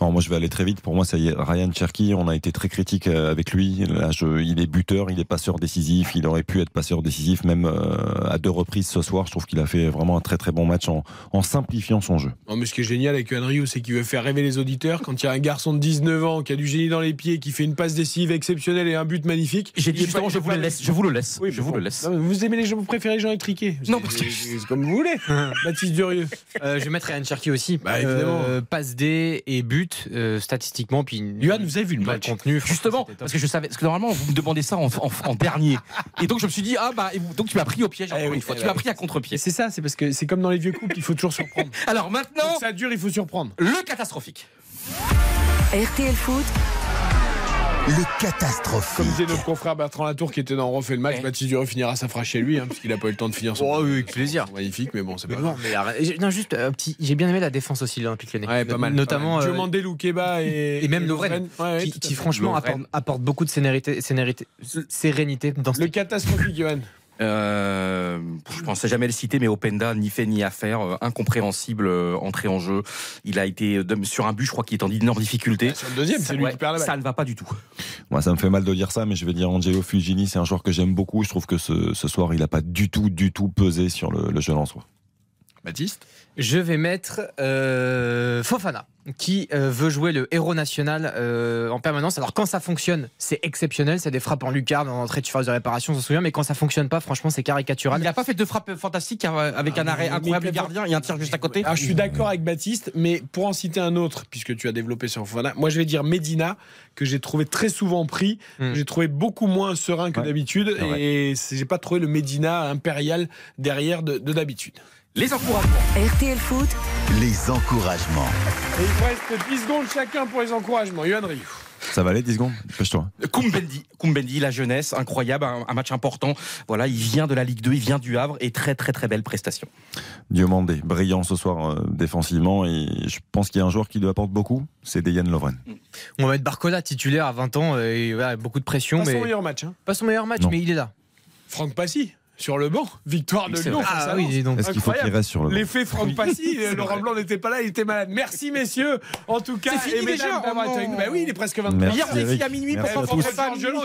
Non, moi je vais aller très vite. Pour moi, ça y est, Ryan Cherky, on a été très critique euh, avec lui. Là, je- il est buteur, il est passeur décisif. Il aurait pu être passeur décisif même euh, à deux reprises ce soir. Je trouve qu'il a fait vraiment un très très bon match en, en simplifiant son jeu. Non, mais ce qui est génial avec Ryu, c'est qu'il veut faire rêver les auditeurs. Quand il y a un garçon de 19 ans qui a du génie dans les pieds, qui fait une passe décisive exceptionnelle et un but magnifique. J'ai dit justement, je vous le laisse, je vous le laisse, Oui, je mais vous bon. le laisse. Non, mais vous aimez les jeux, vous préférez les gens étriqués. Non, parce que- comme vous voulez. Baptiste Durieux. Euh, je vais mettre Ryan Cherky aussi. Bah, évidemment. Euh, passe D et but euh, statistiquement. Puis Yohan, vous avez vu le match contenu. Justement, parce que je savais, parce que normalement vous me demandez ça en, en- en dernier, et donc je me suis dit ah bah et vous- donc tu m'as pris au piège encore Eh oui, une fois, eh tu m'as pris à contre-pied. C'est ça, c'est parce que c'est comme dans les vieux couples, il faut toujours surprendre. Alors maintenant, ça dure, il faut surprendre. le catastrophique. RTL Foot, le catastrophique. Comme disait notre confrère Bertrand Latour qui était dans On refait le match, Ouais. Baptiste Durieux finira sa phrase chez lui, hein, parce qu'il n'a pas eu le temps de finir son. Oh, oui, avec plaisir. Magnifique, mais bon, c'est pas non, mais non, juste un petit. J'ai bien aimé la défense aussi de l'Olympique Lyonnais. Ouais, pas mal. Notamment. pas mal. euh, Loukeba et, et même Lovren, Ouais, ouais, qui, franchement apporte, apporte beaucoup de sénérité, sénérité- sérénité dans Le cette catastrophique, Johan. Euh, je pensais jamais le citer, mais Openda, ni fait ni à faire, euh, incompréhensible euh, entrée en jeu. Il a été euh, de- sur un but, je crois qu'il est en énorme difficulté. Sur le deuxième, c'est Ça- lui ouais, qui perd la balle. Ça ne va pas du tout. Moi, ça me fait mal de dire ça, mais je vais dire Angelo Fugini, c'est un joueur que j'aime beaucoup. Je trouve que ce, ce soir, il n'a pas du tout, du tout pesé sur le, le jeu en soi. Baptiste? Je vais mettre euh, Fofana, qui euh, veut jouer le héros national euh, en permanence. Alors quand ça fonctionne, c'est exceptionnel, c'est des frappes en lucarne, en entrée de surface de réparation, on se souvient, mais quand ça fonctionne pas, franchement, c'est caricatural. Il n'a pas fait de frappe fantastique euh, avec un Ah, arrêt mais- incroyable du gardien et un tir juste à côté. Alors, je suis d'accord avec Baptiste, mais pour en citer un autre, puisque tu as développé sur Fofana, moi je vais dire Medina, que j'ai trouvé très souvent pris, Mm. que j'ai trouvé beaucoup moins serein que Ouais, d'habitude, et j'ai pas trouvé le Medina impérial derrière de de d'habitude. Les encouragements. RTL Foot, Les encouragements. Et il vous reste 10 secondes chacun pour les encouragements. Yohan Ryu. Ça va aller 10 secondes? Dépêche-toi. Kumbendi, Kumbendi, la jeunesse, incroyable, un, un match important. Voilà, il vient de la Ligue 2, il vient du Havre et très très très belle prestation. Diomandé, brillant ce soir euh, défensivement. Et je pense qu'il y a un joueur qui lui apporte beaucoup, c'est Dejan Lovren. On va mettre Barcola titulaire à 20 ans, euh, et voilà, beaucoup de pression, Pas mais son meilleur match. Hein. pas son meilleur match, Non. mais il est là. Franck Passy, sur le banc. Victoire de Lyon. à Ah oui, Lens. dis donc. Est-ce qu'il faut qu'il reste sur le banc L'effet Franck Passy, Laurent. Blanc n'était pas là, il était malade. Merci messieurs, en tout cas. C'est fini déjà. Bah oui, il est presque 23 Merci, Hier, à minuit pour prendre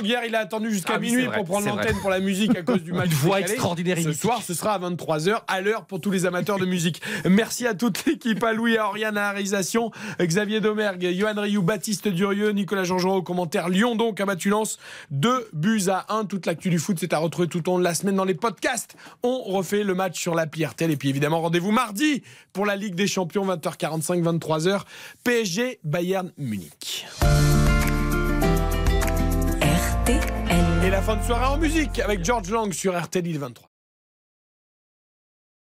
hier, il a attendu jusqu'à Ah minuit vrai, pour prendre l'antenne pour la musique à cause du match. Une voix extraordinaire Ce soir, ce sera à 23h, à l'heure pour tous les amateurs de musique. Merci à toute l'équipe, à Louis, à Oriane, à la réalisation, Xavier Domergue, Johan Rioux, Baptiste Durieux, Nicolas Jean-Jean au commentaire. Lyon donc a battu Lens 2 buts à 1. Toute l'actu du foot, c'est à retrouver tout au long de la semaine dans les podcasts. On refait le match sur l'appli RTL. Et puis évidemment, rendez-vous mardi pour la Ligue des Champions, 20h45, 23h. PSG, Bayern, Munich. RTL. Et la fin de soirée en musique avec George Lang sur RTL il est 23.